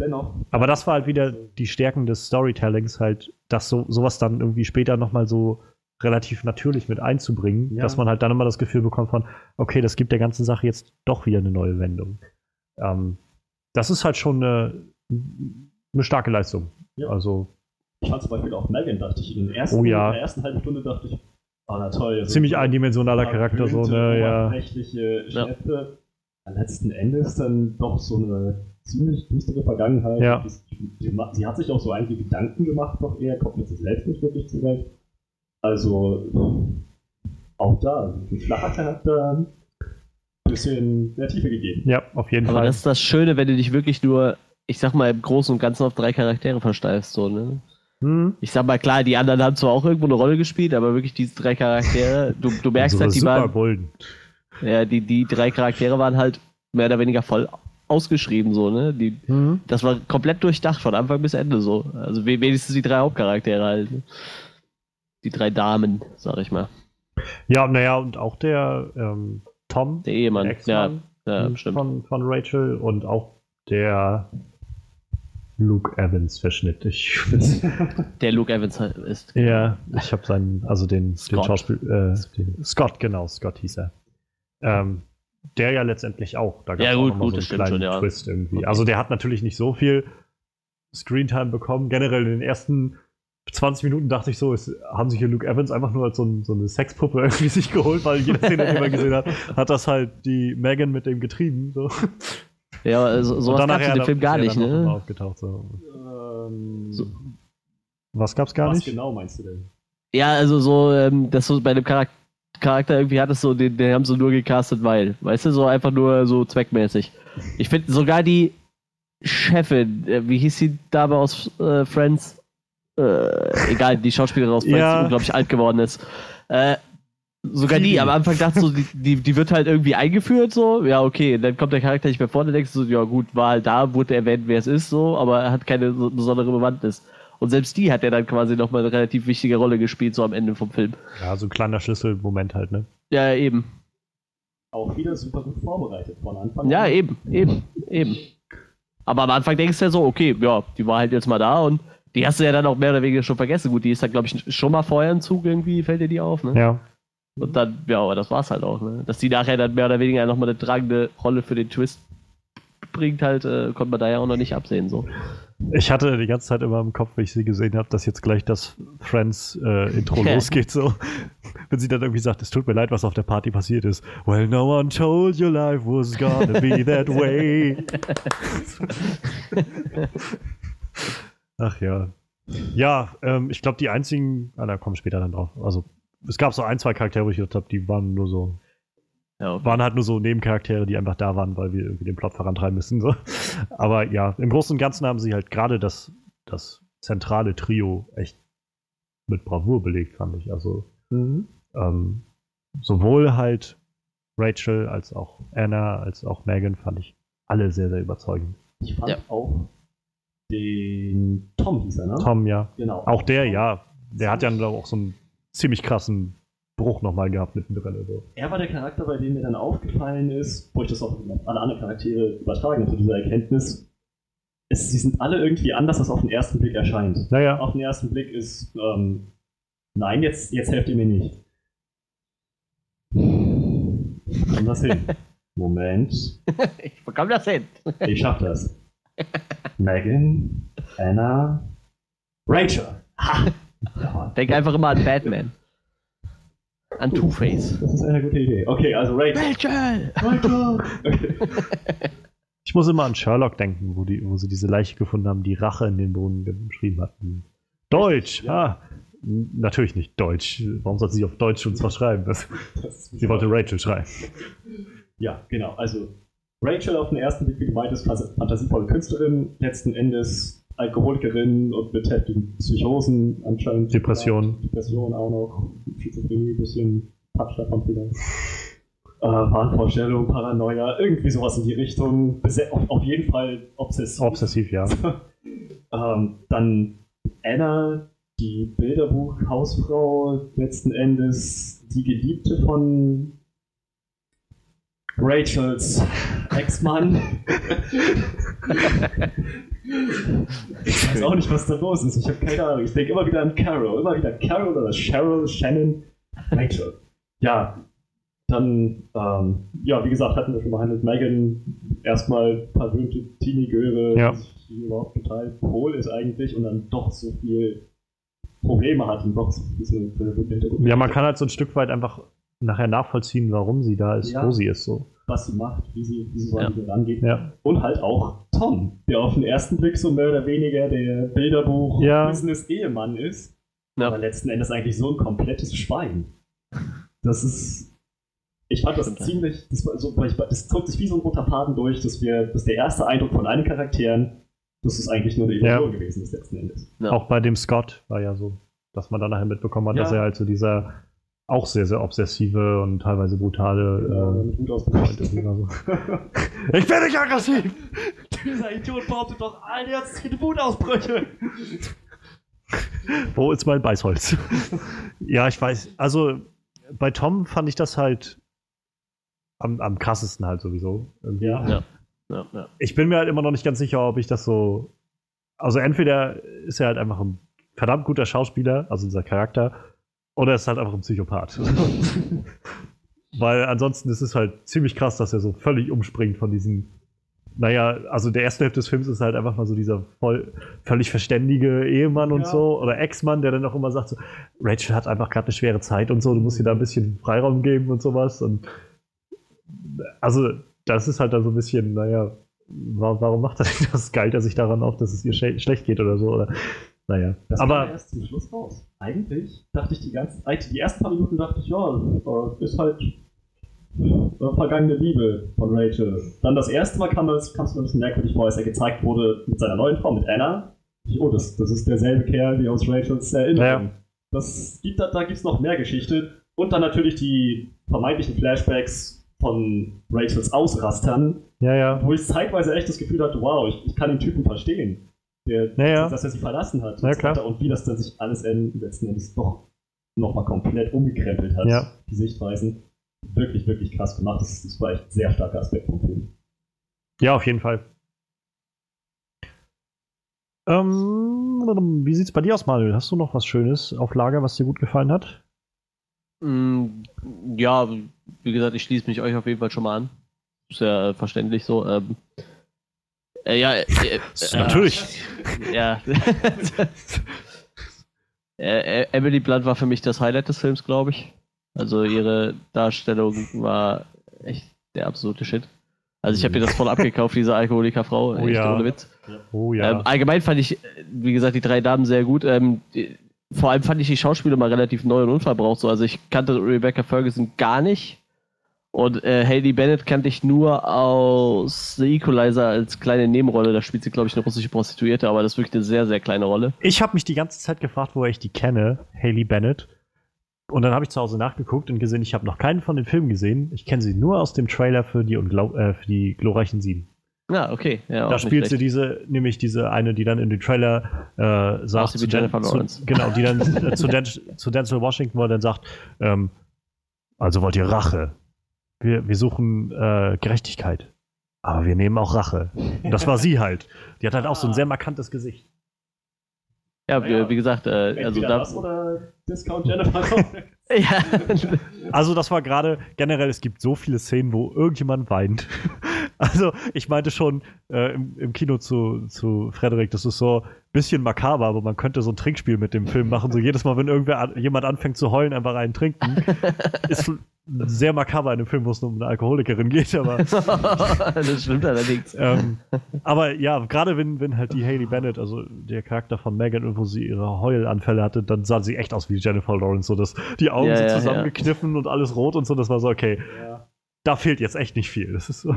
Dennoch. Aber das war halt wieder die Stärken des Storytellings, halt, dass so, sowas dann irgendwie später nochmal so relativ natürlich mit einzubringen, Ja. dass man halt dann immer das Gefühl bekommt von, okay, das gibt der ganzen Sache jetzt doch wieder eine neue Wendung. Ähm, das ist halt schon eine, eine starke Leistung. Ja. Also Ich fand zum Beispiel auch Megan, dachte ich, in, den ersten, Oh ja. in der ersten halben Stunde dachte ich, ah, na toll. so ziemlich ein eindimensionaler Charakter, so, ne, ja. Oberflächliche Ja. Schleppe. Am letzten Endes dann doch so eine ziemlich düstere Vergangenheit. Ja. Sie hat sich auch so einige Gedanken gemacht, doch eher, kommt mit sich selbst nicht wirklich zurecht. Also, auch da, ein flacher Charakter, ein bisschen mehr Tiefe gegeben. Ja, auf jeden Aber Fall. das ist das Schöne, wenn du dich wirklich nur, ich sag mal, im Großen und Ganzen auf drei Charaktere versteifst, so, ne? Hm. Ich sag mal, klar, die anderen haben zwar auch irgendwo eine Rolle gespielt, aber wirklich diese drei Charaktere, du, du merkst Unsere halt, die waren, Golden. ja, die, die drei Charaktere waren halt mehr oder weniger voll ausgeschrieben, so, ne? Die, Hm. das war komplett durchdacht, von Anfang bis Ende, so. Also we- wenigstens die drei Hauptcharaktere halt. Ne? Die drei Damen, sag ich mal. Ja, naja, und auch der ähm, Tom, Der Ehemann. der ja, ja, stimmt. von, von Rachel und auch der Luke Evans Verschnitt. Ich (laughs) Der Luke Evans ist. ja, ich habe seinen, also den, den Scott. Schauspiel, äh, den, Scott, genau, Scott hieß er. Ähm, der ja letztendlich auch. Da gab's Ja, auch gut, mal gut, so das einen kleinen schon, ja. Twist irgendwie. Okay. Also der hat natürlich nicht so viel Screentime bekommen. Generell in den ersten 20 Minuten dachte ich so, es, haben sich hier Luke Evans einfach nur als so, ein, so eine Sexpuppe (laughs) irgendwie sich geholt, weil jede Szene, die man gesehen hat, hat das halt die Megan mit dem getrieben. So. Ja, aber so, sowas Und gab's in dem Film gar er nicht, ne? Aufgetaucht, so. Ähm, So. Was gab's gar was nicht? genau meinst du denn? Ja, also so, ähm, dass du bei dem Charak Charakter irgendwie hattest, so, den, den haben sie nur gecastet, weil. Weißt du, so einfach nur so zweckmäßig. Ich finde sogar die Chefin, äh, wie hieß die Dame aus äh, Friends? Äh, egal, die Schauspielerin aus Friends, Ja. die unglaublich alt geworden ist. Äh, sogar die, am Anfang dachte so, die, die, die wird halt irgendwie eingeführt, so, ja, okay, dann kommt der Charakter nicht mehr vor, dann denkst du so, ja gut, war halt da, wurde erwähnt, wer es ist, so, aber er hat keine so besondere Bewandtnis. Und selbst die hat ja dann quasi nochmal eine relativ wichtige Rolle gespielt, so am Ende vom Film. Ja, so ein kleiner Schlüsselmoment halt, ne? Ja, eben. Auch wieder super gut vorbereitet von Anfang Ja, an. eben, eben, eben. Aber am Anfang denkst du ja so, okay, ja, die war halt jetzt mal da und die hast du ja dann auch mehr oder weniger schon vergessen. Gut, die ist dann, glaube ich, schon mal vorher im Zug irgendwie, fällt dir die auf, ne? Ja. Und dann, ja, aber das war's halt auch, ne? Dass die nachher dann mehr oder weniger nochmal eine tragende Rolle für den Twist bringt, halt, äh, konnte man da ja auch noch nicht absehen, so. Ich hatte die ganze Zeit immer im Kopf, wenn ich sie gesehen habe, dass jetzt gleich das Friends-Intro Ja. (laughs) losgeht, so. wenn sie dann irgendwie sagt, es tut mir leid, was auf der Party passiert ist. Well, no one told your life was gonna be that way. (laughs) Ach ja. Ja, ähm, ich glaube, die einzigen, ah, da kommen wir später dann drauf. Also, es gab so ein, zwei Charaktere, wo ich gedacht habe, die waren nur so, Ja, okay. waren halt nur so Nebencharaktere, die einfach da waren, weil wir irgendwie den Plot vorantreiben müssen. So. Aber ja, im Großen und Ganzen haben sie halt gerade das, das zentrale Trio echt mit Bravour belegt, fand ich. Also ähm, sowohl halt Rachel als auch Anna als auch Megan fand ich alle sehr, sehr überzeugend. Ich fand Ja. auch den Tom hieß er, ne? Tom, ja. Genau. Auch der, ja. Der hat ja dann auch so einen ziemlich krassen Bruch nochmal gehabt mittendrin. Also. Er war der Charakter, bei dem mir dann aufgefallen ist, wo ich das auch auf alle anderen Charaktere übertragen habe, diese Erkenntnis. Es, sie sind alle irgendwie anders, als auf den ersten Blick erscheint. Naja, Auf den ersten Blick ist, ähm, nein, jetzt, jetzt helft ihr mir nicht. Wo kommt das hin? (laughs) Moment, Ich bekomme das hin. ich schaff das. Megan, Anna, Rachel. Ha! (laughs) Denk einfach immer an Batman. An Two-Face. Das ist eine gute Idee. Okay, also Rachel. Rachel! Rachel! Okay. (laughs) ich muss immer an Sherlock denken, wo, die, wo sie diese Leiche gefunden haben, die Rache in den Boden geschrieben hatten. Deutsch! Ja. Ah, n- natürlich nicht Deutsch. Warum soll sie auf Deutsch uns was schreiben? Das, Das sie wollte Rachel schreiben. Ja, genau. Also Rachel auf den ersten Blick, wie gemeint ist, fantasievolle Künstlerin, letzten Endes Alkoholikerin und mit heftigen Psychosen anscheinend. Depressionen. Depression auch noch, Schizophrenie, bisschen Touch davon vielleicht. Äh, Wahnvorstellung, Paranoia, irgendwie sowas in die Richtung. Auf, auf jeden Fall obsessiv. Obsessiv, ja. (laughs) Ähm, dann Anna, die Bilderbuch-Hausfrau, letzten Endes die Geliebte von Rachels Ex-Mann. (laughs) (laughs) ich weiß auch nicht, was da los ist. Ich habe keine Ahnung. Ich denke immer wieder an Carol. Immer wieder Carol oder Cheryl, Shannon, Rachel. Ja, dann, ähm, ja, wie gesagt, hatten wir schon behandelt. Megan, erstmal verwöhnte Teenie-Göre, Ja. die überhaupt total hohl ist eigentlich und dann doch so viel Probleme hat und doch so Ja, man kann halt so ein Stück weit einfach nachher nachvollziehen, warum sie da ist, Ja. wo sie ist. So. Was sie macht, wie sie, wie sie so Ja. rangeht. Ja. Und halt auch Tom, der auf den ersten Blick so mehr oder weniger der Bilderbuch Ja. Business-Ehemann ist, Ja. aber letzten Endes eigentlich so ein komplettes Schwein. Das ist. Ich fand das ja. ziemlich. Das, war so, das zog sich wie so ein roter Faden durch, dass wir, dass der erste Eindruck von allen Charakteren, dass es eigentlich nur eine Illusion gewesen ist letzten Endes. Ja. Auch bei dem Scott war ja so, dass man dann nachher mitbekommen hat, Ja. dass er halt so dieser auch sehr, sehr obsessive und teilweise brutale Äh, äh, aus so. (laughs) Ich bin nicht aggressiv! Dieser Idiot behauptet doch all jetzt Wutausbrüche. (laughs) Wo ist mein Beißholz? (laughs) ja, ich weiß. Also bei Tom fand ich das halt am, am krassesten halt sowieso. Ja. Ja. Ja, ja. Ich bin mir halt immer noch nicht ganz sicher, ob ich das so. Also entweder ist er halt einfach ein verdammt guter Schauspieler, also dieser Charakter, oder er ist halt einfach ein Psychopath. (laughs) Weil ansonsten ist es halt ziemlich krass, dass er so völlig umspringt von diesen. Naja, also der erste Hälfte des Films ist halt einfach mal so dieser voll, völlig verständige Ehemann und Ja. so oder Ex-Mann, der dann auch immer sagt so, Rachel hat einfach gerade eine schwere Zeit und so, du musst ihr da ein bisschen Freiraum geben und sowas und also das ist halt dann so ein bisschen, naja, wa- warum macht er das? Geilt er sich daran auf, dass es ihr schle schlecht geht oder so? Oder, naja, Das kam aber erst zum Schluss raus. Eigentlich dachte ich die ganze die ersten paar Minuten dachte ich, ja, äh, ist halt äh, vergangene Liebe von Rachel. Dann das erste Mal kam es kam es mir ein bisschen merkwürdig vor, als er gezeigt wurde mit seiner neuen Frau, mit Anna. Ich, oh, das, das ist derselbe Kerl wie aus Rachels Erinnerung. Ja. Das gibt, da da gibt es noch mehr Geschichte. Und dann natürlich die vermeintlichen Flashbacks von Rachels Ausrastern, ja, ja, wo ich zeitweise echt das Gefühl hatte, wow, ich, ich kann den Typen verstehen. Der, Naja. Dass er sie verlassen hat. Ja, und so klar. Und wie das dann sich alles en- letzten Endes doch nochmal komplett umgekrempelt hat. Ja. Die Sichtweisen. Wirklich, wirklich krass gemacht. Das, das war echt ein sehr starker Aspekt vom Film. ja, auf jeden Fall. Ähm, wie sieht's bei dir aus, Manuel? Hast du noch was Schönes auf Lager, was dir gut gefallen hat? Mm, Ja, wie gesagt, ich schließe mich euch auf jeden Fall schon mal an. Ist ja verständlich so. Ähm, äh, ja, äh, äh, Natürlich. Ja. (laughs) äh, äh, Emily Blunt war für mich das Highlight des Films, glaube ich. Also ihre Darstellung war echt der absolute Shit. Also ich habe mir das voll abgekauft, diese Alkoholikerfrau. Oh echt ja. ohne Witz. Oh ja. Ähm, allgemein fand ich, wie gesagt, die drei Damen sehr gut. Ähm, die, vor allem fand ich die Schauspieler mal relativ neu und unverbraucht. So. Also ich kannte Rebecca Ferguson gar nicht. Und äh, Hayley Bennett kannte ich nur aus The Equalizer als kleine Nebenrolle. Da spielt sie, glaube ich, eine russische Prostituierte, aber das ist wirklich eine sehr, sehr kleine Rolle. Ich habe mich die ganze Zeit gefragt, woher ich die kenne, Haley Bennett. Und dann habe ich zu Hause nachgeguckt und gesehen, ich habe noch keinen von den Filmen gesehen. Ich kenne sie nur aus dem Trailer für die, Unglaub äh, für die glorreichen Sieben. Ja, okay. Ja, da spielt sie diese, nämlich diese eine, die dann in dem Trailer äh, sagt, zu Jennifer zu, Lawrence. genau, die dann (laughs) zu, Dan, zu Denzel Washington, wo er dann sagt, ähm, also wollt ihr Rache? Wir, wir suchen äh, Gerechtigkeit. Aber wir nehmen auch Rache. Und das war sie halt. Die hat halt auch so ein sehr markantes Gesicht. Ja, wie, Naja, wie gesagt, äh, also da. das oder Discount Jennifer (laughs) ja. Also das war gerade generell, es gibt so viele Szenen, wo irgendjemand weint. Also ich meinte schon äh, im, im Kino zu, zu Frederik, das ist so ein bisschen makaber, aber man könnte so ein Trinkspiel mit dem Film machen. So jedes Mal, wenn irgendwer an, jemand anfängt zu heulen, einfach einen trinken. (laughs) ist sehr makaber in einem Film, wo es nur um eine Alkoholikerin geht, aber (laughs) das stimmt allerdings. ähm, aber ja, gerade wenn, wenn halt die Haley Bennett, also der Charakter von Megan, irgendwo sie ihre Heulanfälle hatte, dann sah sie echt aus wie Jennifer Lawrence, so dass die Augen Ja, so ja, ja. zusammengekniffen und alles rot und so, das war so, okay, Ja. Da fehlt jetzt echt nicht viel. Das ist so.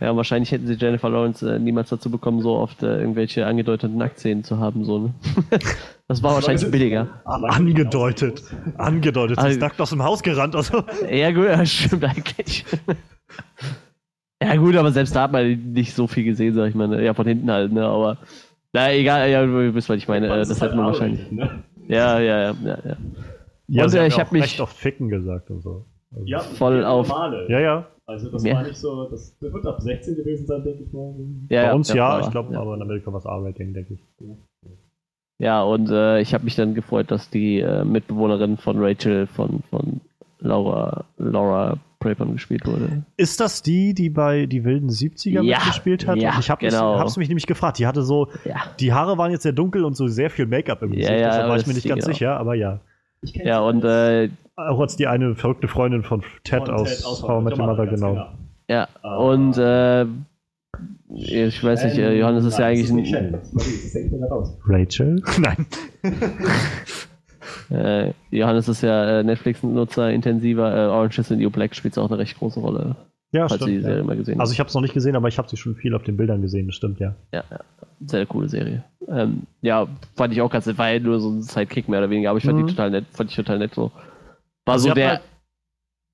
Ja, wahrscheinlich hätten sie Jennifer Lawrence äh, niemals dazu bekommen, so oft äh, irgendwelche angedeuteten Nacktszenen zu haben. So, ne? (laughs) das war wahrscheinlich billiger. angedeutet. Angedeutet. Sie ist Also- nackt aus dem Haus gerannt. Also. Ja, gut, ja, stimmt eigentlich. ja, gut, aber selbst da hat man nicht so viel gesehen, sag ich mal. ne? Ja, von hinten halt, ne? Aber. Na, egal, ja, du wisst, was ich meine. Äh, das ist hätte man halt wahrscheinlich. Ne? Ja, ja, ja, ja, ja. Ja, Und, äh, hat ich hab mich- oft ficken gesagt und so. Also, Ja, Voll auf- Normale. ja, ja. Also das Ja. war nicht so, das wird ab 16 gewesen sein, denke ich mal. ja Bei uns ja, war- ich glaube, ja. aber in Amerika war es R-Rating, denke ich. Ja, und äh, ich habe mich dann gefreut, dass die äh, Mitbewohnerin von Rachel von, von Laura, Laura Prepon gespielt wurde. Ist das die, die bei die wilden 70er Ja, mitgespielt hat? ja, Und ich habe genau. hab's mich nämlich gefragt. Die hatte so, Ja. die Haare waren jetzt sehr dunkel und so sehr viel Make-up im Ja, Gesicht. ja, deshalb aber war ich mir nicht ganz genau. sicher, aber ja. Ja, und äh, Auch als die eine verrückte Freundin von Ted von aus Ted aus How I Met Your Mother, ganz genau. ja, Ah. und äh, ich weiß nicht, äh, Johannes ist ja eigentlich nicht ein. Rachel? (laughs) Nein. (laughs) äh, Johannes ist ja äh, Netflix-Nutzer intensiver. Äh, Orange is the New Black spielt auch eine recht große Rolle, Ja, falls du die stimmt. Serie Ja. mal gesehen Also ich habe es noch nicht gesehen, aber ich habe sie schon viel auf den Bildern gesehen, das stimmt, ja. Ja, ja, sehr coole Serie. Ähm, ja, fand ich auch ganz war ja nur so ein Sidekick mehr oder weniger, aber ich fand Mhm. die total nett, fand ich total nett so. War Also so hat der, halt-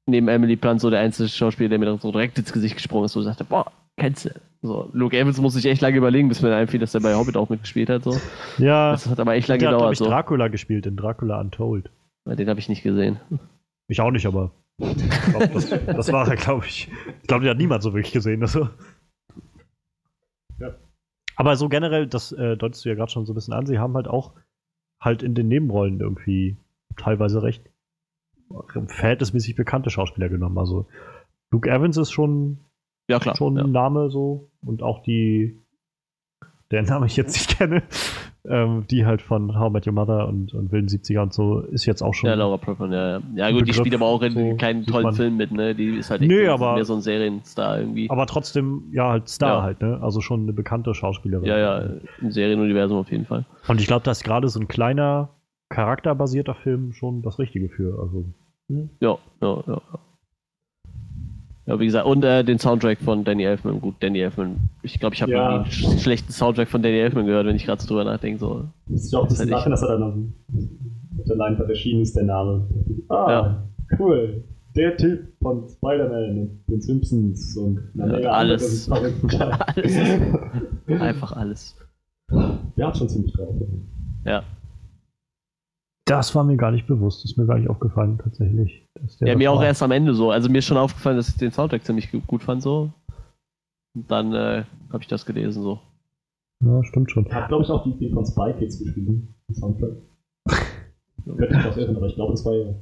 neben Emily Blunt, so der einzige Schauspieler, der mir dann so direkt ins Gesicht gesprungen ist, wo ich sagte, boah, kennst du. So, Luke Evans muss ich echt lange überlegen, bis mir einfiel, dass der bei Hobbit auch mitgespielt hat. So. Ja, Das hat aber echt lange der hat, glaube gedauert. ich, So. Dracula gespielt in Dracula Untold. Den habe ich nicht gesehen. Ich auch nicht, aber ich glaub, das, das war er, glaube ich. Ich glaube, den hat niemand so wirklich gesehen. Also. Ja. Aber so generell, das äh, deutest du ja gerade schon so ein bisschen an, sie haben halt auch halt in den Nebenrollen irgendwie teilweise recht verhältnismäßig bekannte Schauspieler genommen. Also Luke Evans ist schon, Ja, klar. schon ja. ein Name so und auch die, der Name ich jetzt nicht kenne, ähm, die halt von How I Met Your Mother und, und Wilden 70er und so ist jetzt auch schon. Ja, Laura Prepon, ja, ja. Ja, gut, die Begriff, spielt aber auch in so keinen tollen. Film mit, ne? Die ist halt echt Nee, so- aber- mehr so ein Serienstar irgendwie. Aber trotzdem, ja, halt Star Ja. halt, ne? Also schon eine bekannte Schauspielerin. Ja, ja, im Serienuniversum auf jeden Fall. Und ich glaube, da ist gerade so ein kleiner, charakterbasierter Film schon das Richtige für. Also, Ja, ja, ja. ja. Ja, wie gesagt, und äh, den Soundtrack von Danny Elfman. Gut, Danny Elfman. Ich glaube, ich habe Ja. einen sch schlechten Soundtrack von Danny Elfman gehört, wenn ich gerade so drüber nachdenke. So. Das ist ja auch Das hätte ich- Lachen, dass er dann auf, der Leinwand erschienen ist, der Name. Ah, Ja. cool. Der Typ von Spider-Man und den Simpsons und einer Ja, alles. (laughs) Alles. (laughs) Einfach alles. Der hat schon ziemlich drauf. Ja. Das war mir gar nicht bewusst. Ist mir gar nicht aufgefallen, tatsächlich. dass der Ja, mir auch war. erst am Ende so. Also mir ist schon aufgefallen, dass ich den Soundtrack ziemlich gu- gut fand so. Und dann äh, habe ich das gelesen so. Ja, stimmt schon. Hat, glaube ich, auch die, von Spy Kids geschrieben. Den Soundtrack. Könnte (laughs) ich auch irren, aber ich glaube, das war ja.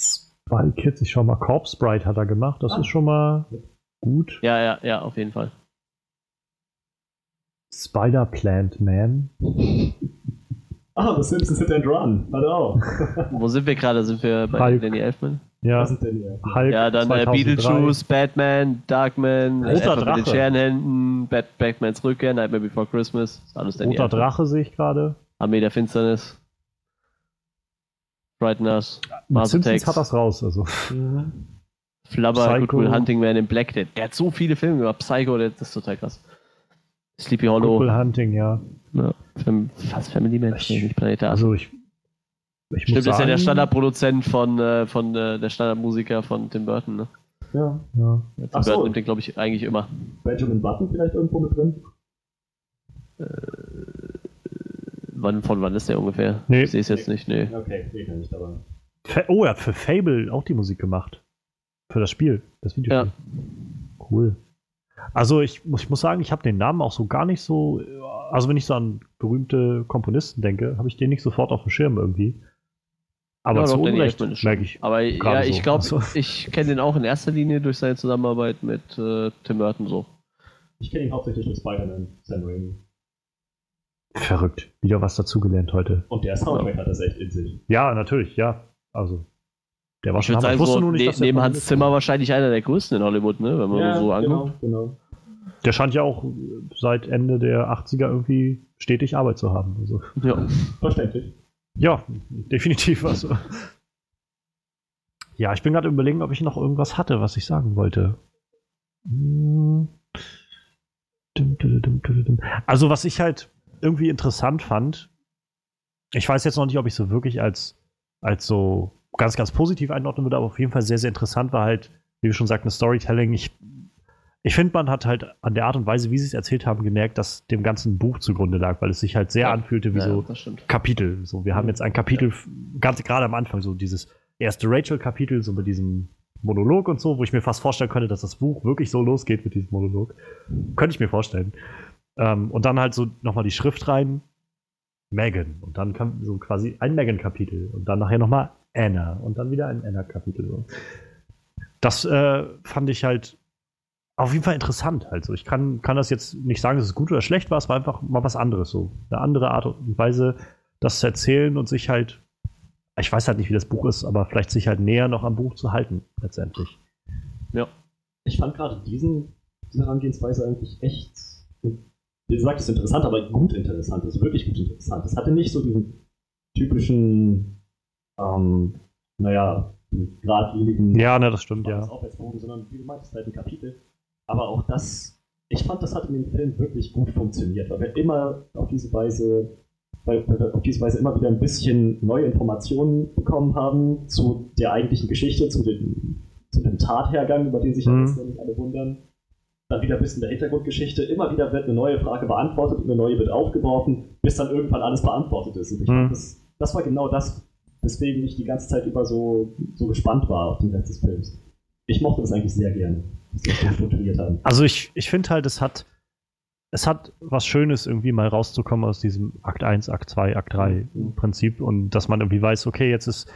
Spy Kids, ich schau mal, Corpse Bride hat er gemacht. Das Ah. ist schon mal gut. Ja, ja, ja, auf jeden Fall. Spider Plant Man. (laughs) Ah, The Simpsons Hit and Run. Warte auch. (laughs) Wo sind wir gerade? Sind wir bei Hulk. Danny Elfman? Ja, Was ist denn hier? Hulk Ja, dann äh, 2003. Beetlejuice, Batman, Darkman, Roter Edward mit den Drache. Scherenhänden, Bat Batmans Rückkehr, Nightmare Before Christmas. Ist alles Danny Roter Elfman. Drache sehe ich gerade. Armee der Finsternis. Frighteners. Mars Simpsons hat das raus. Also. (laughs) Flubber, Psycho. Good Will Hunting Man in Black. Der, der hat so viele Filme gemacht. Psycho, der, das ist total krass. Sleepy Hollow. Good Will Hunting, ja. Ja, fast Family Man. Ich- Nee, nicht Planet Affen. Also ich. Ich Stimmt, muss ist ja sagen, der Standardproduzent von, äh, von äh, der Standardmusiker von Tim Burton. Ne? Ja. Ja. Tim Ach so. Burton nimmt den, glaube ich, eigentlich immer. Benjamin Button vielleicht irgendwo mit drin? Wann, von wann ist der ungefähr? Nee. Ich sehe es jetzt nicht, nee. Okay, nee, kann ich dabei. Oh, er hat für Fable auch die Musik gemacht. Für das Spiel, das Videospiel. Cool. Also ich muss, ich muss sagen, ich habe den Namen auch so gar nicht so. Also wenn ich so an berühmte Komponisten denke, habe ich den nicht sofort auf dem Schirm irgendwie. Aber Ja, zu Unrecht ist merke ich. Aber ja, ich so. glaube, Also. (laughs) ich kenne den auch in erster Linie durch seine Zusammenarbeit mit äh, Tim Burton so. Ich kenne ihn hauptsächlich durch Spider-Man, Sam Raimi. Verrückt. Wieder was dazugelernt heute. Und der Soundtrack hat das echt in sich. Ja, natürlich, ja. Also. Der war Ich schon sagen, Ich wusste so, nur nicht, ne, dass neben Hans ist. Zimmer wahrscheinlich einer der größten in Hollywood, ne? wenn man so anguckt. genau, genau. Der scheint ja auch seit Ende der 80er irgendwie stetig Arbeit zu haben. Also. Ja. Verständlich. Ja, definitiv. Also. Ja, ich bin gerade überlegen, ob ich noch irgendwas hatte, was ich sagen wollte. Hm. Also, was ich halt irgendwie interessant fand, ich weiß jetzt noch nicht, ob ich so wirklich als, als so ganz, ganz positiv einordnen würde, aber auf jeden Fall sehr, sehr interessant war halt, wie wir schon sagten, Storytelling. Ich, ich finde, man hat halt an der Art und Weise, wie sie es erzählt haben, gemerkt, dass dem ganzen Buch zugrunde lag, weil es sich halt sehr Ja. anfühlte wie ja, so. Kapitel. So, wir haben jetzt ein Kapitel, f- ganz gerade am Anfang, so dieses erste Rachel-Kapitel, so mit diesem Monolog und so, wo ich mir fast vorstellen könnte, dass das Buch wirklich so losgeht mit diesem Monolog. Könnte ich mir vorstellen. Ähm, und dann halt so nochmal die Schrift rein, Megan. Und dann kam so quasi ein Megan-Kapitel. Und dann nachher nochmal Anna. Und dann wieder ein Anna-Kapitel. Das äh, fand ich halt auf jeden Fall interessant. Also ich kann, kann das jetzt nicht sagen, dass es gut oder schlecht war, es war einfach mal was anderes so. Eine andere Art und Weise, das zu erzählen und sich halt, ich weiß halt nicht, wie das Buch ist, aber vielleicht sich halt näher noch am Buch zu halten, letztendlich. Ich fand gerade diesen, diese Herangehensweise eigentlich echt, wie gesagt, ist interessant, aber gut interessant, ist wirklich gut interessant. Es hatte nicht so diesen typischen, ähm, naja, geradlinigen Ja, ne, das stimmt, das ja. Aufwärtsbogen, sondern wie du meintest, halt ein Kapitel. Aber auch das, ich fand, das hat in dem Film wirklich gut funktioniert, weil wir immer auf diese Weise, weil wir auf diese Weise immer wieder ein bisschen neue Informationen bekommen haben zu der eigentlichen Geschichte, zu dem, zu dem Tathergang, über den sich Mhm. alle wundern. Dann wieder ein bisschen der Hintergrundgeschichte. Immer wieder wird eine neue Frage beantwortet und eine neue wird aufgeworfen, bis dann irgendwann alles beantwortet ist. Und ich Mhm. fand, das, das war genau das, weswegen ich die ganze Zeit über so, so gespannt war auf den Rest des Films. Ich mochte das eigentlich sehr gern, das. Also ich, ich finde halt, es hat, es hat was Schönes, irgendwie mal rauszukommen aus diesem Akt 1, Akt 2, Akt 3 Mhm. Prinzip und dass man irgendwie weiß, okay, jetzt ist,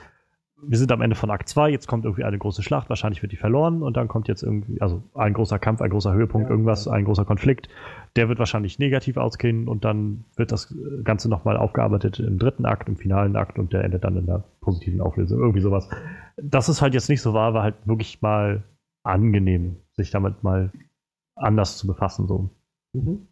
wir sind am Ende von Akt 2, jetzt kommt irgendwie eine große Schlacht, wahrscheinlich wird die verloren und dann kommt jetzt irgendwie, also ein großer Kampf, ein großer Höhepunkt, Ja, irgendwas, ja. ein großer Konflikt, der wird wahrscheinlich negativ ausgehen und dann wird das Ganze nochmal aufgearbeitet im dritten Akt, im finalen Akt und der endet dann in der positiven Auflösung, irgendwie sowas. Dass es halt jetzt nicht so war, war halt wirklich mal angenehm, sich damit mal anders zu befassen. So. Mhm.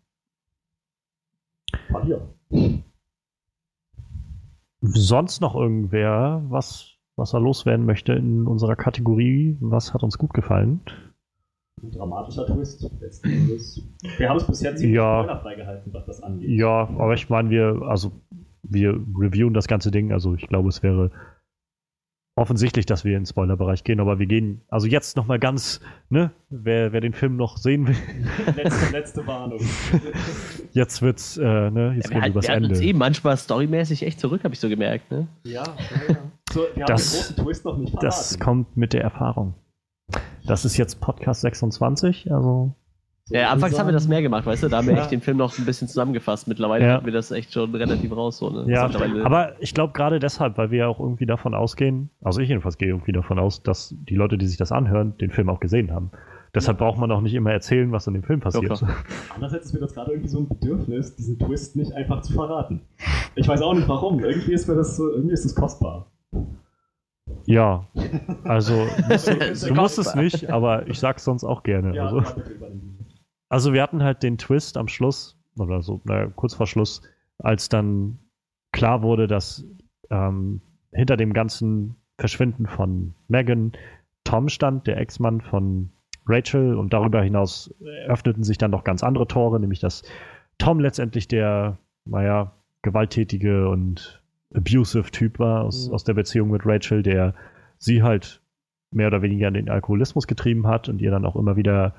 Sonst noch irgendwer, was, was er loswerden möchte in unserer Kategorie, was hat uns gut gefallen? Ein dramatischer Twist letzten Endes. Wir haben es bis jetzt ziemlich Ja. spoilerfrei gehalten, was das angeht. Ja, aber ich meine, wir, also wir reviewen das ganze Ding, also ich glaube, es wäre offensichtlich, dass wir in den Spoilerbereich gehen, aber wir gehen, also jetzt nochmal ganz, ne, wer, wer den Film noch sehen will, (laughs) letzte, letzte Warnung. (laughs) jetzt wird's, äh, ne, jetzt Ja, wir, gehen wir übers wir uns Ende. eh manchmal storymäßig echt zurück, habe ich so gemerkt. Ne? ja, ja, ja. So, wir haben Das- den großen Twist noch nicht verraten. Das kommt mit der Erfahrung. Das ist jetzt Podcast 26, also So, Ja, ich anfangs haben wir das mehr gemacht, weißt du? Da haben wir Ja. echt den Film noch ein bisschen zusammengefasst. Mittlerweile Ja. hatten wir das echt schon relativ raus. So, ne? Ja, aber ich glaube gerade deshalb, weil wir ja auch irgendwie davon ausgehen, also ich jedenfalls gehe irgendwie davon aus, dass die Leute, die sich das anhören, den Film auch gesehen haben. Deshalb braucht man auch nicht immer erzählen, was in dem Film passiert. klar. (laughs) Andererseits ist mir das gerade irgendwie so ein Bedürfnis, diesen Twist nicht einfach zu verraten. Ich weiß auch nicht warum. Irgendwie ist mir das so, irgendwie ist das kostbar. Ja, also (laughs) du, musst es nicht, aber ich sag's sonst auch gerne. also. ja, übernehmen. Also wir hatten halt den Twist am Schluss, oder so, naja, kurz vor Schluss, als dann klar wurde, dass ähm, hinter dem ganzen Verschwinden von Megan Tom stand, der Ex-Mann von Rachel, und darüber hinaus öffneten sich dann noch ganz andere Tore, nämlich dass Tom letztendlich der, naja, gewalttätige und abusive Typ war aus, Mhm. aus der Beziehung mit Rachel, der sie halt mehr oder weniger in den Alkoholismus getrieben hat und ihr dann auch immer wieder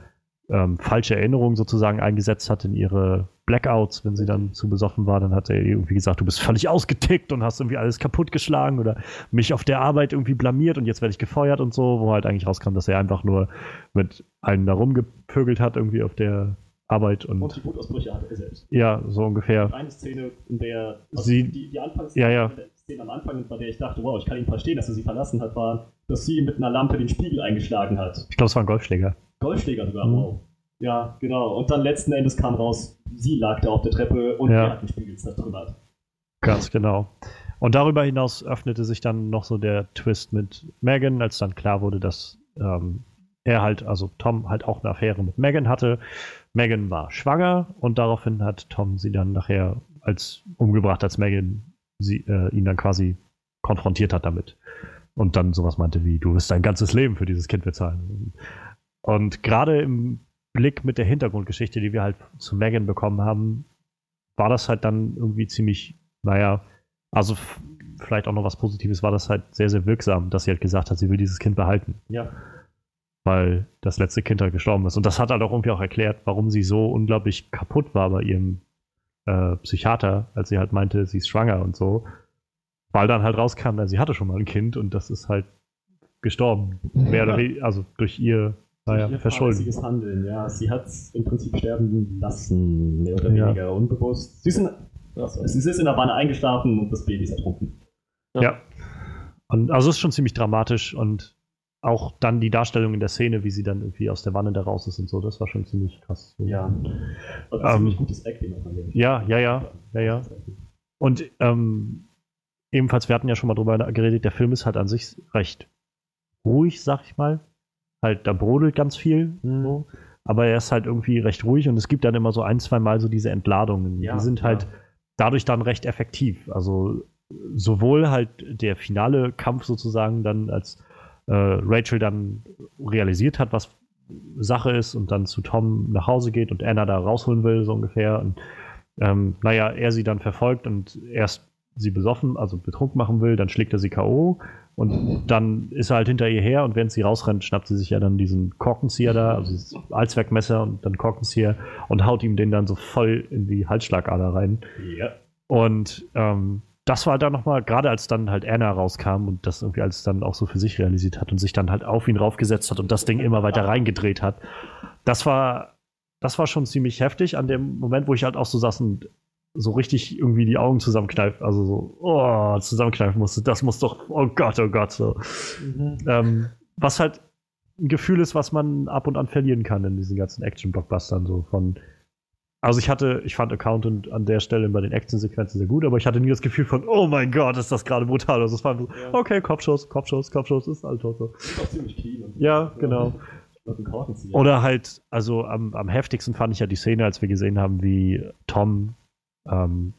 ähm, falsche Erinnerungen sozusagen eingesetzt hat in ihre Blackouts, wenn sie dann zu besoffen war. Dann hat er irgendwie gesagt, du bist völlig ausgetickt und hast irgendwie alles kaputtgeschlagen oder mich auf der Arbeit irgendwie blamiert und jetzt werde ich gefeuert und so, wo halt eigentlich rauskam, dass er einfach nur mit allen da rumgepögelt hat irgendwie auf der Arbeit und, Und die Wutausbrüche hatte er selbst. ja, so ungefähr. Eine Szene, in der also Sie- die, die Anfangsszene, Ja, ja. Szene am Anfang, bei der ich dachte, wow, ich kann ihn verstehen, dass er sie verlassen hat, war, dass sie mit einer Lampe den Spiegel eingeschlagen hat. Ich glaube, es war ein Golfschläger. Golfschläger sogar, Mhm. wow. Ja, genau. Und dann letzten Endes kam raus, sie lag da auf der Treppe und Ja. er hat den Spiegel zertrümmert. Ganz genau. Und darüber hinaus öffnete sich dann noch so der Twist mit Megan, als dann klar wurde, dass ähm, er halt, also Tom halt auch eine Affäre mit Megan hatte. Megan war schwanger und daraufhin hat Tom sie dann nachher als umgebracht, als Megan sie, äh, ihn dann quasi konfrontiert hat damit. Und dann sowas meinte wie, du wirst dein ganzes Leben für dieses Kind bezahlen. Und gerade im Blick mit der Hintergrundgeschichte, die wir halt zu Megan bekommen haben, war das halt dann irgendwie ziemlich, naja, also vielleicht auch noch was Positives, war das halt sehr, sehr wirksam, dass sie halt gesagt hat, sie will dieses Kind behalten, Ja. weil das letzte Kind halt gestorben ist. Und das hat halt auch irgendwie auch erklärt, warum sie so unglaublich kaputt war bei ihrem äh, Psychiater, als sie halt meinte, sie ist schwanger und so. Weil dann halt rauskam, na, sie hatte schon mal ein Kind und das ist halt gestorben. Mehr oder weniger, also durch ihr, naja, Ihr fahrlässiges Handeln, ja. Sie hat es im Prinzip sterben lassen, mehr oder Ja. weniger unbewusst. Sie ist, in, also, sie ist in der Wanne eingeschlafen und das Baby ist ertrunken. Ja. Und also es ist schon ziemlich dramatisch und auch dann die Darstellung in der Szene, wie sie dann irgendwie aus der Wanne da raus ist und so, das war schon ziemlich krass. Ja. Ähm, ziemlich gutes Acting. Ja, ja, ja, ja, ja. Und ähm, ebenfalls, wir hatten ja schon mal drüber geredet, der Film ist halt an sich recht ruhig, sag ich mal. Halt, da brodelt ganz viel, Mhm. so. aber er ist halt irgendwie recht ruhig und es gibt dann immer so ein, zwei Mal so diese Entladungen. Ja, die sind halt ja. dadurch dann recht effektiv. Also sowohl halt der finale Kampf sozusagen dann, als äh, Rachel dann realisiert hat, was Sache ist und dann zu Tom nach Hause geht und Anna da rausholen will, so ungefähr. Und ähm, naja, er sie dann verfolgt und erst sie besoffen, also betrunken machen will, dann schlägt er sie K.O. und dann ist er halt hinter ihr her und während sie rausrennt, schnappt sie sich ja dann diesen Korkenzieher da, also dieses Allzweckmesser und dann Korkenzieher und haut ihm den dann so voll in die Halsschlagader rein. Ja. Und ähm, das war dann nochmal, gerade als dann halt Anna rauskam und das irgendwie als dann auch so für sich realisiert hat und sich dann halt auf ihn raufgesetzt hat und das Ding immer weiter reingedreht hat. Das war, das war schon ziemlich heftig an dem Moment, wo ich halt auch so saß und so richtig irgendwie die Augen zusammenkneifen, also so, oh, zusammenkneifen musste. Das muss doch, oh Gott, oh Gott, so. Ähm, was halt ein Gefühl ist, was man ab und an verlieren kann in diesen ganzen Action-Blockbustern, so von. Also ich hatte, ich fand Accountant an der Stelle bei den Action-Sequenzen sehr gut, aber ich hatte nie das Gefühl von, oh mein Gott, ist das gerade brutal. Also es war so, Ja. okay, Kopfschuss, Kopfschuss, Kopfschuss, ist halt auch so. Ist auch ziemlich clean. Und Ja, genau. Ein Korkenzieher. Oder halt, also am, am heftigsten fand ich ja die Szene, als wir gesehen haben, wie Tom, ähm,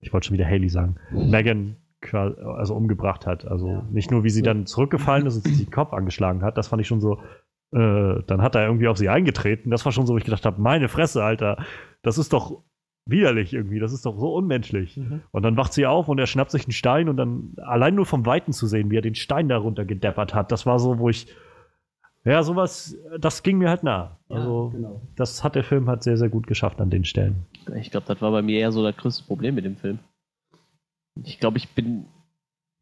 ich wollte schon wieder Haley sagen, Megan also umgebracht hat. Also Ja. nicht nur, wie sie dann zurückgefallen ist und sich den Kopf angeschlagen hat, das fand ich schon so, äh, dann hat er irgendwie auf sie eingetreten. Das war schon so, wo ich gedacht habe, meine Fresse, Alter, das ist doch widerlich irgendwie, das ist doch so unmenschlich. Mhm. Und dann wacht sie auf und er schnappt sich einen Stein und dann allein nur vom Weiten zu sehen, wie er den Stein darunter gedeppert hat, das war so, wo ich, ja, sowas, das ging mir halt nah. Ja, Also, genau. das hat der Film halt sehr, sehr gut geschafft an den Stellen. Ich glaube, das war bei mir eher so das größte Problem mit dem Film. Ich glaube, ich bin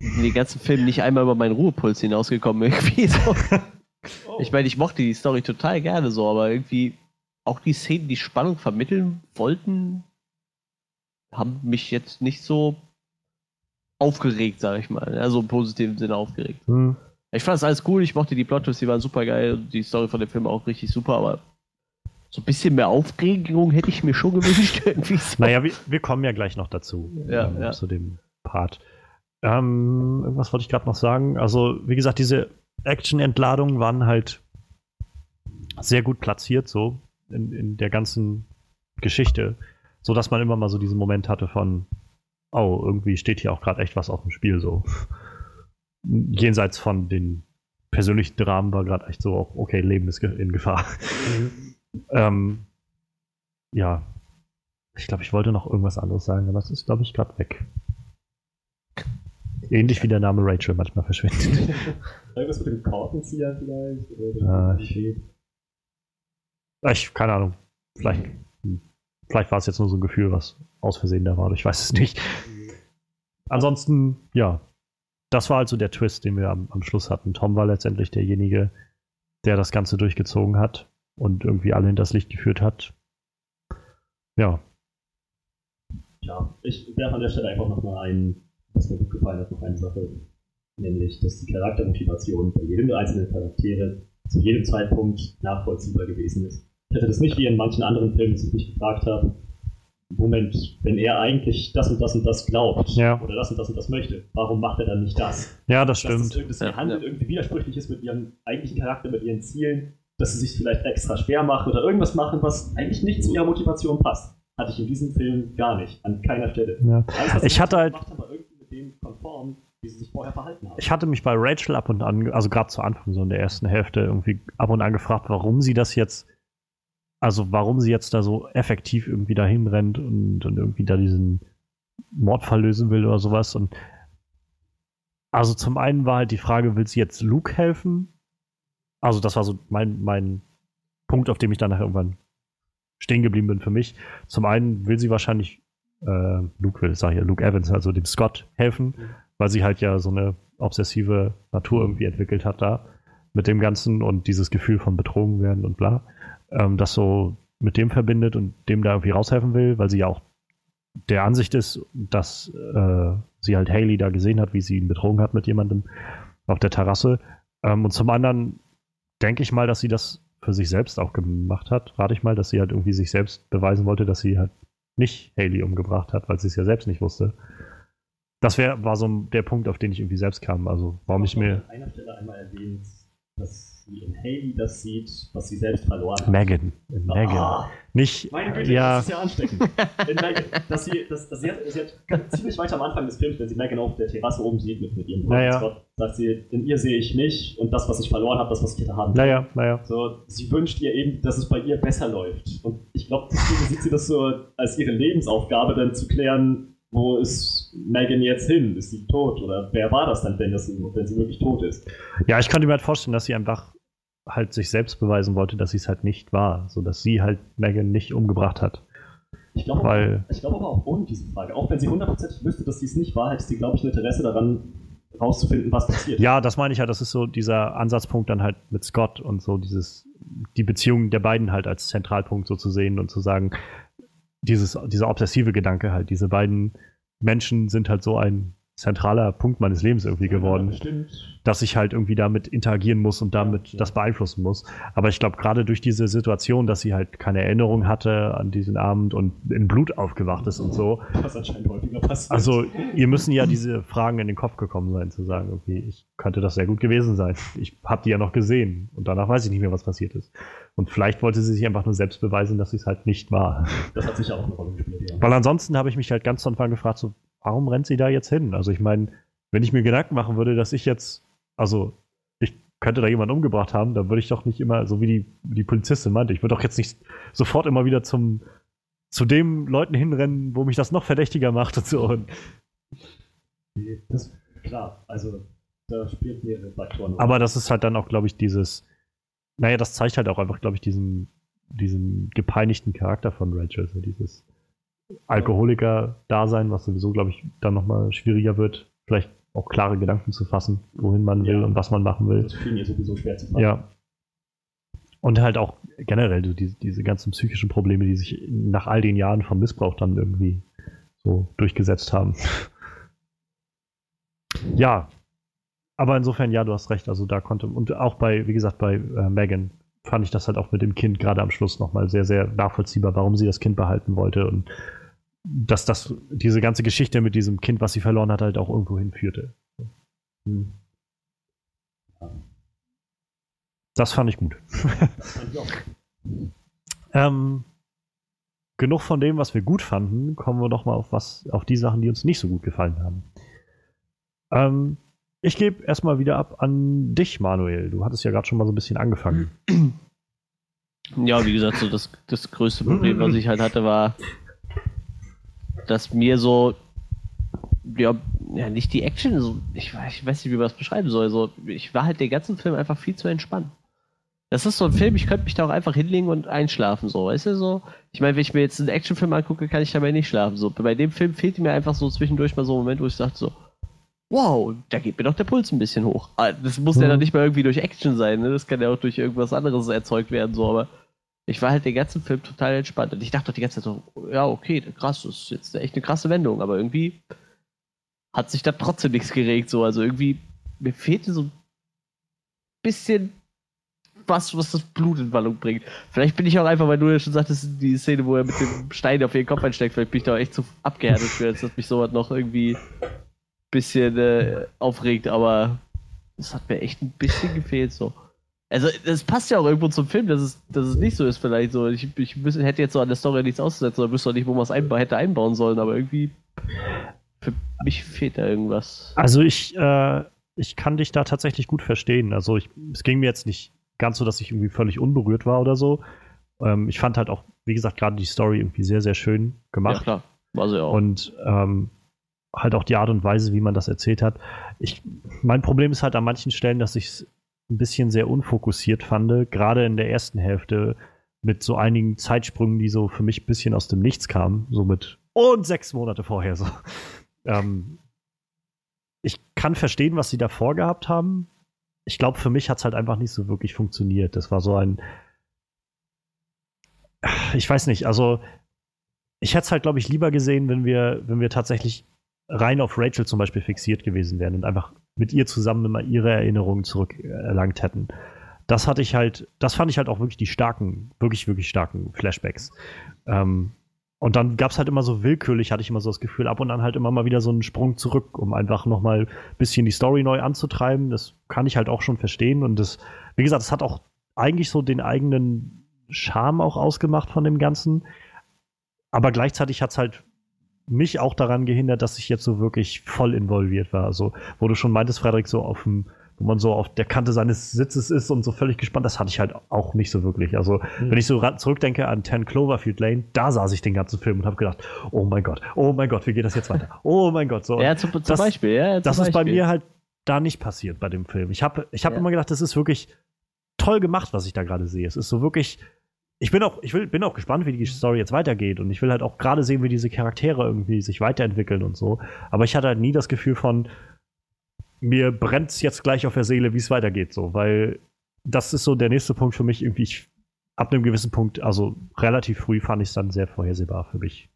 in den ganzen Film nicht einmal über meinen Ruhepuls hinausgekommen (laughs) irgendwie. So. Oh. Ich meine, ich mochte die Story total gerne so, aber irgendwie auch die Szenen, die Spannung vermitteln wollten, haben mich jetzt nicht so aufgeregt, sage ich mal. Also im positiven Sinne aufgeregt. Hm. Ich fand das alles cool, ich mochte die Plot-Twists, die waren super geil, die Story von dem Film auch richtig super, aber so ein bisschen mehr Aufregung hätte ich mir schon gewünscht. (laughs) Irgendwie so. Naja, wir, wir kommen ja gleich noch dazu. Ja, ähm, ja. Zu dem Part. Ähm, was wollte ich gerade noch sagen? Also, wie gesagt, diese Action-Entladungen waren halt sehr gut platziert, so in, in der ganzen Geschichte, so dass man immer mal so diesen Moment hatte von, oh, irgendwie steht hier auch gerade echt was auf dem Spiel, so. Jenseits von den persönlichen Dramen war gerade echt so, auch, okay, Leben ist in Gefahr. ähm, ja, ich glaube, ich wollte noch irgendwas anderes sagen, aber es ist, glaube ich, gerade weg. Ähnlich wie der Name Rachel manchmal verschwindet. (laughs) Irgendwas mit dem Korkenzieher vielleicht? Oder Ah, Schild? ich, keine Ahnung. Vielleicht, vielleicht war es jetzt nur so ein Gefühl, was aus Versehen da war. Ich weiß es nicht. Ansonsten, ja, das war also der Twist, den wir am, am Schluss hatten. Tom war letztendlich derjenige, der das Ganze durchgezogen hat und irgendwie alle hinters Licht geführt hat. Ja, Ja, ich werfe an der Stelle einfach nochmal ein, was mir gut gefallen hat, noch eine Sache. Nämlich, dass die Charaktermotivation bei jedem der einzelnen Charaktere zu jedem Zeitpunkt nachvollziehbar gewesen ist. Ich hätte das nicht wie in manchen anderen Filmen, dass ich mich gefragt habe, Moment, wenn er eigentlich das und das und das glaubt Ja. oder das und das und das möchte, warum macht er dann nicht das? ja, das Dass das, stimmt. dass Ja, ihr Handeln ja. irgendwie widersprüchlich ist mit ihrem eigentlichen Charakter, mit ihren Zielen, dass sie sich vielleicht extra schwer machen oder irgendwas machen, was eigentlich nicht zu ihrer Motivation passt. Hatte ich in diesem Film gar nicht, an keiner Stelle. Ja. Alles, was Ich hatte halt- gemacht haben, war irgendwie mit dem konform, wie sie sich vorher verhalten haben. Ich hatte mich bei Rachel ab und an, also gerade zu Anfang, so in der ersten Hälfte, irgendwie ab und an gefragt, warum sie das jetzt, also warum sie jetzt da so effektiv irgendwie dahin rennt und, und irgendwie da diesen Mordfall lösen will oder sowas. Und also zum einen war halt die Frage, will sie jetzt Luke helfen? Also das war so mein, mein Punkt, auf dem ich dann nachher irgendwann stehen geblieben bin für mich. Zum einen will sie wahrscheinlich äh, Luke will, sag ich ja, Luke Evans, also dem Scott helfen, weil sie halt ja so eine obsessive Natur irgendwie entwickelt hat da mit dem Ganzen und dieses Gefühl von betrogen werden und bla, ähm, das so mit dem verbindet und dem da irgendwie raushelfen will, weil sie ja auch der Ansicht ist, dass äh, sie halt Haley da gesehen hat, wie sie ihn betrogen hat mit jemandem auf der Terrasse. Ähm, und zum anderen denke ich mal, dass sie das für sich selbst auch gemacht hat. Rate ich mal, dass sie halt irgendwie sich selbst beweisen wollte, dass sie halt nicht Haley umgebracht hat, weil sie es ja selbst nicht wusste. Das wär, war so der Punkt, auf den ich irgendwie selbst kam. Also, warum ich mir. An einer Stelle einmal erwähnt, dass sie in Haley das sieht, was sie selbst verloren hat. Megan. In Megan. Ah, Nicht. meine Güte, ja, das ist ja ansteckend. (laughs) In Megan, dass sie, dass, dass sie, hat, sie hat ziemlich weiter am Anfang des Films, wenn sie Megan auf der Terrasse oben sieht mit, mit ihrem Naja. Sagt sie, in ihr sehe ich mich und das, was ich verloren habe, das, was ich hätte haben können. naja, naja. So, sie wünscht ihr eben, dass es bei ihr besser läuft. Und ich glaube, deswegen sieht sie das so als ihre Lebensaufgabe, dann zu klären, wo ist Megan jetzt hin? Ist sie tot? Oder wer war das dann, wenn, das, wenn sie wirklich tot ist? Ja, ich könnte mir halt vorstellen, dass sie einfach halt sich selbst beweisen wollte, dass sie es halt nicht war. So dass sie halt Megan nicht umgebracht hat. Ich glaube Weil- ich glaube aber auch ohne diese Frage. Auch wenn sie hundertprozentig wüsste, dass sie es nicht war, hätte sie, glaube ich, ein Interesse daran, rauszufinden, was passiert. Ja, das meine ich ja, das ist so dieser Ansatzpunkt dann halt mit Scott und so dieses, die Beziehung der beiden halt als Zentralpunkt so zu sehen und zu sagen, dieses, dieser obsessive Gedanke halt, diese beiden Menschen sind halt so ein zentraler Punkt meines Lebens irgendwie geworden. Bestimmt. dass ich halt irgendwie damit interagieren muss und damit Ja. das beeinflussen muss. Aber ich glaube, gerade durch diese Situation, dass sie halt keine Erinnerung hatte an diesen Abend und in Blut aufgewacht ist und so. Was anscheinend häufiger passiert. Also, ihr müssen ja diese Fragen in den Kopf gekommen sein, zu sagen, okay, ich könnte das sehr gut gewesen sein. Ich habe die ja noch gesehen und danach weiß ich nicht mehr, was passiert ist. Und vielleicht wollte sie sich einfach nur selbst beweisen, dass sie es halt nicht war. das hat sicher auch eine Rolle gespielt, ja. Weil ansonsten habe ich mich halt ganz zu Anfang gefragt, so, warum rennt sie da jetzt hin? Also ich meine, wenn ich mir Gedanken machen würde, dass ich jetzt, also ich könnte da jemanden umgebracht haben, dann würde ich doch nicht immer, so wie die, die Polizistin meinte, ich würde doch jetzt nicht sofort immer wieder zum zu dem Leuten hinrennen, wo mich das noch verdächtiger macht und so. Das, klar, also da spielt mehrere Faktoren. aber das ist halt dann auch, glaube ich, dieses, naja, das zeigt halt auch einfach, glaube ich, diesen, diesen gepeinigten Charakter von Rachel, so dieses Alkoholiker-Dasein, was sowieso, glaube ich, dann nochmal schwieriger wird, vielleicht auch klare Gedanken zu fassen, wohin man will Ja. und was man machen will. Das fiel mir sowieso schwer zu fassen. Ja. Und halt auch generell so diese, diese ganzen psychischen Probleme, die sich nach all den Jahren von Missbrauch dann irgendwie so durchgesetzt haben. (laughs) Ja. Aber insofern, ja, du hast recht. Also da konnte, und auch bei, wie gesagt, bei äh, Megan fand ich das halt auch mit dem Kind gerade am Schluss nochmal sehr, sehr nachvollziehbar, warum sie das Kind behalten wollte und dass das, diese ganze Geschichte mit diesem Kind, was sie verloren hat, halt auch irgendwo hinführte. Hm. Das fand ich gut. (laughs) Ähm, genug von dem, was wir gut fanden, kommen wir doch mal auf was, auf die Sachen, die uns nicht so gut gefallen haben. Ähm, ich gebe erstmal wieder ab an dich, Manuel. Du hattest ja gerade schon mal so ein bisschen angefangen. Ja, wie gesagt, so das, das größte Problem, was ich halt hatte, war, dass mir so, ja, ja nicht die Action, so, ich, ich weiß nicht, wie man das beschreiben soll. So, ich war halt den ganzen Film einfach viel zu entspannt. Das ist so ein Film, ich könnte mich da auch einfach hinlegen und einschlafen, so, weißt du, so. Ich meine, wenn ich mir jetzt einen Actionfilm angucke, kann ich dabei nicht schlafen, so. Bei dem Film fehlt mir einfach so zwischendurch mal so ein Moment, wo ich sagte so, wow, da geht mir doch der Puls ein bisschen hoch. Ah, das muss mhm. ja dann nicht mal irgendwie durch Action sein, ne? Das kann ja auch durch irgendwas anderes erzeugt werden, so, aber ich war halt den ganzen Film total entspannt und ich dachte doch die ganze Zeit so, ja, okay, krass, das ist jetzt echt eine krasse Wendung, aber irgendwie hat sich da trotzdem nichts geregt, so, also irgendwie, mir fehlte so ein bisschen was, was das Blut in Wallung bringt. Vielleicht bin ich auch einfach, weil du ja schon sagtest, die Szene, wo er mit dem Stein auf ihren Kopf einsteckt, vielleicht bin ich da echt zu abgehärtet für, als dass mich sowas noch irgendwie bisschen äh, aufregt, aber das hat mir echt ein bisschen gefehlt so. Also, das passt ja auch irgendwo zum Film, dass es, dass es nicht so ist, vielleicht so. Ich, ich müsste, hätte jetzt so an der Story nichts auszusetzen, oder wüsste auch nicht, wo man es einba hätte einbauen sollen, aber irgendwie für mich fehlt da irgendwas. Also, ich, äh, ich kann dich da tatsächlich gut verstehen. Also, ich, es ging mir jetzt nicht ganz so, dass ich irgendwie völlig unberührt war oder so. Ähm, ich fand halt auch, wie gesagt, gerade die Story irgendwie sehr, sehr schön gemacht. Ja, klar. War sie auch. Und ähm, halt auch die Art und Weise, wie man das erzählt hat. Ich, mein Problem ist halt an manchen Stellen, dass ich es ein bisschen sehr unfokussiert fand, gerade in der ersten Hälfte mit so einigen Zeitsprüngen, die so für mich ein bisschen aus dem Nichts kamen, so mit und sechs Monate vorher so. (laughs) Ähm, ich kann verstehen, was sie da vorgehabt haben, ich glaube, für mich hat es halt einfach nicht so wirklich funktioniert. Das war so ein. Ich weiß nicht, also ich hätte es halt, glaube ich, lieber gesehen, wenn wir, wenn wir tatsächlich rein auf Rachel zum Beispiel fixiert gewesen wären und einfach mit ihr zusammen immer ihre Erinnerungen zurückerlangt hätten. Das hatte ich halt, das fand ich halt auch wirklich die starken, wirklich, wirklich starken Flashbacks. Ähm, und dann gab es halt immer so willkürlich, hatte ich immer so das Gefühl, ab und an halt immer mal wieder so einen Sprung zurück, um einfach nochmal ein bisschen die Story neu anzutreiben. Das kann ich halt auch schon verstehen. Und das, wie gesagt, das hat auch eigentlich so den eigenen Charme auch ausgemacht von dem Ganzen. Aber gleichzeitig hat es halt mich auch daran gehindert, dass ich jetzt so wirklich voll involviert war. Also, wo du schon meintest, Frederik, so auf dem wo man so auf der Kante seines Sitzes ist und so völlig gespannt. Das hatte ich halt auch nicht so wirklich. Also, mhm. wenn ich so zurückdenke an 10 Cloverfield Lane, da saß ich den ganzen Film und habe gedacht, oh mein Gott, oh mein Gott, wie geht das jetzt weiter? Oh mein Gott, so. Ja, zum, zum das, Beispiel, ja. Zum das Beispiel. ist bei mir halt da nicht passiert bei dem Film. Ich habe ich hab ja. immer gedacht, das ist wirklich toll gemacht, was ich da gerade sehe. Es ist so wirklich. Ich bin auch, ich will, bin auch gespannt, wie die Story jetzt weitergeht. Und ich will halt auch gerade sehen, wie diese Charaktere irgendwie sich weiterentwickeln und so. Aber ich hatte halt nie das Gefühl von, mir brennt es jetzt gleich auf der Seele, wie es weitergeht, so, weil das ist so der nächste Punkt für mich irgendwie. Ich, ab einem gewissen Punkt, also relativ früh, fand ich es dann sehr vorhersehbar für mich.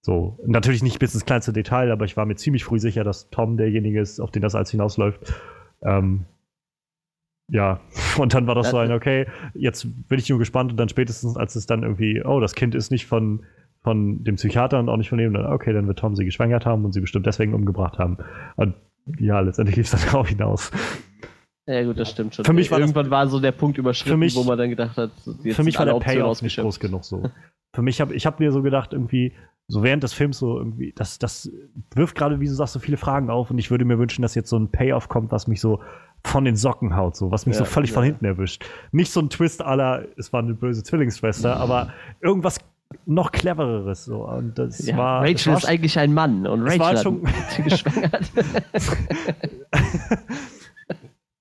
So, natürlich nicht bis ins kleinste Detail, aber ich war mir ziemlich früh sicher, dass Tom derjenige ist, auf den das alles hinausläuft. Ähm, ja, (laughs) und dann war das so ein, okay, jetzt bin ich nur gespannt und dann spätestens, als es dann irgendwie, oh, das Kind ist nicht von, von dem Psychiater und auch nicht von ihm, dann, okay, dann wird Tom sie geschwängert haben und sie bestimmt deswegen umgebracht haben. Und ja, letztendlich lief es dann (laughs) darauf hinaus. Ja, gut, das stimmt schon. Für mich war Irgendwann das, war so der Punkt überschritten, mich, wo man dann gedacht hat, für mich war der Payoff nicht groß genug so. für mich habe ich hab mir so gedacht, irgendwie, so während des Films so irgendwie, das, das wirft gerade, wie du sagst, so viele Fragen auf und ich würde mir wünschen, dass jetzt so ein Payoff kommt, was mich so von den Socken haut, so, was mich ja, so völlig ja. von hinten erwischt. Nicht so ein Twist aller, es war eine böse Zwillingsschwester, aber irgendwas noch clevereres. So. Und das ja, war, Rachel war ist eigentlich ein Mann und Rachel war schon (laughs) hat geschwängert. (laughs)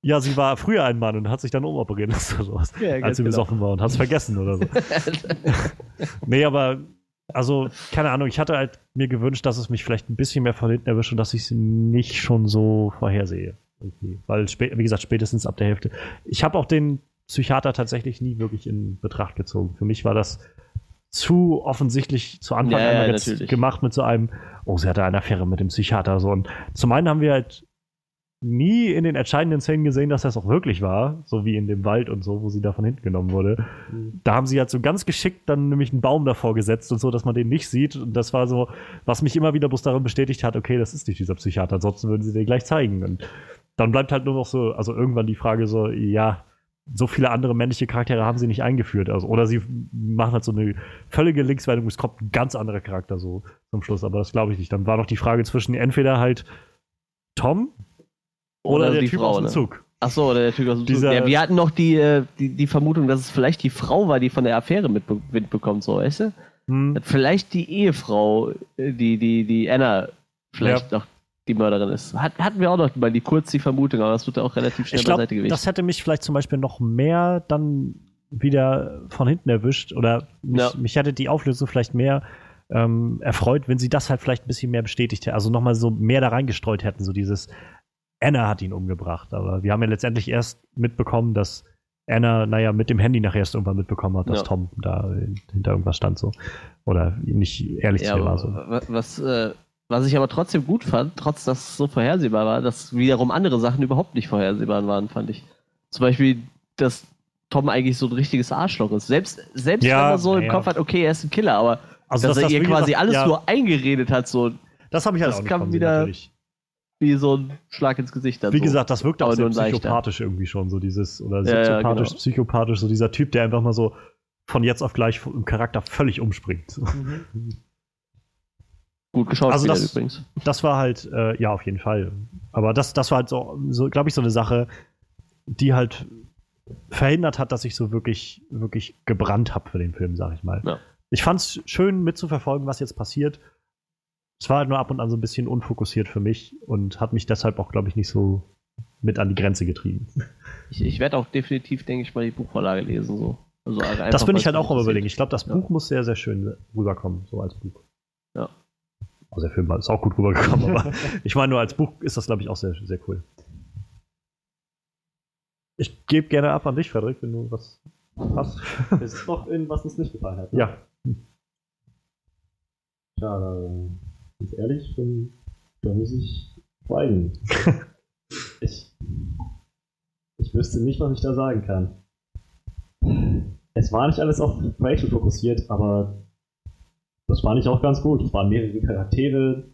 ja, sie war früher ein Mann und hat sich dann umoperieren lassen oder sowas, ja, als sie genau. besoffen war und hat es vergessen oder so. (laughs) nee, aber also, keine Ahnung, ich hatte halt mir gewünscht, dass es mich vielleicht ein bisschen mehr von hinten erwischt und dass ich es nicht schon so vorhersehe. Irgendwie. Weil, wie gesagt, spätestens ab der Hälfte. Ich habe auch den Psychiater tatsächlich nie wirklich in Betracht gezogen. Für mich war das zu offensichtlich zu Anfang ja, einmal jetzt gemacht mit so einem, oh, sie hatte eine Affäre mit dem Psychiater. So. Und zum einen haben wir halt nie in den entscheidenden Szenen gesehen, dass das auch wirklich war, so wie in dem Wald und so, wo sie da von hinten genommen wurde. Mhm. Da haben sie halt so ganz geschickt dann nämlich einen Baum davor gesetzt und so, dass man den nicht sieht. Und das war so, was mich immer wieder bloß darin bestätigt hat, okay, das ist nicht dieser Psychiater, ansonsten würden sie den gleich zeigen. Und dann bleibt halt nur noch so, also irgendwann die Frage so, ja, so viele andere männliche Charaktere haben sie nicht eingeführt. Also, oder sie machen halt so eine völlige Linkswendung, es kommt ein ganz anderer Charakter so zum Schluss, aber das glaube ich nicht. Dann war noch die Frage zwischen entweder halt Tom oder, der die Typ Frau, aus dem ne? Zug. Ach so, oder der Typ aus dem Zug. Dieser- Ja, wir hatten noch die, äh, die, die Vermutung, dass es vielleicht die Frau war, die von der Affäre mitbe mitbekommt, so, weißt du? Hm. Vielleicht die Ehefrau, äh, die, die, die Anna, vielleicht noch die Mörderin ist. Hat, hatten wir auch noch mal die kurz die Vermutung, aber das wird ja auch relativ schnell Ich glaube, beiseite gewichen. das hätte mich vielleicht zum Beispiel noch mehr dann wieder von hinten erwischt oder mich, Ja. mich hätte die Auflösung vielleicht mehr ähm, erfreut, wenn sie das halt vielleicht ein bisschen mehr bestätigt hätten, also nochmal so mehr da reingestreut hätten, so dieses Anna hat ihn umgebracht, aber wir haben ja letztendlich erst mitbekommen, dass Anna, naja, mit dem Handy nachher erst irgendwann mitbekommen hat, dass Ja. Tom da hinter irgendwas stand so. Oder nicht ehrlich Ja, zu ihr war so. wa- was, äh, was ich aber trotzdem gut fand, trotz dass es so vorhersehbar war, dass wiederum andere Sachen überhaupt nicht vorhersehbar waren, fand ich. Zum Beispiel, dass Tom eigentlich so ein richtiges Arschloch ist. Selbst, selbst Ja, wenn man so im ja. Kopf hat, okay, er ist ein Killer, aber Also, dass er ihr wie quasi gesagt, alles ja, nur eingeredet hat, so das habe ich halt das auch nicht kam wieder- natürlich. wie so ein Schlag ins Gesicht. Dann Wie so. gesagt, das wirkt auch Aber sehr leichter. psychopathisch irgendwie schon, so dieses, oder ja, soziopathisch, genau. psychopathisch, so dieser Typ, der einfach mal so von jetzt auf gleich im Charakter völlig umspringt. (laughs) Gut geschaut Also das- übrigens. Das war halt, äh, ja, auf jeden Fall. Aber das, das war halt so, so glaube ich, so eine Sache, die halt verhindert hat, dass ich so wirklich, wirklich gebrannt habe für den Film, sag ich mal. Ja. Ich fand es schön mitzuverfolgen, was jetzt passiert. Es war halt nur ab und an so ein bisschen unfokussiert für mich und hat mich deshalb auch, glaube ich, nicht so mit an die Grenze getrieben. (laughs) Ich, ich werde auch definitiv, denke ich mal, die Buchvorlage lesen. So. Also einfach, das bin ich halt auch am überlegen. Ich glaube, das Ja. Buch muss sehr, sehr schön rüberkommen, so als Buch. Also der Film ist auch gut rübergekommen, aber (laughs) ich meine, nur als Buch ist das, glaube ich, auch sehr, sehr cool. Ich gebe gerne ab an dich, Frederik, wenn du was hast. (laughs) Es ist noch in, was uns nicht gefallen hat. ne? ja. Tja, ganz ehrlich, dann, da muss ich schweigen. (laughs) ich, ich wüsste nicht, was ich da sagen kann. Es war nicht alles auf Rachel fokussiert, aber das fand ich auch ganz gut. Es waren mehrere Charaktere,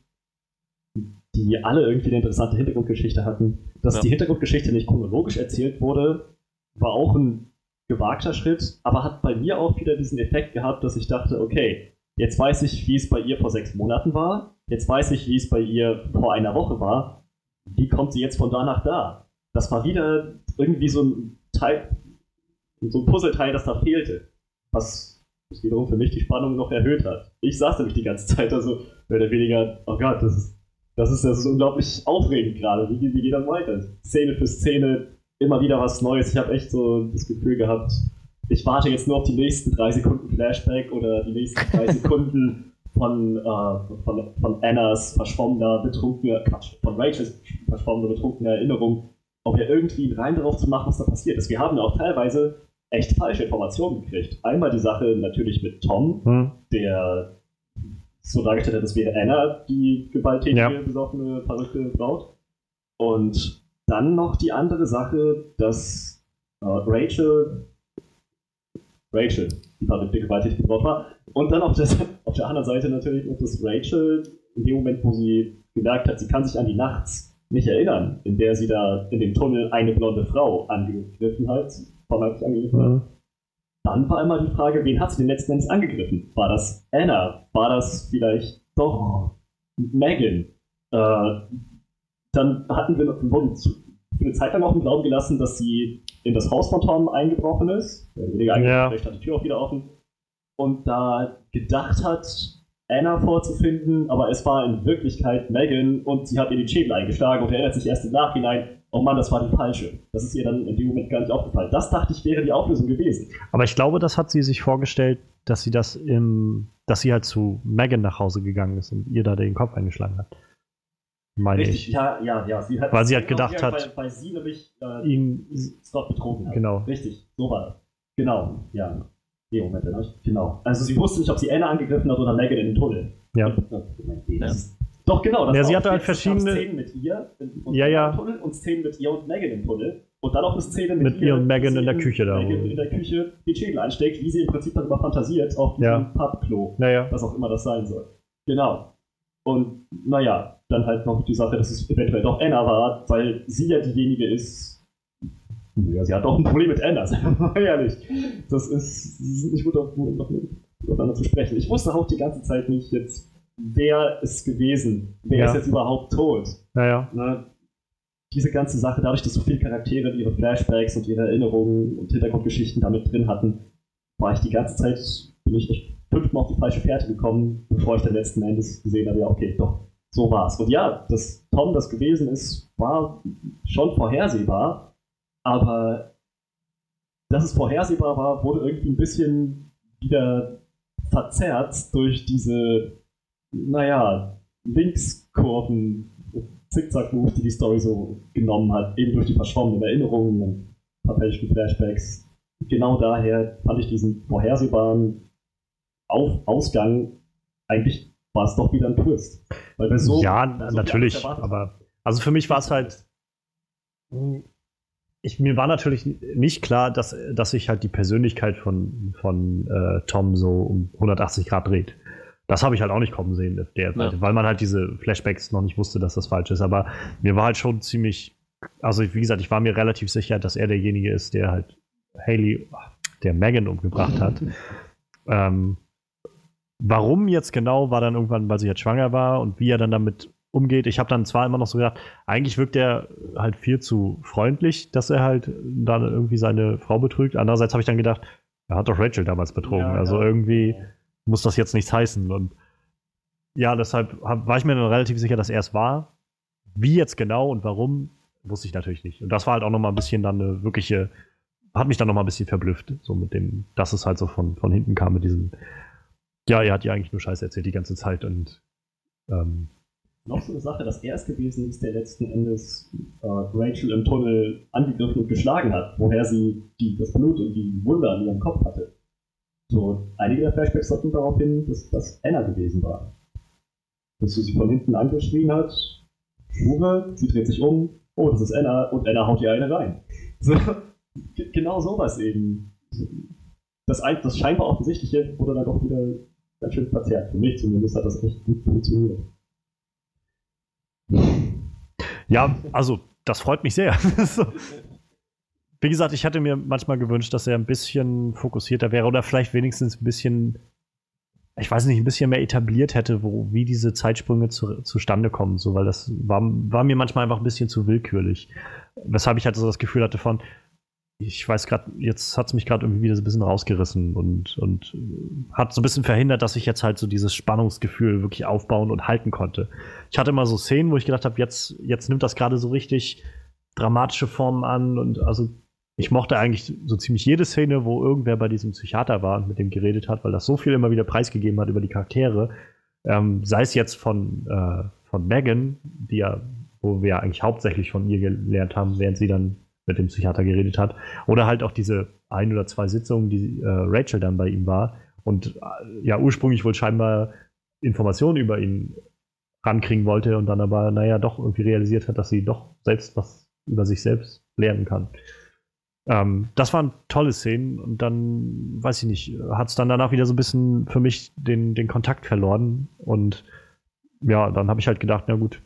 die alle irgendwie eine interessante Hintergrundgeschichte hatten. Dass Ja. die Hintergrundgeschichte nicht chronologisch erzählt wurde, war auch ein gewagter Schritt, aber hat bei mir auch wieder diesen Effekt gehabt, dass ich dachte, okay, jetzt weiß ich, wie es bei ihr vor sechs Monaten war, jetzt weiß ich, wie es bei ihr vor einer Woche war, wie kommt sie jetzt von da nach da? Das war wieder irgendwie so ein Teil, so ein Puzzleteil, das da fehlte, was das wiederum für mich die Spannung noch erhöht hat. Ich saß nämlich die ganze Zeit da so, mehr oder weniger, oh Gott, das ist, das ist, das ist unglaublich aufregend gerade, wie, wie geht das weiter? Szene für Szene, immer wieder was Neues. Ich habe echt so das Gefühl gehabt, ich warte jetzt nur auf die nächsten drei Sekunden Flashback oder die nächsten drei (laughs) Sekunden von, äh, von, von Annas verschwommener, betrunkener, Quatsch, von Rachels verschwommener, betrunkener Erinnerung, um ja irgendwie einen Reim darauf zu machen, was da passiert ist. Wir haben ja auch teilweise echt falsche Informationen gekriegt. Einmal die Sache natürlich mit Tom, Hm. der so dargestellt hat, es wäre Anna, die gewalttätige, Ja. besoffene, verrückte Braut. Und dann noch die andere Sache, dass äh, Rachel Rachel, die verrückte, gewalttätige Braut war. Und dann auf der, auf der anderen Seite natürlich noch, dass Rachel in dem Moment, wo sie gemerkt hat, sie kann sich an die Nachts nicht erinnern, in der sie da in dem Tunnel eine blonde Frau angegriffen hat, vermeintlich angegriffen hat, Hm. dann war einmal die Frage, wen hat sie denn letzten Endes angegriffen? War das Anna? War das vielleicht doch Megan? Äh, dann hatten wir noch, wurden für eine Zeit lang auch im Glauben gelassen, dass sie in das Haus von Tom eingebrochen ist. Ja. vielleicht stand die Tür auch wieder offen. Und da gedacht hat, Anna vorzufinden, aber es war in Wirklichkeit Megan und sie hat ihr die Schädel eingeschlagen und erinnert sich erst im Nachhinein, oh Mann, das war die falsche. Das ist ihr dann in dem Moment gar nicht aufgefallen. Das dachte ich wäre die Auflösung gewesen. Aber ich glaube, das hat sie sich vorgestellt, dass sie das im, dass sie halt zu Megan nach Hause gegangen ist und ihr da den Kopf eingeschlagen hat. Meine Richtig, ich. ja, ja, ja. Sie hat, Weil sie halt genau, gedacht weil, hat- Weil sie nämlich äh, Ihn, Scott betrogen hat. genau. Richtig, so war das. Genau, ja. Nee, Moment, ich, genau. Also sie wusste nicht, ob sie Anna angegriffen hat oder Megan in den Tunnel. Ja. Moment, nee, das, Ja. ist, Doch, genau. Ja, sie hatte halt verschiedene- Szenen mit ihr im Ja, ja. Tunnel und Szenen mit ihr und Megan im Tunnel. Und dann auch eine Szene mit, Mit ihr und Megan in der Küche da, Megan in der Küche den Schädel einsteckt, wie sie im Prinzip darüber fantasiert auf diesem Ja. Pappklo. Naja. was auch immer das sein soll. Genau. Und naja, dann halt noch die Sache, dass es eventuell doch Anna war, weil sie ja diejenige ist. Ja, sie hat auch ein Problem mit mal (laughs) ehrlich. Das ist, sie sind nicht gut auf, auf, aufeinander zu sprechen. Ich wusste auch die ganze Zeit nicht jetzt, wer ist gewesen, wer Ja. ist jetzt überhaupt tot. Naja. Ne? Diese ganze Sache, dadurch, dass so viele Charaktere ihre Flashbacks und ihre Erinnerungen und Hintergrundgeschichten damit drin hatten, war ich die ganze Zeit, bin ich echt fünfmal auf die falsche Fährte gekommen, bevor ich dann letzten Endes gesehen habe, ja, okay, doch, so war's. Und ja, dass Tom das gewesen ist, war schon vorhersehbar, aber dass es vorhersehbar war, wurde irgendwie ein bisschen wieder verzerrt durch diese, naja, Linkskurven, Zickzack-Moves, die die Story so genommen hat, eben durch die verschwommenen Erinnerungen und verfälschten Flashbacks. Genau daher fand ich diesen vorhersehbaren Auf Ausgang, eigentlich war es doch wieder ein Twist. Weil wir so, ja, so natürlich. Aber also für mich war es halt. Ich, mir war natürlich nicht klar, dass, dass sich halt die Persönlichkeit von, von äh, Tom so um 180 Grad dreht. Das habe ich halt auch nicht kommen sehen, der, Ja. weil man halt diese Flashbacks noch nicht wusste, dass das falsch ist. Aber mir war halt schon ziemlich, also wie gesagt, ich war mir relativ sicher, dass er derjenige ist, der halt Haley, der Megan umgebracht hat. (laughs) ähm, warum jetzt genau, war dann irgendwann, weil sie jetzt schwanger war und wie er dann damit umgeht. Ich habe dann zwar immer noch so gedacht, eigentlich wirkt er halt viel zu freundlich, dass er halt dann irgendwie seine Frau betrügt. Andererseits habe ich dann gedacht, er hat doch Rachel damals betrogen. Ja, also ja. irgendwie muss das jetzt nichts heißen. Und ja, deshalb hab, war ich mir dann relativ sicher, dass er es war. Wie jetzt genau und warum, wusste ich natürlich nicht. Und das war halt auch nochmal ein bisschen dann eine wirkliche, hat mich dann nochmal ein bisschen verblüfft, so mit dem, dass es halt so von, von hinten kam mit diesem, ja, er hat ja eigentlich nur Scheiße erzählt die ganze Zeit und ähm, Noch so eine Sache, dass er es gewesen ist, der letzten Endes äh, Rachel im Tunnel angegriffen und geschlagen hat, woher sie die, das Blut und die Wunde an ihrem Kopf hatte. So, einige der Flashbacks deuten darauf hin, dass das Anna gewesen war. Dass sie sie von hinten angeschrien hat, Uwe, sie dreht sich um, oh, das ist Anna, und Anna haut ihr eine rein. (laughs) So, ge- genau sowas eben. Das, das scheinbar Offensichtliche wurde dann doch wieder ganz schön verzerrt. Für mich zumindest hat das echt gut funktioniert. Ja, also das freut mich sehr. (laughs) Wie gesagt, ich hätte mir manchmal gewünscht, dass er ein bisschen fokussierter wäre oder vielleicht wenigstens ein bisschen, ich weiß nicht, ein bisschen mehr etabliert hätte, wo, wie diese Zeitsprünge zu, zustande kommen, so, weil das war, war mir manchmal einfach ein bisschen zu willkürlich. Weshalb ich halt so das Gefühl hatte von, ich weiß gerade, jetzt hat es mich gerade irgendwie wieder so ein bisschen rausgerissen und, und äh, hat so ein bisschen verhindert, dass ich jetzt halt so dieses Spannungsgefühl wirklich aufbauen und halten konnte. Ich hatte immer so Szenen, wo ich gedacht habe, jetzt, jetzt nimmt das gerade so richtig dramatische Formen an und also ich mochte eigentlich so ziemlich jede Szene, wo irgendwer bei diesem Psychiater war und mit dem geredet hat, weil das so viel immer wieder preisgegeben hat über die Charaktere. Ähm, sei es jetzt von, äh, von Megan, die ja, wo wir ja eigentlich hauptsächlich von ihr gelernt haben, während sie dann mit dem Psychiater geredet hat, oder halt auch diese ein oder zwei Sitzungen, die äh, Rachel dann bei ihm war und äh, ja ursprünglich wohl scheinbar Informationen über ihn rankriegen wollte und dann aber, naja, doch irgendwie realisiert hat, dass sie doch selbst was über sich selbst lernen kann. Ähm, das waren tolle Szenen und dann, weiß ich nicht, hat es dann danach wieder so ein bisschen für mich den, den Kontakt verloren und ja, dann habe ich halt gedacht, na gut,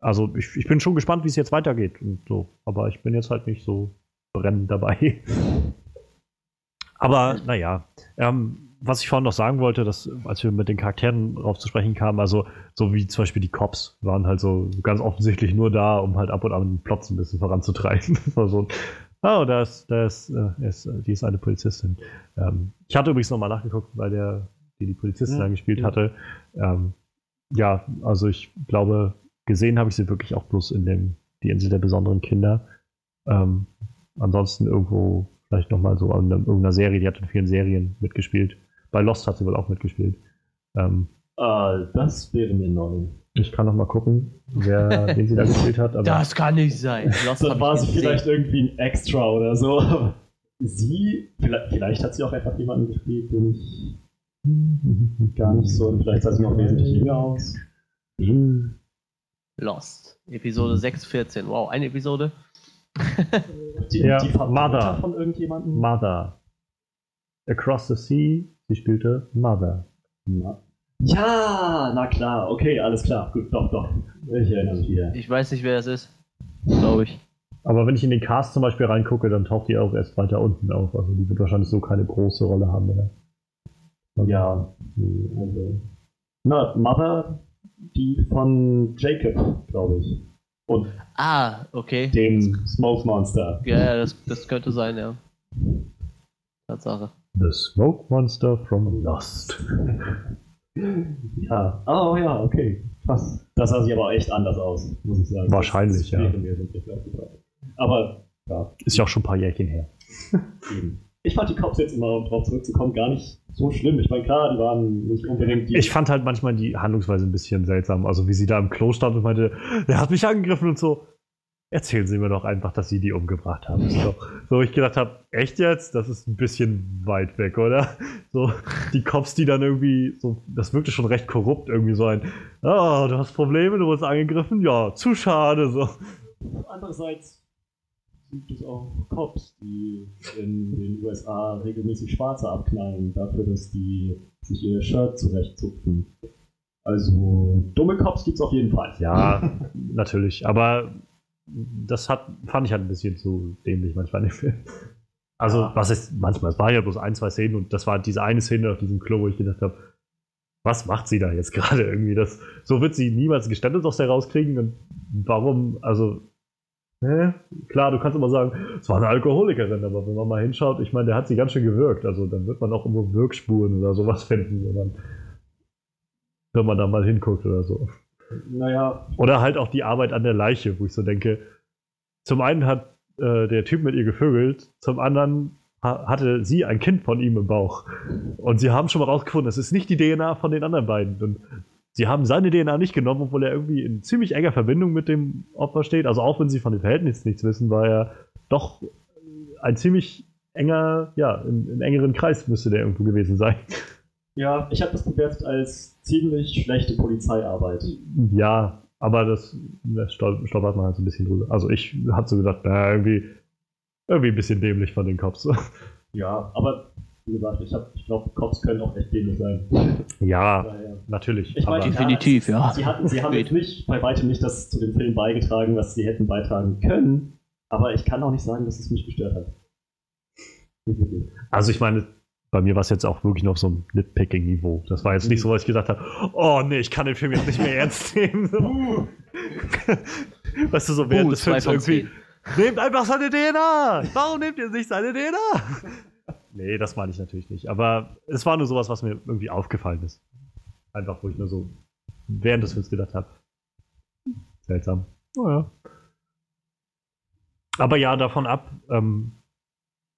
also ich, ich bin schon gespannt, wie es jetzt weitergeht und so, aber ich bin jetzt halt nicht so brennend dabei. (laughs) aber naja, ähm, was ich vorhin noch sagen wollte, dass, als wir mit den Charakteren drauf zu sprechen kamen, also so wie zum Beispiel die Cops waren halt so ganz offensichtlich nur da, um halt ab und an den Plot ein bisschen voranzutreiben. (laughs) Das war so, oh, da ist, da ist, äh, ist, äh, die ist eine Polizistin. Ähm, ich hatte übrigens nochmal nachgeguckt, weil der, die die Polizistin Ja, dann gespielt ja. hatte. Ähm, ja, also ich glaube, gesehen habe ich sie wirklich auch bloß in dem, die Insel der besonderen Kinder. Ähm, ansonsten irgendwo vielleicht nochmal so an irgendeiner Serie, die hat in vielen Serien mitgespielt. Bei Lost hat sie wohl auch mitgespielt. Ähm, Ah, das wäre mir neu. ich kann noch mal gucken, wer den sie da gespielt hat. Aber Das kann nicht sein. Lost Dann war sie gesehen. vielleicht irgendwie ein Extra oder so. Sie, vielleicht, vielleicht hat sie auch einfach jemanden gespielt, den ich gar nicht so, und vielleicht sah sie noch wesentlich jünger aus. Lost. Episode 614. Wow, eine Episode. (laughs) Die, Ja, die Mother. von irgendjemandem. Mother. Across the Sea, sie spielte Mother. Ja, na klar, okay, alles klar. Gut, doch, doch. Ich erinnere mich wieder. Ich weiß nicht, wer das ist. Glaube ich. Aber wenn ich in den Cast zum Beispiel reingucke, dann taucht die auch erst weiter unten auf. Also die wird wahrscheinlich so keine große Rolle haben. Oder? Also, Ja, also. Na, Mother, die von Jacob, glaube ich. Und Ah, okay. dem Smoke Monster. Ja, ja, das, das könnte sein, ja. Tatsache. The Smoke Monster from Lost. Ja. Oh ja, okay. Krass. Das sah sich aber echt anders aus, muss ich sagen. Wahrscheinlich, ja. Aber, ja, Ist ja auch schon ein paar Jährchen her. (laughs) eben. Ich fand die Cops jetzt immer, um drauf zurückzukommen, gar nicht so schlimm. Ich meine, klar, die waren nicht unbedingt die. Ich fand halt manchmal die Handlungsweise ein bisschen seltsam. Also wie sie da im Klo stand und meinte, der hat mich angegriffen und so. Erzählen Sie mir doch einfach, dass Sie die umgebracht haben. (laughs) So, so ich gedacht habe, echt jetzt? Das ist ein bisschen weit weg, oder? So die Cops, die dann irgendwie so, das wirkte schon recht korrupt, irgendwie so ein, ah, du hast Probleme, du wurdest angegriffen, ja, zu schade, so. Andererseits gibt es auch Cops, die in den USA regelmäßig Schwarze abknallen, dafür, dass die sich ihr Shirt zurechtzupfen. Also, dumme Cops gibt es auf jeden Fall. Ja, natürlich. Aber das hat, fand ich halt ein bisschen zu dämlich manchmal in dem Film. Also, Ja. was ist manchmal? Es war ja bloß ein, zwei Szenen und das war diese eine Szene auf diesem Klo, wo ich gedacht habe, was macht sie da jetzt (laughs) gerade irgendwie? Das, so wird sie niemals Geständnis aus der rauskriegen und warum, also, ne? Klar, du kannst immer sagen, es war eine Alkoholikerin, aber wenn man mal hinschaut, ich meine, der hat sie ganz schön gewirkt. Also, dann wird man auch irgendwo Wirkspuren oder sowas (laughs) finden, wenn man, wenn man da mal hinguckt oder so. Naja, Oder halt auch die Arbeit an der Leiche, wo ich so denke, zum einen hat äh, der Typ mit ihr gevögelt, zum anderen ha hatte sie ein Kind von ihm im Bauch. Und sie haben schon mal rausgefunden, es ist nicht die DNA von den anderen beiden. Und sie haben seine DNA nicht genommen, obwohl er irgendwie in ziemlich enger Verbindung mit dem Opfer steht. Also auch wenn sie von den Verhältnissen nichts wissen, war er doch ein ziemlich enger, ja, in, in engeren Kreis müsste der irgendwo gewesen sein. ja, ich habe das bewertet als ziemlich schlechte Polizeiarbeit. Ja, aber das, das stol- stolpert man halt so ein bisschen drüber. Also ich hab so gedacht, na, irgendwie, irgendwie ein bisschen dämlich von den Cops. Ja, aber wie gesagt, ich, hab- ich glaube, Cops können auch echt dämlich sein. ja, Daher- natürlich. Ich meine, Definitiv, ja. Sie, hatten, sie haben jetzt nicht bei weitem nicht das zu dem Film beigetragen, was sie hätten beitragen können. Aber ich kann auch nicht sagen, dass es mich gestört hat. Also ich meine, bei mir war es jetzt auch wirklich noch so ein Nitpicking-Niveau. Das war jetzt nicht so, was ich gesagt habe, oh nee, ich kann den Film jetzt nicht mehr ernst nehmen. (laughs) weißt du, so während Uh, des Films irgendwie, nehmt einfach seine DNA! Warum nehmt ihr nicht seine DNA? Nee, das meine ich natürlich nicht. Aber es war nur sowas, was mir irgendwie aufgefallen ist. Einfach, wo ich nur so während des Films gedacht habe. Seltsam. Naja. Aber ja, davon ab ähm,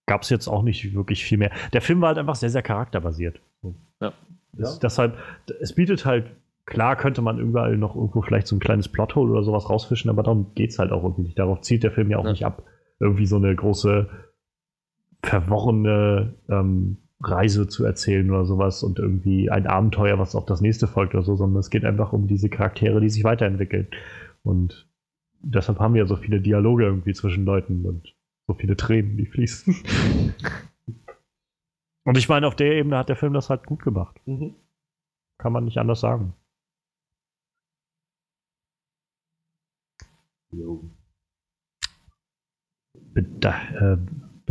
gab es jetzt auch nicht wirklich viel mehr. Der Film war halt einfach sehr, sehr charakterbasiert. So. Ja. Ja. Deshalb, es bietet halt, klar könnte man überall noch irgendwo vielleicht so ein kleines Plothole oder sowas rausfischen, aber darum geht es halt auch irgendwie nicht. Darauf zielt der Film ja auch Ja. nicht ab. Irgendwie so eine große, verworrene ähm, Reise zu erzählen oder sowas und irgendwie ein Abenteuer, was auf das nächste folgt oder so, sondern es geht einfach um diese Charaktere, die sich weiterentwickeln. Und deshalb haben wir ja so viele Dialoge irgendwie zwischen Leuten und so viele Tränen, die fließen. (laughs) und ich meine, auf der Ebene hat der Film das halt gut gemacht. Kann man nicht anders sagen. Beda äh,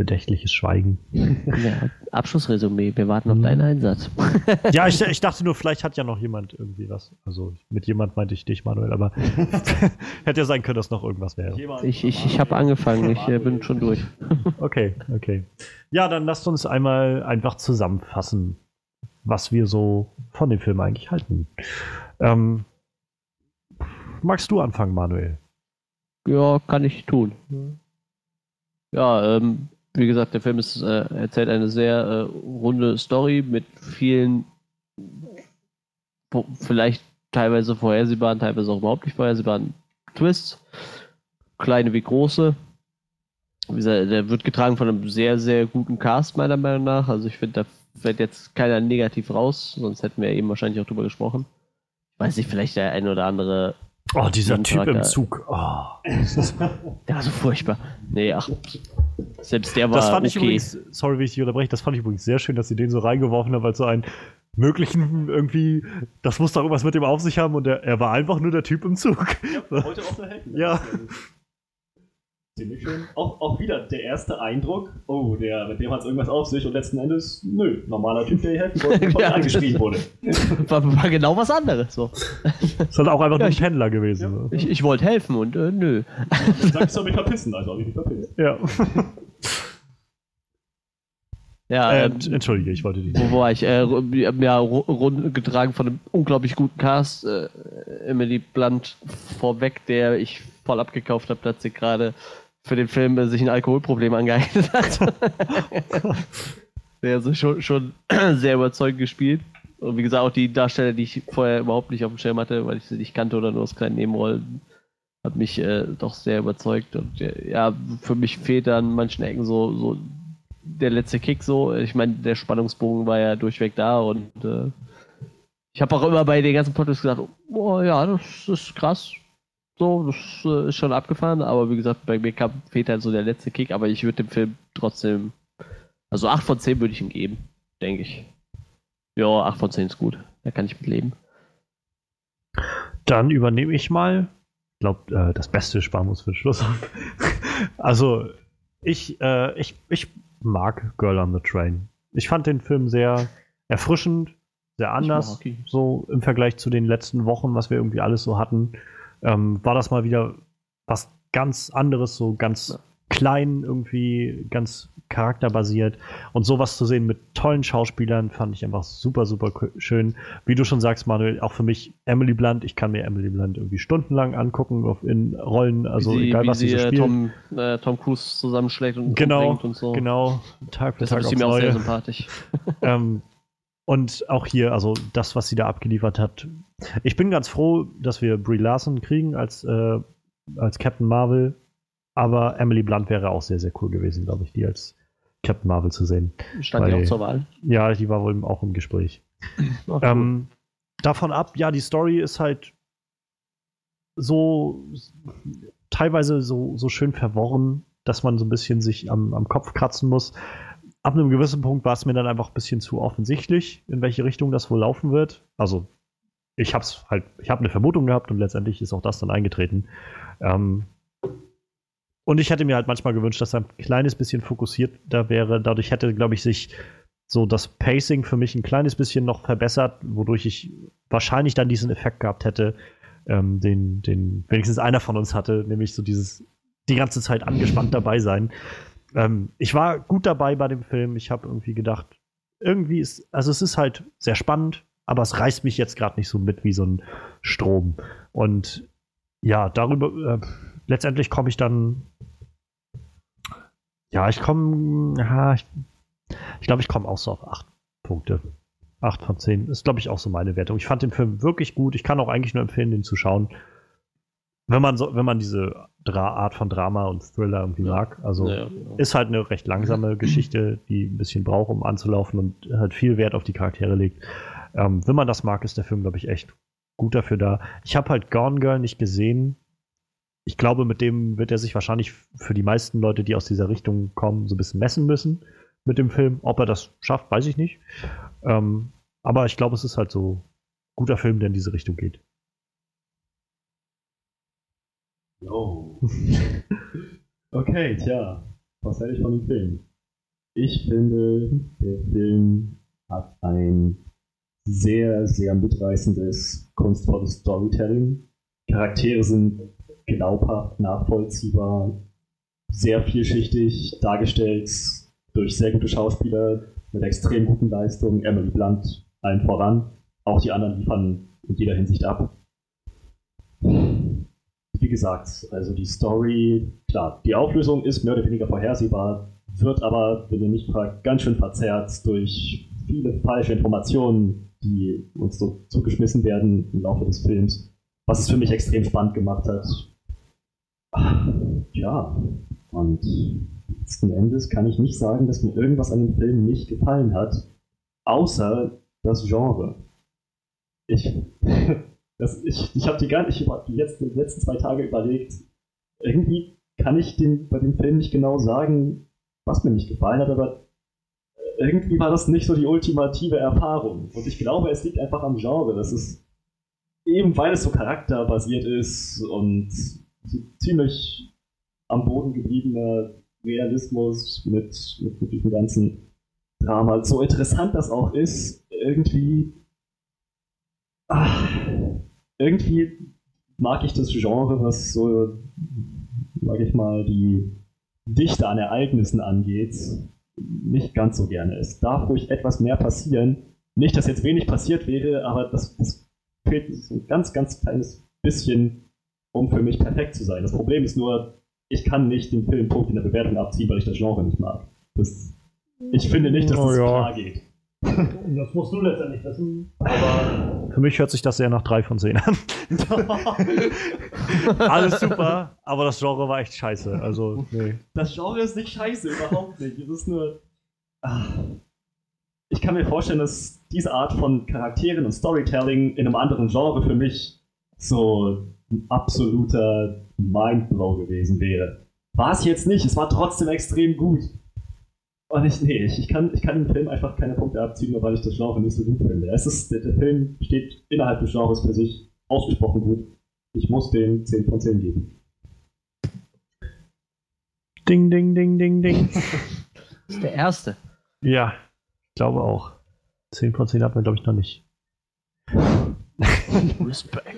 bedächtliches Schweigen. Ja, Abschlussresümee, wir warten auf Mhm. deinen Einsatz. (laughs) ja, ich, (laughs) ich dachte nur, vielleicht hat ja noch jemand irgendwie was. Also mit jemand meinte ich dich, Manuel, aber (laughs) hätte ja sein können, dass noch irgendwas wäre. Ich, ich, ich habe angefangen, ich äh, bin schon durch. Okay, okay. Ja, dann lasst uns einmal einfach zusammenfassen, was wir so von dem Film eigentlich halten. Ähm, magst du anfangen, Manuel? Ja, kann ich tun. Ja, ähm, wie gesagt, der Film ist, äh, erzählt eine sehr äh, runde Story mit vielen vielleicht teilweise vorhersehbaren, teilweise auch überhaupt nicht vorhersehbaren Twists. Kleine wie große. Wie gesagt, der wird getragen von einem sehr, sehr guten Cast, meiner Meinung nach. Also ich finde, da fällt jetzt keiner negativ raus, sonst hätten wir eben wahrscheinlich auch drüber gesprochen. Ich weiß ich, vielleicht der ein oder andere. Oh, dieser Typ im. Zug. Oh. (laughs) Der war so furchtbar. Nee, ach. Selbst der war Das fand ich okay. übrigens, sorry, wie ich dich unterbreche, das fand ich übrigens sehr schön, dass sie den so reingeworfen haben, als so einen möglichen irgendwie, das muss doch irgendwas mit dem auf sich haben und er, er war einfach nur der Typ im Zug. Ja, (laughs) heute auch so helfen. Ja. Ziemlich schön. Auch, auch wieder der erste Eindruck, oh, der, mit dem hat es irgendwas auf sich und letzten Endes, nö, normaler Typ, der hier helfen wollte, (laughs) Ja. er angeschrieben wurde. (laughs) War, war genau was anderes. So. Das hat auch einfach nur ein ich- Pendler gewesen. so. Ich, ich wollte helfen und äh, nö. Dann sag ich, soll mich verpissen, also habe ich mich verpisst. Ja. (laughs) Ja, äh, ähm, Entschuldige, ich wollte die. Wo war ich? Äh, ja, ru- rund getragen von einem unglaublich guten Cast. Äh, Emily Blunt vorweg, der ich voll abgekauft habe, dass sie gerade für den Film äh, sich ein Alkoholproblem angeeignet hat. (laughs) der also schon, schon (clears throat) sehr überzeugend gespielt. Und wie gesagt, auch die Darsteller, die ich vorher überhaupt nicht auf dem Schirm hatte, weil ich sie nicht kannte oder nur aus kleinen Nebenrollen, hat mich äh, doch sehr überzeugt. Und äh, ja, für mich fehlt an manchen Ecken so, so der letzte Kick so. Ich meine, der Spannungsbogen war ja durchweg da und äh, ich habe auch immer bei den ganzen Podcasts gesagt, oh ja, das ist krass. So, das äh, ist schon abgefahren, aber wie gesagt, bei mir kam, fehlt halt so der letzte Kick, aber ich würde dem Film trotzdem, also 8 von 10 würde ich ihm geben, denke ich. Ja, 8 von 10 ist gut, da kann ich mit leben. Dann übernehme ich mal. Ich glaube, äh, das Beste sparen muss für den Schluss. (laughs) also, ich, äh, ich, ich mag Girl on the Train. Ich fand den Film sehr erfrischend, sehr anders. So im Vergleich zu den letzten Wochen, was wir irgendwie alles so hatten. Ähm, war das mal wieder was ganz anderes, so ganz klein irgendwie, ganz charakterbasiert. Und sowas zu sehen mit tollen Schauspielern fand ich einfach super, super schön. Wie du schon sagst, Manuel, auch für mich Emily Blunt. Ich kann mir Emily Blunt irgendwie stundenlang angucken auf, in Rollen, also sie, egal was sie sie so äh, spielt. Tom, äh, Tom Cruise zusammenschlägt und genau, und so. genau. Tag für Deshalb Tag ist sie mir auch sehr sympathisch. (laughs) Ähm, und auch hier, also das, was sie da abgeliefert hat. Ich bin ganz froh, dass wir Brie Larson kriegen als, äh, als Captain Marvel. Aber Emily Blunt wäre auch sehr, sehr cool gewesen, glaube ich, die als Captain Marvel zu sehen. Stand ja Bei- auch zur Wahl. Ja, die war wohl auch im Gespräch. (clears throat) Ach, Ähm, davon ab, ja, die Story ist halt so teilweise so, so schön verworren, dass man so ein bisschen sich am, am Kopf kratzen muss. Ab einem gewissen Punkt war es mir dann einfach ein bisschen zu offensichtlich, in welche Richtung das wohl laufen wird. Also ich habe halt, ich habe eine Vermutung gehabt und letztendlich ist auch das dann eingetreten. Ähm, und ich hätte mir halt manchmal gewünscht, dass er ein kleines bisschen fokussierter wäre. Dadurch hätte, glaube ich, sich so das Pacing für mich ein kleines bisschen noch verbessert, wodurch ich wahrscheinlich dann diesen Effekt gehabt hätte, ähm, den, den wenigstens einer von uns hatte, nämlich so dieses die ganze Zeit angespannt dabei sein. Ähm, ich war gut dabei bei dem Film. Ich habe irgendwie gedacht, irgendwie ist, also es ist halt sehr spannend, aber es reißt mich jetzt gerade nicht so mit wie so ein Strom. Und ja, darüber, äh, letztendlich komme ich dann, ja, ich komme, ja, ich, ich glaube, ich komme auch so auf acht Punkte. Acht von zehn ist, glaube ich, auch so meine Wertung. Ich fand den Film wirklich gut. Ich kann auch eigentlich nur empfehlen, den zu schauen. Wenn man so, wenn man diese Dra Art von Drama und Thriller irgendwie Ja. mag. Also Ja, genau. ist halt eine recht langsame (clears throat) Geschichte, die ein bisschen braucht, um anzulaufen und halt viel Wert auf die Charaktere legt. Ähm, wenn man das mag, ist der Film, glaube ich, echt gut dafür da. Ich habe halt Gone Girl nicht gesehen. Ich glaube, mit dem wird er sich wahrscheinlich für die meisten Leute, die aus dieser Richtung kommen, so ein bisschen messen müssen mit dem Film. Ob er das schafft, weiß ich nicht. Ähm, aber ich glaube, es ist halt so ein guter Film, der in diese Richtung geht. Jo. (laughs) Okay, tja, was hätte ich von dem Film? Ich finde, der Film hat ein sehr, sehr mitreißendes, kunstvolles Storytelling. Charaktere sind glaubhaft, nachvollziehbar, sehr vielschichtig dargestellt durch sehr gute Schauspieler mit extrem guten Leistungen. Emily Blunt allen voran. Auch die anderen liefern in jeder Hinsicht ab gesagt, also die Story, klar, die Auflösung ist mehr oder weniger vorhersehbar, wird aber, wenn ihr nicht fragt, ganz schön verzerrt durch viele falsche Informationen, die uns so zugeschmissen werden im Laufe des Films, was es für mich extrem spannend gemacht hat. Ja, und letzten Endes kann ich nicht sagen, dass mir irgendwas an dem Film nicht gefallen hat, außer das Genre. Ich, (laughs) Das, ich ich habe die gar nicht über die letzten, die letzten zwei Tage überlegt. Irgendwie kann ich den, bei dem Film nicht genau sagen, was mir nicht gefallen hat, aber irgendwie war das nicht so die ultimative Erfahrung. Und ich glaube, es liegt einfach am Genre. Das ist eben, weil es so charakterbasiert ist und ziemlich am Boden gebliebener Realismus mit, mit, mit diesem ganzen Drama. So interessant das auch ist, irgendwie. Ach, irgendwie mag ich das Genre, was so, sag ich mal, die Dichte an Ereignissen angeht, nicht ganz so gerne. Es darf ruhig etwas mehr passieren. Nicht, dass jetzt wenig passiert wäre, aber das, das fehlt so ein ganz, ganz kleines bisschen, um für mich perfekt zu sein. Das Problem ist nur, ich kann nicht den Film Punkt in der Bewertung abziehen, weil ich das Genre nicht mag. Das, ich finde nicht, dass Oh das ja. klar geht. Das musst du letztendlich wissen. Aber für mich hört sich das eher nach 3 von 10 an. (laughs) Alles super, aber das Genre war echt scheiße. Also, nee. Das Genre ist nicht scheiße, überhaupt nicht. Es ist nur. Ah. Ich kann mir vorstellen, dass diese Art von Charakteren und Storytelling in einem anderen Genre für mich so ein absoluter Mindblow gewesen wäre. War es jetzt nicht, es war trotzdem extrem gut. Und ich, nee, ich, ich, kann, ich kann dem Film einfach keine Punkte abziehen, nur weil ich das Genre nicht so gut finde. Es ist, der, der Film steht innerhalb des Genres für sich ausgesprochen gut. Ich muss dem 10 von 10 geben. Ding, ding, ding, ding, ding. (laughs) Das ist der erste. Ja, ich glaube auch. 10 von 10 hat man, glaube ich, noch nicht. (laughs) Respekt.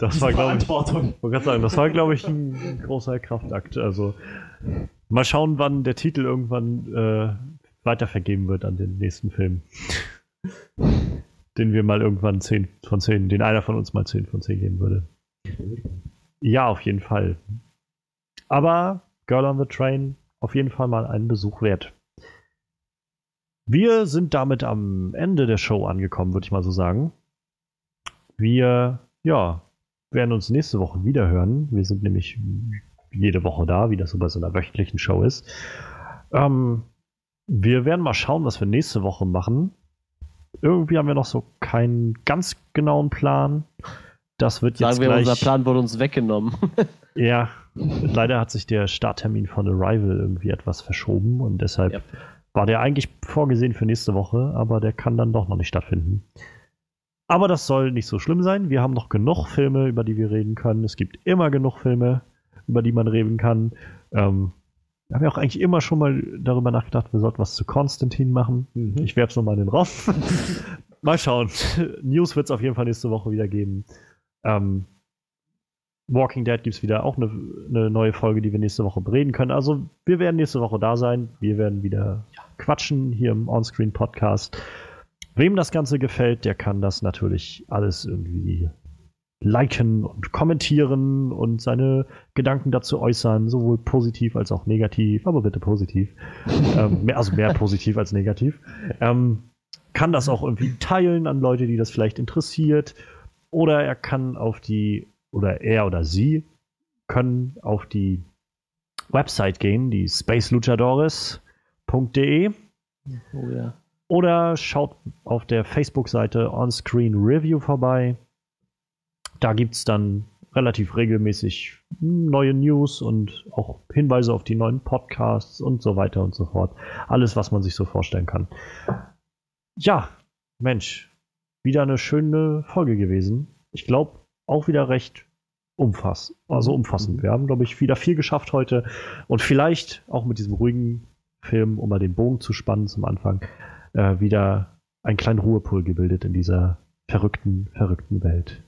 Das war, glaube ich, wollte gerade sagen, das war, glaube ich, ein großer Kraftakt. Also mal schauen, wann der Titel irgendwann äh, weitervergeben wird an den nächsten Film. den wir mal irgendwann 10 von 10, den einer von uns mal 10 von 10 geben würde. Ja, auf jeden Fall. Aber Girl on the Train auf jeden Fall mal einen Besuch wert. Wir sind damit am Ende der Show angekommen, würde ich mal so sagen. Wir, ja, werden uns nächste Woche wieder hören. Wir sind nämlich jede Woche da, wie das so bei so einer wöchentlichen Show ist. Ähm, wir werden mal schauen, was wir nächste Woche machen. Irgendwie haben wir noch so keinen ganz genauen Plan. Das wird jetzt Sagen wir, gleich. unser Plan wurde uns weggenommen. (laughs) Ja, leider hat sich der Starttermin von Arrival irgendwie etwas verschoben und deshalb Ja. war der eigentlich vorgesehen für nächste Woche, aber der kann dann doch noch nicht stattfinden. Aber das soll nicht so schlimm sein. Wir haben noch genug Filme, über die wir reden können. Es gibt immer genug Filme, über die man reden kann. Ähm, wir haben ja auch eigentlich immer schon mal darüber nachgedacht, wir sollten was zu Konstantin machen. Ich werfe es nochmal in den Raum. (laughs) mal schauen. (laughs) News wird es auf jeden Fall nächste Woche wieder geben. Ähm, Walking Dead gibt es wieder auch eine, eine neue Folge, die wir nächste Woche bereden können. Also wir werden nächste Woche da sein. Wir werden wieder quatschen hier im Onscreen Podcast. Wem das Ganze gefällt, der kann das natürlich alles irgendwie liken und kommentieren und seine Gedanken dazu äußern, sowohl positiv als auch negativ, aber bitte positiv. (laughs) ähm, mehr, also mehr positiv als negativ. Ähm, kann das auch irgendwie teilen an Leute, die das vielleicht interessiert. Oder er kann auf die, oder er oder sie können auf die Website gehen, die spaceluchadores.de Oh ja. oder schaut auf der Facebook-Seite Onscreen Review vorbei. Da gibt es dann relativ regelmäßig neue News und auch Hinweise auf die neuen Podcasts und so weiter und so fort. Alles, was man sich so vorstellen kann. Ja, Mensch, wieder eine schöne Folge gewesen. Ich glaube, auch wieder recht umfass also umfassend. Wir haben, glaube ich, wieder viel geschafft heute und vielleicht auch mit diesem ruhigen Film, um mal den Bogen zu spannen zum Anfang, äh, wieder einen kleinen Ruhepol gebildet in dieser verrückten, verrückten Welt.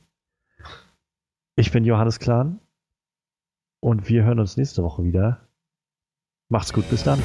Ich bin Johannes Klahn und wir hören uns nächste Woche wieder. Macht's gut, bis dann.